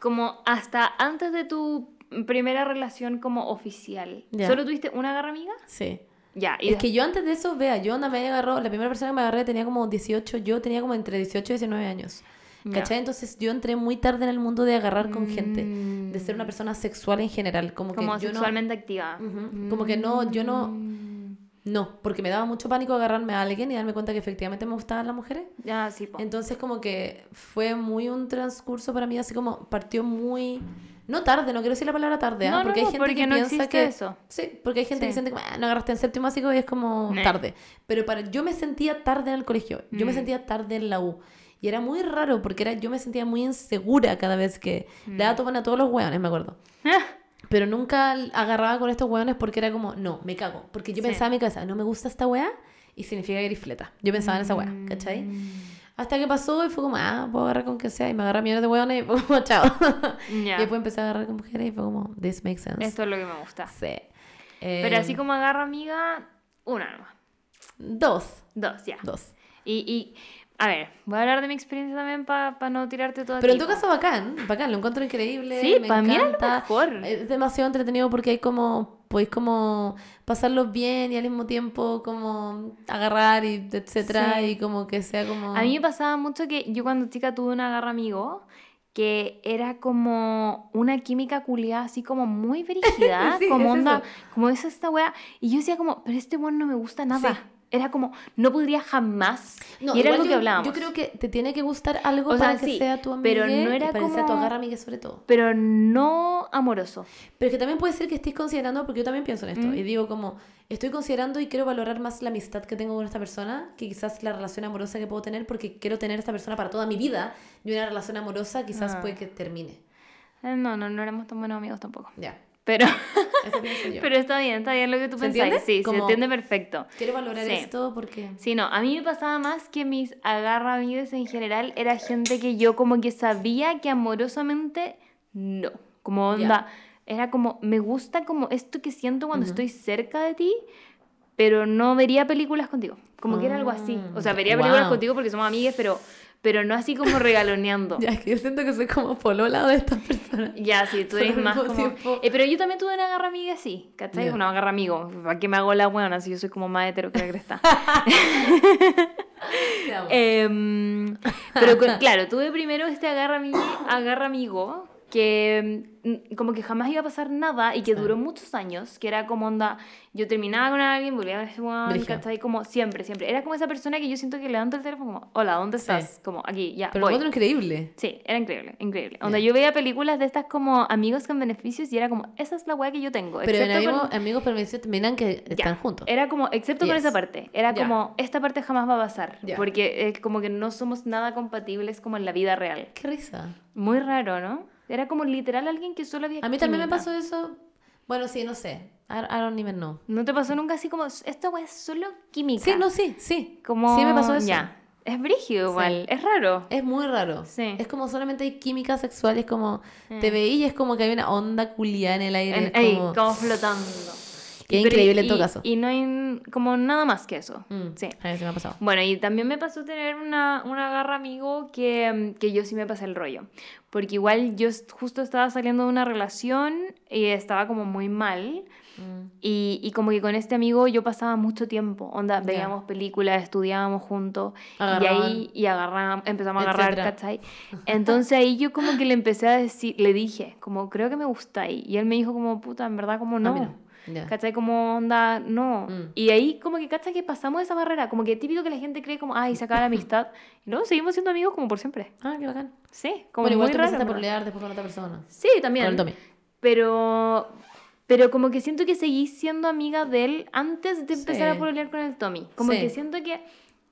como hasta antes de tu primera relación como oficial, Ya. ¿solo tuviste una agarra amiga? Sí. Ya, y Es que yo antes de eso, vea, yo me agarrado, la primera persona que me agarré tenía como 18, yo tenía como entre 18 y 19 años. ¿Cachai? Entonces yo entré muy tarde en el mundo de agarrar con gente, de ser una Mm. persona sexual en general. Como, Como que yo no- sexualmente activa. Como que no, yo no- Mm. No, porque me daba mucho pánico agarrarme a alguien y darme cuenta que efectivamente me gustaban las mujeres. Ya, sí, po. Entonces como que fue muy un transcurso para mí, así como partió muy... No tarde, no quiero decir la palabra tarde, ¿ah? No, no, porque hay gente porque que no piensa que... eso. Sí, porque hay gente que siente que "Ah, no agarraste en séptimo básico y es como Nah. tarde. Pero para yo me sentía tarde en el colegio, yo me Mm. sentía tarde en la U. Y era muy raro porque era, yo me sentía muy insegura cada vez que le Mm. daba toman a todos los hueones, me acuerdo. Pero nunca agarraba con estos hueones porque era como, no, me cago. Porque yo Sí. pensaba en mi cabeza, no me gusta esta hueá y significa que eres fleta. Yo pensaba en esa hueá, ¿cachai? Mm. Hasta que pasó y fue como, ah, puedo agarrar con que sea. Y me agarra millones de hueones y fue como, chao. Y después empecé a agarrar con mujeres y fue como, this makes sense. Esto es lo que me gusta. Sí. Pero Eh, así como agarra amiga, una nomás. Dos. Dos, ya. Dos. Y, y, a ver, voy a hablar de mi experiencia también para no tirarte todo Pero en tu caso, bacán. Bacán, lo encuentro increíble. Sí, para mí lo encanta. mejor. Es demasiado entretenido porque hay como, podéis como pasarlo bien y al mismo tiempo como agarrar y etcétera Sí. y como que sea como... A mí me pasaba mucho que yo cuando chica tuve una garra amigo que era como una química culiada así como muy brígida, Sí, como es onda, eso. como es esta wea. Y yo decía como, pero este weón no me gusta nada. Sí. Era como, no podría jamás. No, y era algo yo, que hablábamos. Yo creo que te tiene que gustar algo O sea, para que sí, sea tu amiga pero no era y para que sea tu como- agarra amiga sobre todo. Pero no amoroso. Pero es que también puede ser que estés considerando, porque yo también pienso en esto, Mm. y digo como, estoy considerando y quiero valorar más la amistad que tengo con esta persona, que quizás la relación amorosa que puedo tener, porque quiero tener esta persona para toda mi vida, y una relación amorosa quizás Ah. puede que termine. Eh, No, no, no éramos tan buenos amigos tampoco. Ya, Pero, pero está bien, está bien lo que tú ¿Se pensáis. entiende? Sí, Como- se entiende perfecto. Quiero valorar Sí. esto porque... Sí, no, a mí me pasaba más que mis agarra amigos en general era gente que yo como que sabía que amorosamente no. Como onda, era como, me gusta como esto que siento cuando Ujú. estoy cerca de ti, pero no vería películas contigo. Como que era algo así. O sea, vería películas wow. contigo porque somos amigas, pero, pero no así como regaloneando. Ya, es que yo siento que soy como polola de estas personas. Ya, sí, tú eres más como... Eh, pero yo también tuve una agarra amiga así, ¿cachai? Ya. Una agarra amigo. ¿Para qué me hago la buena si yo soy como más hetero que la cresta? Em, pero claro, tuve primero este agarra, ami- agarra amigo que mm, como que jamás iba a pasar nada y que duró muchos años, que era como onda, yo terminaba con alguien, volvía a ver ese Brígido. ¿cachai? Como siempre, siempre. Era como esa persona que yo siento que levanta el teléfono como, hola, ¿dónde Sí. estás? Como, aquí, ya, Pero voy. encuentro increíble. Sí, era increíble, increíble. Onda, Ya. yo veía películas de estas como amigos con beneficios y era como, esa es la weá que yo tengo. Pero en excepto amigos, con- permitidos terminan que ya. están juntos. Era como, excepto con Yes. esa parte. Era Ya. como, esta parte jamás va a pasar. Porque es como que no somos nada compatibles como en la vida real. Qué risa. Muy raro, ¿no? Era como literal alguien que solo había A mí también me pasó eso. Bueno, sí, no sé. I, I don't even know. ¿No te pasó nunca así como, weá es solo química? Sí, no, sí, sí. Como... Sí me pasó eso. Ya. Es brígido igual, es raro. Es muy raro. Sí. Es como solamente hay química sexual, es como Mm. te veí y es como que hay una onda culia en el aire. En- es ey, como- como flotando. Qué Y- increíble en y- todo caso. Y no hay como nada más que eso. Mm, Sí. Se me ha pasado. Bueno, y también me pasó tener una, una garra amigo que, mm, que yo sí me pasé el rollo. Porque igual yo justo estaba saliendo de una relación y estaba como muy mal. Mm. Y, y como que con este amigo yo pasaba mucho tiempo. Onda, veíamos películas, estudiábamos juntos. Y Agarraban. ahí y agarramos, empezamos a agarrar, Etcétera. ¿cachai? Entonces ahí yo como que le empecé a decir, le dije, como creo que me gustáis. Y él me dijo como, puta, en verdad como A mí no. No. Ya. ¿Cachai? Como onda, no. Mm. Y ahí como que, ¿cachai? Que pasamos esa barrera. Como que típico que la gente cree como, ay, se acaba la amistad. Y luego seguimos siendo amigos como por siempre. Ah, qué bacán. Sí, como bueno, igual muy te raro. verdad. pololear después con otra persona. Sí, también. Con el Tommy. Pero, pero como que siento que seguí siendo amiga de él antes de empezar Sí. a pololear con el Tommy. Como Sí. que siento que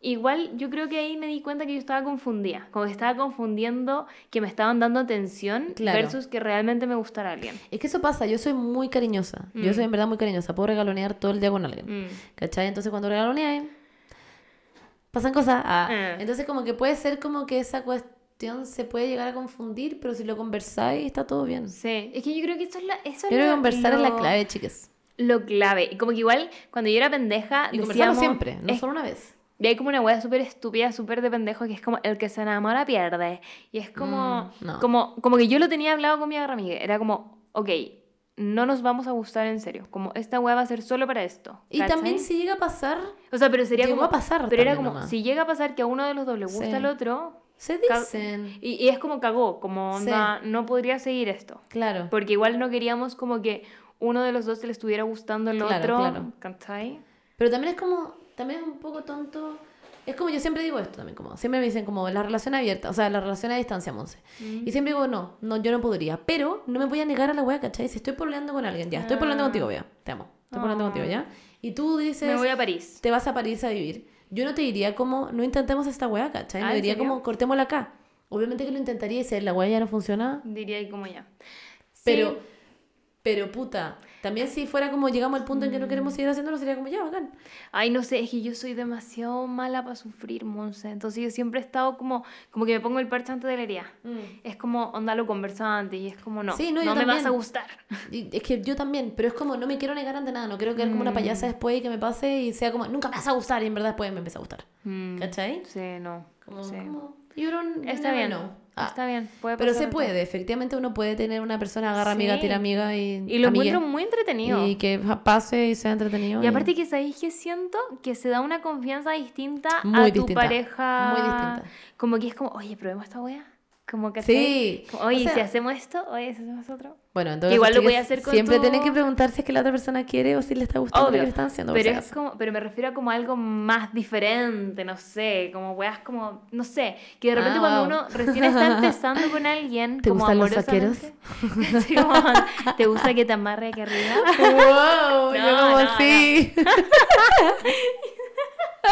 igual yo creo que ahí me di cuenta que yo estaba confundida. Como que estaba confundiendo que me estaban dando atención Claro. versus que realmente me gustara alguien. Es que eso pasa, yo soy muy cariñosa. Yo Mm. soy en verdad muy cariñosa. Puedo regalonear todo el día con alguien. Mm. ¿Cachai? Entonces cuando regaloneas, pasan cosas. Ah. Eh. Entonces como que puede ser como que esa cuestión se puede llegar a confundir, pero si lo conversáis está todo bien. Sí, es que yo creo que eso es, la, eso es Yo creo que lo- conversar es la lo- clave, chicas. Lo clave. Y como que igual, cuando yo era pendeja, Y decíamos... siempre, no es- solo una vez. Y hay como una wea súper estúpida, súper de pendejo, que es como el que se enamora pierde. Y es como, Mm, no. como, como que yo lo tenía hablado con mi agarra amiga. Era como, ok, no nos vamos a gustar en serio. Como esta wea va a ser solo para esto. Y ¿cachai? también si llega a pasar, O sea, pero sería llegó como... a pasar Pero era como, nomás. si llega a pasar que a uno de los dos le gusta Sí. al otro, Se dicen. Y, y es como cagó, como Sí. onda, no podría seguir esto. Claro. Porque igual no queríamos como que uno de los dos le estuviera gustando el Claro, otro. claro. ¿Cachai? Pero también es como, también es un poco tonto. Es como yo siempre digo esto también, como siempre me dicen como la relación abierta, o sea, la relación a distancia, Monse. Y siempre digo, no, no, yo no podría. Pero no me voy a negar a la wea, ¿cachai? Si estoy pololeando con alguien, ya, estoy pololeando contigo, wea, te amo. Estoy pololeando Ah. contigo, ¿ya? Y tú dices, Me voy a París. te vas a París a vivir. Yo no te diría como, no intentemos esta wea, ¿cachai? Ah, No ¿en diría como, cortémosla acá. Obviamente que lo intentaría y si la wea ya no funciona, Diría ahí como ya. pero, Sí. pero puta, también si fuera como llegamos al punto en que no Mm. queremos seguir haciéndolo, sería como ya, bacán. Ay, no sé, es que yo soy demasiado mala para sufrir, Monse. Entonces yo siempre he estado como, como que me pongo el parche antes de la herida. Es como, onda, lo conversa antes y es como, no, Sí, no, no me vas a gustar. Y Es que yo también, pero es como no me quiero negar ante nada, no quiero quedar como una payasa Mm. después y que me pase y sea como nunca me vas a gustar y en verdad después me empieza a gustar. Mm, ¿Cachai? Sí, no. Como, sí. como, you don't- you Está bien. know. Ah, Está bien. Puede pero se de puede, efectivamente uno puede tener una persona agarra amiga, Sí. tira amiga y. todo. Y lo amigue, encuentro muy entretenido. Y que pa- pase y sea entretenido. Y aparte que sabéis que siento que se da una confianza distinta Muy a tu distinta, pareja. muy distinta. Como que es como, oye, probemos esta wea. Como que Sí, Oye, o sea- si hacemos esto, oye, si hacemos otro. Bueno, entonces. igual lo voy a hacer con Siempre tu- tienen que preguntar si es que la otra persona quiere o si le está gustando lo Obvio. que le están haciendo. Pero, es como, pero me refiero a como algo más diferente, no sé, como weas como, no sé, que de repente Ah, cuando wow. uno recién está empezando con alguien, ¿Te como gustan los amorosamente- Sí, como, ¿Te gusta que te amarre aquí arriba? ¡Wow! yo como no, sí. No,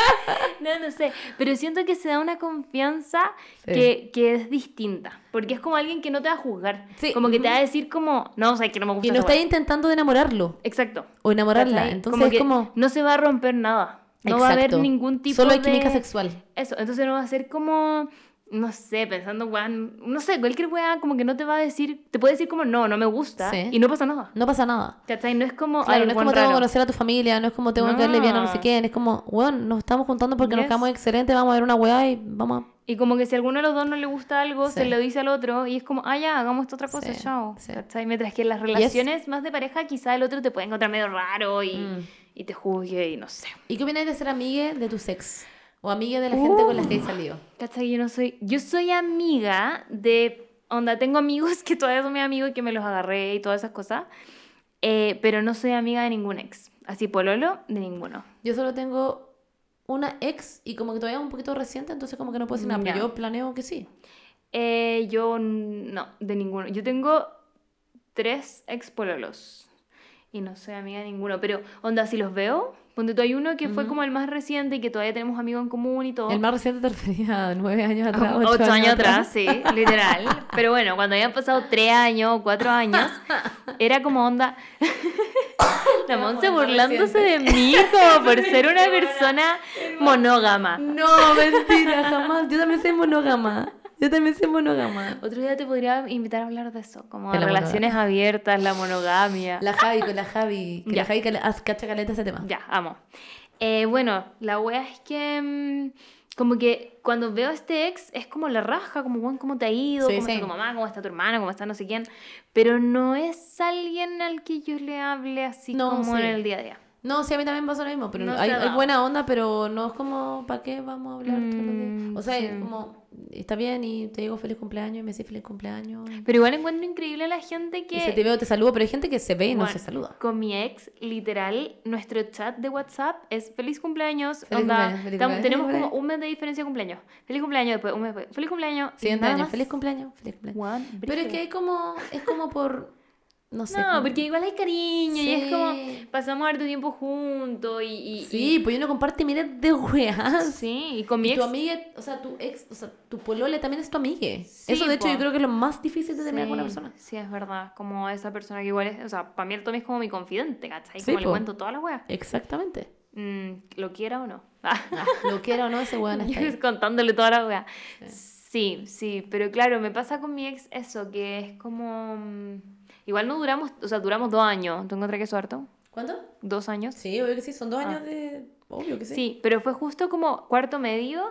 no sé, pero siento que se da una confianza Sí. que, que es distinta, porque es como alguien que no te va a juzgar, Sí, como que te va a decir como, no, o sea, que no me gusta Y no esa está wea". intentando de enamorarlo Exacto. o enamorarla. Entonces como es que como. no se va a romper nada, no va a haber ningún tipo Solo hay de... química sexual. Eso, entonces no va a ser como, no sé, pensando, weón, no sé, cualquier weá como que no te va a decir, te puede decir como, no, no me gusta, Sí. y no pasa nada. No pasa nada. ¿Cachai? No es como, Claro, no es weón como tengo que raro. conocer a tu familia, no es como tengo que darle bien a no sé No. quién, es como, bueno, nos estamos juntando porque nos Yes. quedamos excelentes, vamos a ver una weá y vamos a... Y como que si a alguno de los dos no le gusta algo, se Sí. lo dice al otro, y es como, ah, ya, hagamos esta otra cosa, Sí, chao. ¿Cachai? Mientras que en las relaciones más de pareja, quizá el otro te puede encontrar medio raro y, Mm. y te juzgue y no sé. ¿Y qué opináis de ser amiga de tu ex? O amiga de la gente con la que hay salido. ¿Cachai? Yo no soy, yo soy amiga de, onda, tengo amigos que todavía son mis amigos y que me los agarré y todas esas cosas, eh, pero no soy amiga de ningún ex. Así, pololo, de ninguno. Yo solo tengo una ex y como que todavía es un poquito reciente, entonces como que no puedo decir nada, pero yo planeo que sí. Eh, yo no, de ninguno. Yo tengo tres ex pololos y no soy amiga de ninguno, pero onda, si los veo, ponte tú hay uno que fue como el más reciente y que todavía tenemos amigos en común y todo. El más reciente te refería a nueve años atrás, Ocho, ocho, años atrás, sí, literal. Pero bueno, cuando habían pasado tres años o cuatro años, era como onda. La Monse burlándose de mí como por ser una persona monógama. No, mentira, jamás. Yo también soy monógama. Yo también soy monógama. Otro día te podría invitar a hablar de eso, como De de la relaciones abiertas, la monogamia. La Javi, con la Javi. Que Ya. la Javi cacha caleta ese tema. Ya, amo. Eh, bueno, la wea es que mm, como que cuando veo a este ex es como la raja, como, bueno, ¿cómo te ha ido? Sí, ¿Cómo sí. está tu mamá? ¿Cómo está tu hermana? ¿Cómo está no sé quién? Pero no es alguien al que yo le hable así No, como sí. en el día a día. No, sí, a mí también pasa lo mismo, pero No hay, se buena onda, pero no es como, ¿para qué vamos a hablar? Mm, O sea, sí. es como, está bien y te digo feliz cumpleaños y me decís feliz cumpleaños. Pero igual encuentro increíble la gente que... Y si te veo, te saludo, pero hay gente que se ve y no se saluda. Con mi ex, literal, nuestro chat de WhatsApp es feliz cumpleaños. Feliz onda, cumpleaños, feliz cumpleaños, tenemos como un mes de diferencia de cumpleaños. Feliz cumpleaños después, un mes después. Feliz cumpleaños. Siguiente año, feliz cumpleaños, feliz cumpleaños. Pero es que hay como, es como por, no sé. No, porque igual hay cariño y es como pasamos harto tiempo juntos y, y- Sí, pues uno comparte miles de weas. y- sí, y con mi Y ex tu amiga, o sea, tu ex, o sea, tu polole también es tu amiga. Sí, Eso de hecho po. yo creo que es lo más difícil de terminar con una persona. Sí, es verdad, como esa persona que igual es, o sea, para mí el Tommy es como mi confidente, ¿cachai? Como le cuento todas las weas. Exactamente. Mm, lo quiera o no. Ah, lo quiera o no, ese weón está Yo ahí. contándole todas las weas. Sí, sí, pero claro, me pasa con mi ex eso, que es como... Igual no duramos, o sea, duramos dos años. ¿Tú encontrás que harto? ¿Cuánto? Dos años. Sí, obvio que sí, son dos Ah. años de... Obvio que sí. Sí, pero fue justo como cuarto medio,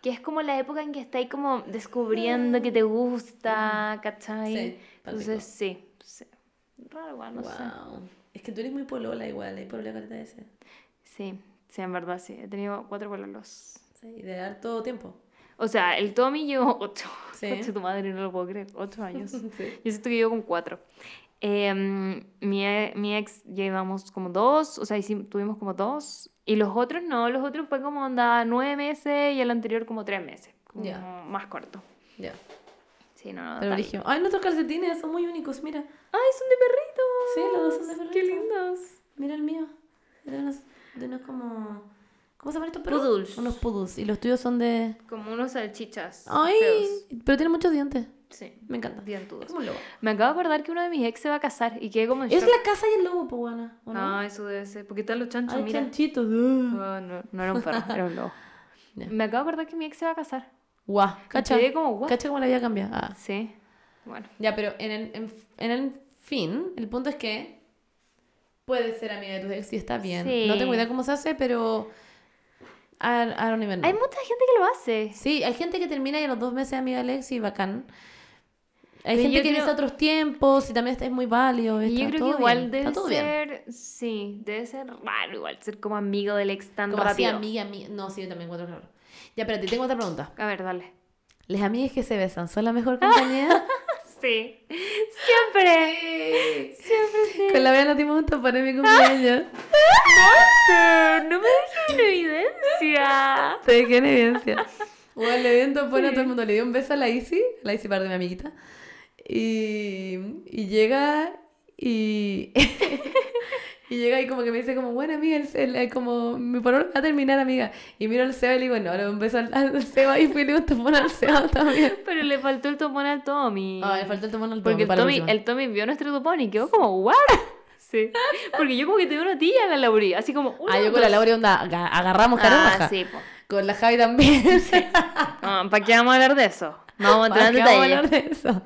que es como la época en que estáis como descubriendo que te gusta, ¿cachai? Sí. Entonces, sí, sí. Raro igual, no sé. wow. Es que tú eres muy polola igual, hay polola careta ese. Sí, sí, en verdad sí. He tenido cuatro pololos. Sí, y de harto tiempo. O sea, el Tommy llevó ocho. Sí. Concha tu madre, no lo puedo creer. Ocho años. Sí. Yo siento que llevo con cuatro. Em, mi, e- mi ex llevamos como dos, o sea, hicim- tuvimos como dos. Y los otros no, los otros fue como onda nueve meses y el anterior como tres meses. Como más corto. Ya. Sí, no, no. Pero origen. Ay, nuestros calcetines son muy únicos, mira. ¡Ay, son de perritos! Sí, los dos son de ¡Qué perrito. lindos! Mira el mío. De unos, de unos como. ¿Cómo se llaman estos perros? Poodles. Unos poodles. Y los tuyos son de. Como unos salchichas. Ay, feos. pero tienen muchos dientes. Sí. Me encanta. Dientudos. Es como un lobo. Me acabo de acordar que uno de mis ex se va a casar y quedé como en Es shock. la casa y el lobo, pues, buena. ¿o no? Ah, eso debe ser. Porque están los chanchos, Ay, mira. chanchitos. No, no, no era un perro, era un lobo. Me acabo de acordar que mi ex se va a casar. Guau, cacha. quedé como, guau. Cacha cómo la vida cambia. Ah. Sí. Bueno. Ya, pero en el, en, en el fin, el punto es que puedes ser amiga de tus ex y está bien. Sí. No tengo idea cómo se hace, pero. I, I don't even know. Hay mucha gente que lo hace. Sí, hay gente que termina y a los dos meses amiga del ex y bacán. Hay Pero gente que creo- otros tiempos y también es muy válido. Y yo está creo que igual bien, debe está todo bien. ser. Sí, debe ser raro igual ser como amigo del ex tan Como así, rápido. amiga, amiga. No, sí, yo también encuentro claro. Ya, espérate, tengo otra pregunta. A ver, dale. ¿Las amigas que se besan son la mejor compañía? Sí. Siempre. Siempre sí. Con la vea nos dimos un tapón en mi cumpleaños. Pero no me dejes en evidencia. Te dejé en evidencia. Bueno, le dio un tapón a todo el mundo. Le dio un beso a la Isi, la Isi par de mi amiguita. Y, y llega y... y llega y como que me dice como, bueno, amiga, el, el- el- como, mi pololo va a terminar, amiga. Y miro al Seba y le digo, no, le un beso al, al Seba y fui y le un tapón al Seba también. Pero le faltó el topón al Tommy. Ah, le faltó el tapón al Porque el Tommy, el Tommy vio nuestro topón y quedó como, ¿what? Sí. Porque yo como que te veo una tía en la Lauri, así como. Ah, yo con la Laura onda, aga- agarramos caromaja. Ah, sí, po. Con la Javi también. Ah, ¿Para qué vamos a hablar de eso? No vamos a entrar en ¿Para qué vamos a detalle. hablar de eso?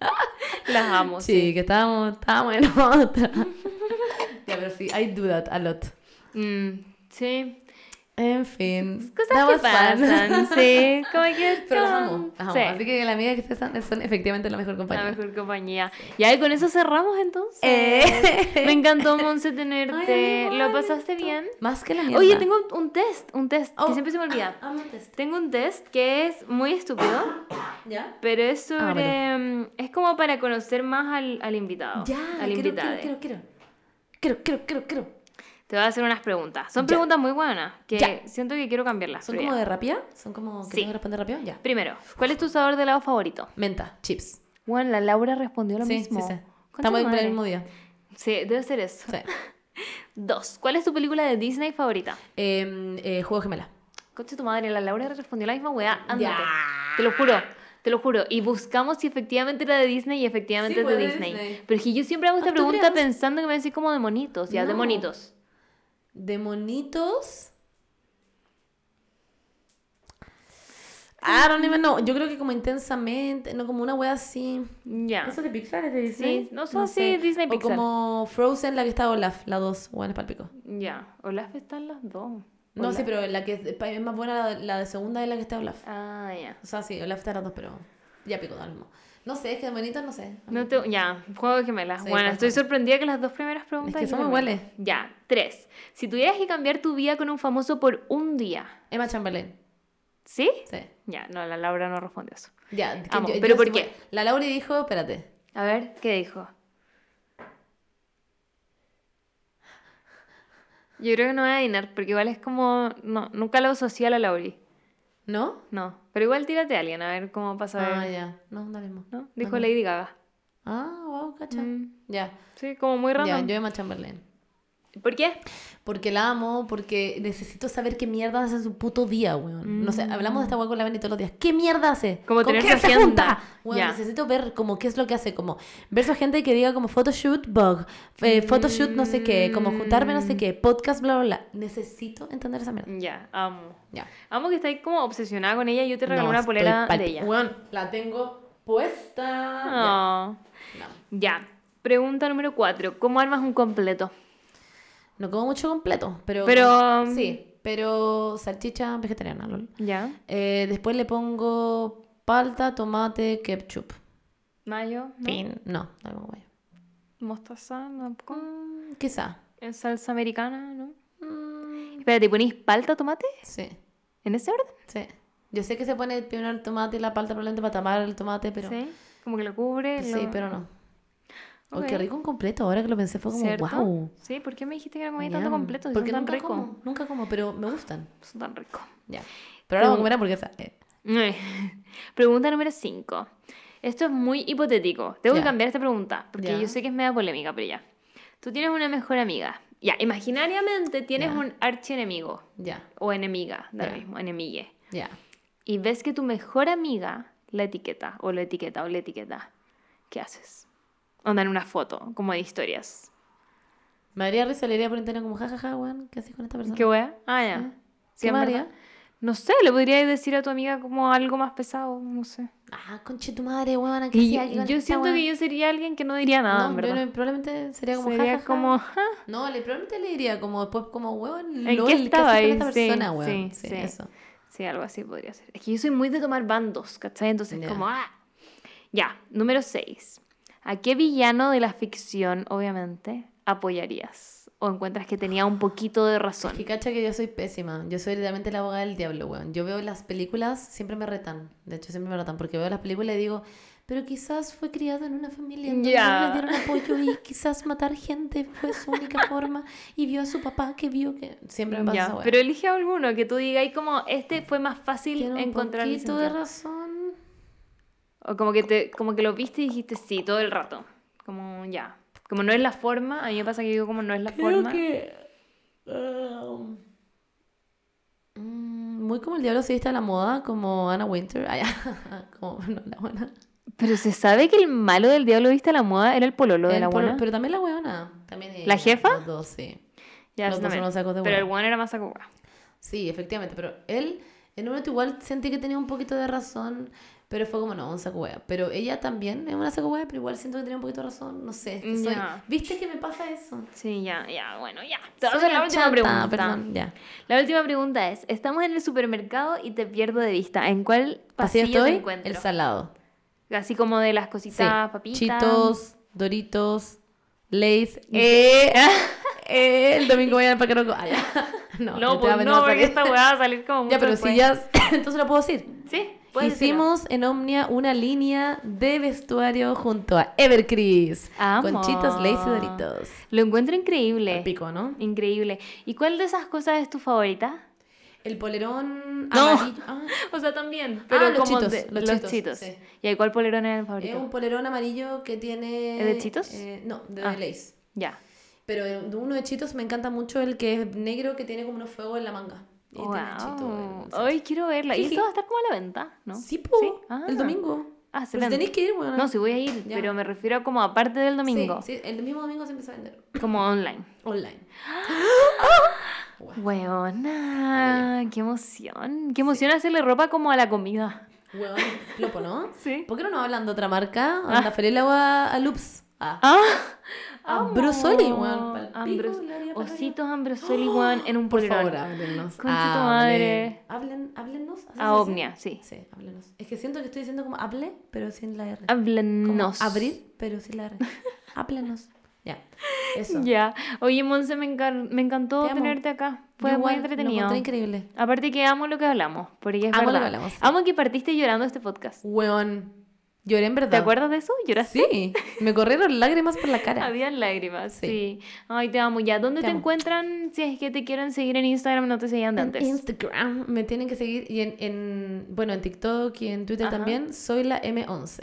Las amo, Sí, sí. que estábamos, estábamos en otra. ya, pero sí, I do that a lot. Mm, sí. En fin. Cosas that que was fun. pasan, sí. Como que. Pero las amo, las amo. Sí. Así que la amiga que ustedes son, efectivamente la mejor compañía. La mejor compañía. Y ahí con eso cerramos entonces. Eh. Me encantó, Monse, tenerte. Ay, ¿Lo pasaste bien? Más que la mierda. Oye, tengo un, un test, un test, Oh, que siempre se me olvida. Ah, el test. Tengo un test que es muy estúpido, ¿Ya? pero es sobre... Hágamelo. mm, es como para conocer más al, al invitado. Ya, al quiero, invitado. quiero, quiero, quiero. Quiero, quiero, quiero, quiero. Te voy a hacer unas preguntas. Son Ya. preguntas muy buenas, que Ya. siento que quiero cambiarlas. ¿Son como ya. de rapia? ¿Son como que Sí. tengo que responder rápido? Ya. Primero, ¿cuál es tu sabor de helado favorito? Menta, chips. Bueno, la Laura respondió lo sí, mismo. sí, sí. Estamos en el mismo día. Sí, debe ser eso. Sí. Dos, ¿cuál es tu película de Disney favorita? Em, eh, juego gemela. Coche tu madre, la Laura respondió la misma weá. Ándate. Te lo juro. Te lo juro. Y buscamos si efectivamente era de Disney y efectivamente Sí, es de Disney. Disney. Pero es que yo siempre hago esta Ah, ¿tú pregunta pensando que me decís como de monitos. Ya, de monitos. De monitos. I don't even know. Yo creo que como intensamente, no como una wea así. Ya. ¿Eso de Pixar es de Disney? Sí, no sé, sí, Disney O Pixar. como Frozen, la que está Olaf, la 2, bueno, es palpico. Ya. Olaf están las dos. No, Olaf. sí, pero la que es, más buena, la, la de segunda es la que está Olaf. Ah, ya. O sea, sí, Olaf está las dos, pero ya pico, da lo mismo. No sé, es que de monitos no sé. No te... Ya, juego de gemelas. Sí, bueno, estoy sorprendida que las dos primeras preguntas... que yo somos también. iguales. Ya, tres. Si tuvieras que cambiar tu vida con un famoso por un día, Emma Chamberlain. ¿sí? Sí. Ya, no, la Laura no respondió eso. Ya, que pero ¿por sí qué? La Laura dijo, espérate. A ver, ¿qué dijo? Yo creo que no voy a adivinar, porque igual es como... No, nunca lo asocié a la Lauri. ¿No? No, pero igual tírate a alguien, a ver cómo pasa. Ah, ya. No, da lo mismo. ¿No? Dijo. Lady Gaga. Ah, wow, cacha. Mm, Ya. sí, como muy Ya, random. yo Emma Chamberlain. ¿Por qué? Porque la amo, porque necesito saber qué mierda hace en su puto día, weón. No sé, hablamos de esta weá con la Benny todos los días. ¿Qué mierda hace? Como ¿Con qué se junta? Weón, necesito ver como qué es lo que hace, como ver su gente que diga como photoshoot, bug, eh, photoshoot no sé qué, como juntarme no sé qué, podcast, bla, bla, bla. Necesito entender esa mierda. Ya, amo. Ya. Amo que estáis como obsesionada con ella. Yo te regalé No, una polera de ella. Weón, la tengo puesta. Oh. Ya. No. Ya. Pregunta número cuatro. ¿Cómo armas un completo? No como mucho completo, pero... Pero, um, Sí, pero salchicha vegetariana, lol. Ya. Eh, después le pongo palta, tomate, ketchup. Mayo. ¿no? Fin. No, no pongo mayo. Mostaza. ¿no? Mm, quizá. En salsa americana, ¿no? Mm, Espérate, ¿ponís palta, tomate? sí, ¿En ese orden? sí. Yo sé que se pone primero el tomate y la palta probablemente para tapar el tomate, pero... ¿Sí? Como que lo cubre. Sí, lo- pero no. Oh, Ok. qué rico un completo. Ahora que lo pensé fue como, ¿Cierto? wow. Sí, ¿por qué me dijiste que no comía tanto completo? Si Porque son tan nunca ricos. como, nunca como, pero me gustan. Son tan ricos. Ya. Pero ahora vamos a comer hamburguesa. Eh, Pregunta número 5. Esto es muy hipotético. Tengo Ya. que cambiar esta pregunta porque Ya. yo sé que es media polémica, pero ya. Tú tienes una mejor amiga. Ya, imaginariamente tienes Ya. un archienemigo Ya, o enemiga, da mismo, enemigue. ya. Y ves que tu mejor amiga la etiqueta o lo etiqueta o la etiqueta. ¿Qué haces? Onda en una foto, como de historias. Me daría risa, le iría por internet como, jajaja, weón, ¿qué haces con esta persona? ¿Qué wea? Ah, ya. Sí. ¿Qué verdad. haría? No sé, le podrías decir a tu amiga como algo más pesado, no sé. Ah, conche tu madre, weón, ¿qué yo, con yo esta siento que yo sería alguien que no diría nada, No, en yo verdad. no- probablemente sería como Sería jajaja. como, "Ja". No, le, probablemente le diría como después como, weón, ¿En lol, qué ¿qué estaba con ahí? esta Sí, persona, weón? sí, Sí, sí. eso. Sí, algo así podría ser. Es que yo soy muy de tomar bandos, ¿cachai? Entonces, Ya. como, ah. Ya, número 6. ¿A qué villano de la ficción, obviamente, apoyarías? ¿O encuentras que tenía un poquito de razón? Es que cacha que yo soy pésima. Yo soy literalmente la abogada del diablo, weón. Yo veo las películas, siempre me retan. De hecho, siempre me retan. Porque veo las películas y digo, pero quizás fue criado en una familia en donde no le dieron apoyo y quizás matar gente fue su única forma. Y vio a su papá que vio que. Siempre me pasa weá. pero elige alguno que tú digas y como este fue más fácil un encontrar el poquito de razón. O como que te, como que lo viste y dijiste sí todo el rato. Como ya. Como no es la forma, a mí me pasa que digo como no es la Creo forma. que. mm, muy como el diablo se viste a la moda, como Anna Winter. Ya. como, no, la buena. Pero se sabe que el malo del diablo viste a la moda era el pololo de El la polo- buena. Pero también la weona. También ¿La jefa? Los dos, sí. Ya, los dos son unos sacos de Pero el one era más saco. Sí, efectivamente. Pero él, en un momento igual sentí que tenía un poquito de razón. Pero fue como, no, un saco hueá. Pero ella también es una saco hueá, pero igual siento que tenía un poquito de razón. No sé. es que soy- Ya. ¿Viste que me pasa eso? Sí, ya, ya, bueno, ya. Te a hacer la una última pregunta. Perdón, ya. La última pregunta es, estamos en el supermercado y te pierdo de vista. ¿En cuál pasillo te estoy, encuentro? el salado. Así como de las Sí. cositas, papitas. Chitos, Doritos, Lays. Eh, eh, el domingo voy al parque Roco. Ah, ya. No, No, pues a no, porque salir. esta weá va a salir como Ya, pero después. si ya. Entonces lo puedo decir. Sí. Hicimos en Omnia una línea de vestuario junto a Evercris. Amo. Con chitos, Lays y Doritos. Lo encuentro increíble. Al pico, ¿no? Increíble. ¿Y cuál de esas cosas es tu favorita? El polerón No. amarillo. Ah, O sea, también. Pero Ah, los como chitos, de- los los, chitos, chitos. sí. ¿Y cuál polerón era el es favorito? un polerón amarillo que tiene. ¿Es de Chitos? eh, no, de Ah. Lays. Ya. Pero de uno de Chitos me encanta mucho el que es negro que tiene como unos fuegos en la manga. Y chito Wow. Ay, quiero verla. ¿Y Jiji. esto va a estar como a la venta? ¿no? Sí, po, Ah. el domingo. Ah, se vende. tenéis que ir, bueno. No, sí voy a ir, Ya. pero me refiero a como aparte del domingo. Sí, sí, el mismo domingo se empieza a vender. Como online. Online. Weona, qué emoción. Qué emoción hacerle ropa como a la comida. Weón, plopo, ¿no? Sí. ¿Por qué no nos hablan de otra marca? Anda, Ferel agua a Loops. Ah. Ah, Ambrosoli, weón. Ambros- Ositos Ambrosoli, weón, en un Por polerón. favor, háblennos. Madre. Hablen, háblennos. ¿así se A? Omnia, sí. Sí, háblenos. Es que siento que estoy diciendo como hable, pero sin la R. Háblenos. Como abrir, pero sin la R. háblenos. Ya. Eso. Ya. Oye, Monse, me, me encantó Te tenerte acá. Fue Yo muy igual, Lo entretenido. encontré increíble. Aparte que amo lo que hablamos, porque es Amo lo que hablamos, sí. Amo que partiste llorando este podcast. Weón. Lloré en verdad. ¿Te acuerdas de eso? ¿Lloraste? Sí. Me corrieron lágrimas por la cara. Habían lágrimas, sí. Sí. Ay, te amo. Ya, ¿dónde Te encuentran? Si es que te quieren seguir en Instagram, no te seguían de En antes. Instagram me tienen que seguir y en, en- bueno en TikTok y en Twitter Ajá. también soy la M11.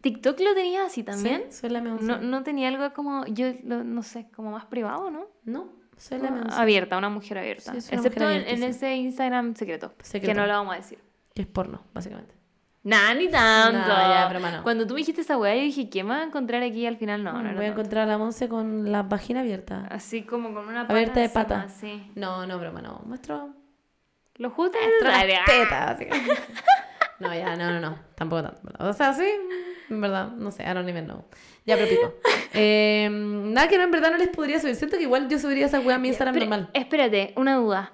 ¿TikTok lo tenías así también? Sí, soy la M11. No, no tenía algo como, yo lo- no sé, como más privado, ¿no? No, soy la M11. Abierta, una mujer abierta. Sí, soy una Excepto mujer en, en ese Instagram secreto, que Secreto. no lo vamos a decir. Que es porno, básicamente. Nah, ni tanto. No, ya, broma no. Cuando tú me dijiste esa weá, yo dije, ¿qué me va a encontrar aquí? Al final no, no, era Voy a encontrar a la Monse con la vagina abierta. Así como con una pata Abierta de encima, pata. sí. No, no, broma, no. Muestro, Lo justo muestro las necesario. tetas, básicamente. No, ya, no, no, no. Tampoco tanto. O sea, sí, en verdad, no sé, I don't even know. Ya, pero pico. Eh, nada que no, en verdad no les podría subir. Siento que igual yo subiría esa wea a mi Instagram Pero, normal. Espérate, una duda.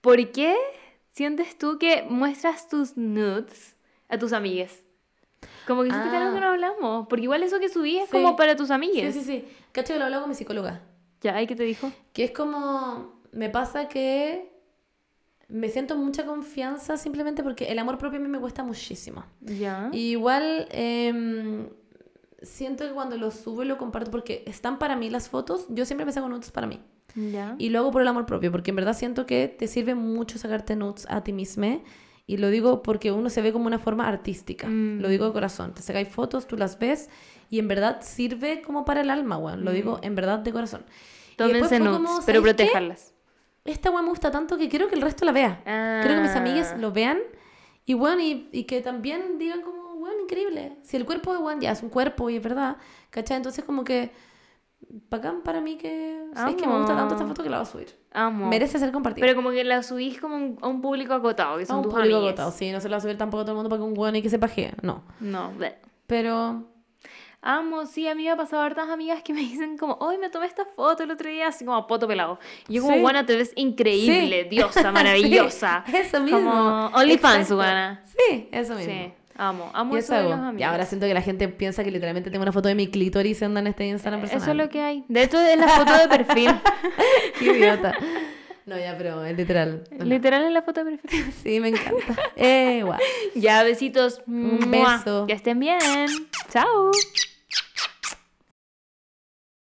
¿Por qué sientes tú que muestras tus nudes a tus amigues? Como que siento que es algo Ah. que no hablamos. Porque igual eso que subí es Sí. como para tus Sí, amigues. sí, sí. Cacho que lo hablaba con mi psicóloga. Ya, ¿y qué te dijo? Que es como, me pasa que me siento mucha confianza simplemente porque el amor propio a mí me cuesta muchísimo. Ya. Y igual em, siento que cuando lo subo y lo comparto, porque están para mí las fotos, yo siempre me saco nudes para mí. Ya. Y lo hago por el amor propio, porque en verdad siento que te sirve mucho sacarte nudes a ti misma. Y lo digo porque uno se ve como una forma artística. Mm. Lo digo de corazón. Te sacáis fotos, tú las ves y en verdad sirve como para el alma, weón. Lo digo en verdad de corazón. Tómense nudes, como, pero ¿sabes qué? Esta weón me gusta tanto que quiero que el resto la vea. Quiero que mis amigas Ah. lo vean y, bueno, y, y que también digan como, bueno, increíble. Si el cuerpo de Juan ya es un cuerpo y es verdad, ¿cachai? Entonces como que, bacán para mí que, ¿sabes que me gusta tanto esta foto que la voy a subir. Amo. Merece ser compartida. Pero como que la subís como un- a un público acotado, que a son un tus público agotado. Sí, no se la va a subir tampoco a todo el mundo para que un weón y que se pajee. No. No, bleh. Pero Amo, sí, a mí me ha pasado hartas amigas que me dicen como, hoy me tomé esta foto el otro día, así como a poto pelado. Y yo como, Sí. te ves increíble, Sí. diosa, maravillosa. Sí, eso mismo. Como OnlyFans, Exacto. buena. Sí, eso mismo. Sí, amo, amo Y eso eso de los amigos. Y ahora siento que la gente piensa que literalmente tengo una foto de mi clítoris y anda en este Instagram personal. Eso es lo que hay. De hecho, es la foto de perfil. Qué idiota. No, ya, pero es literal. No. Literal es la foto de perfil. Sí, me encanta. Eh, guau. Ya, besitos. Un beso. Que estén bien. Chao.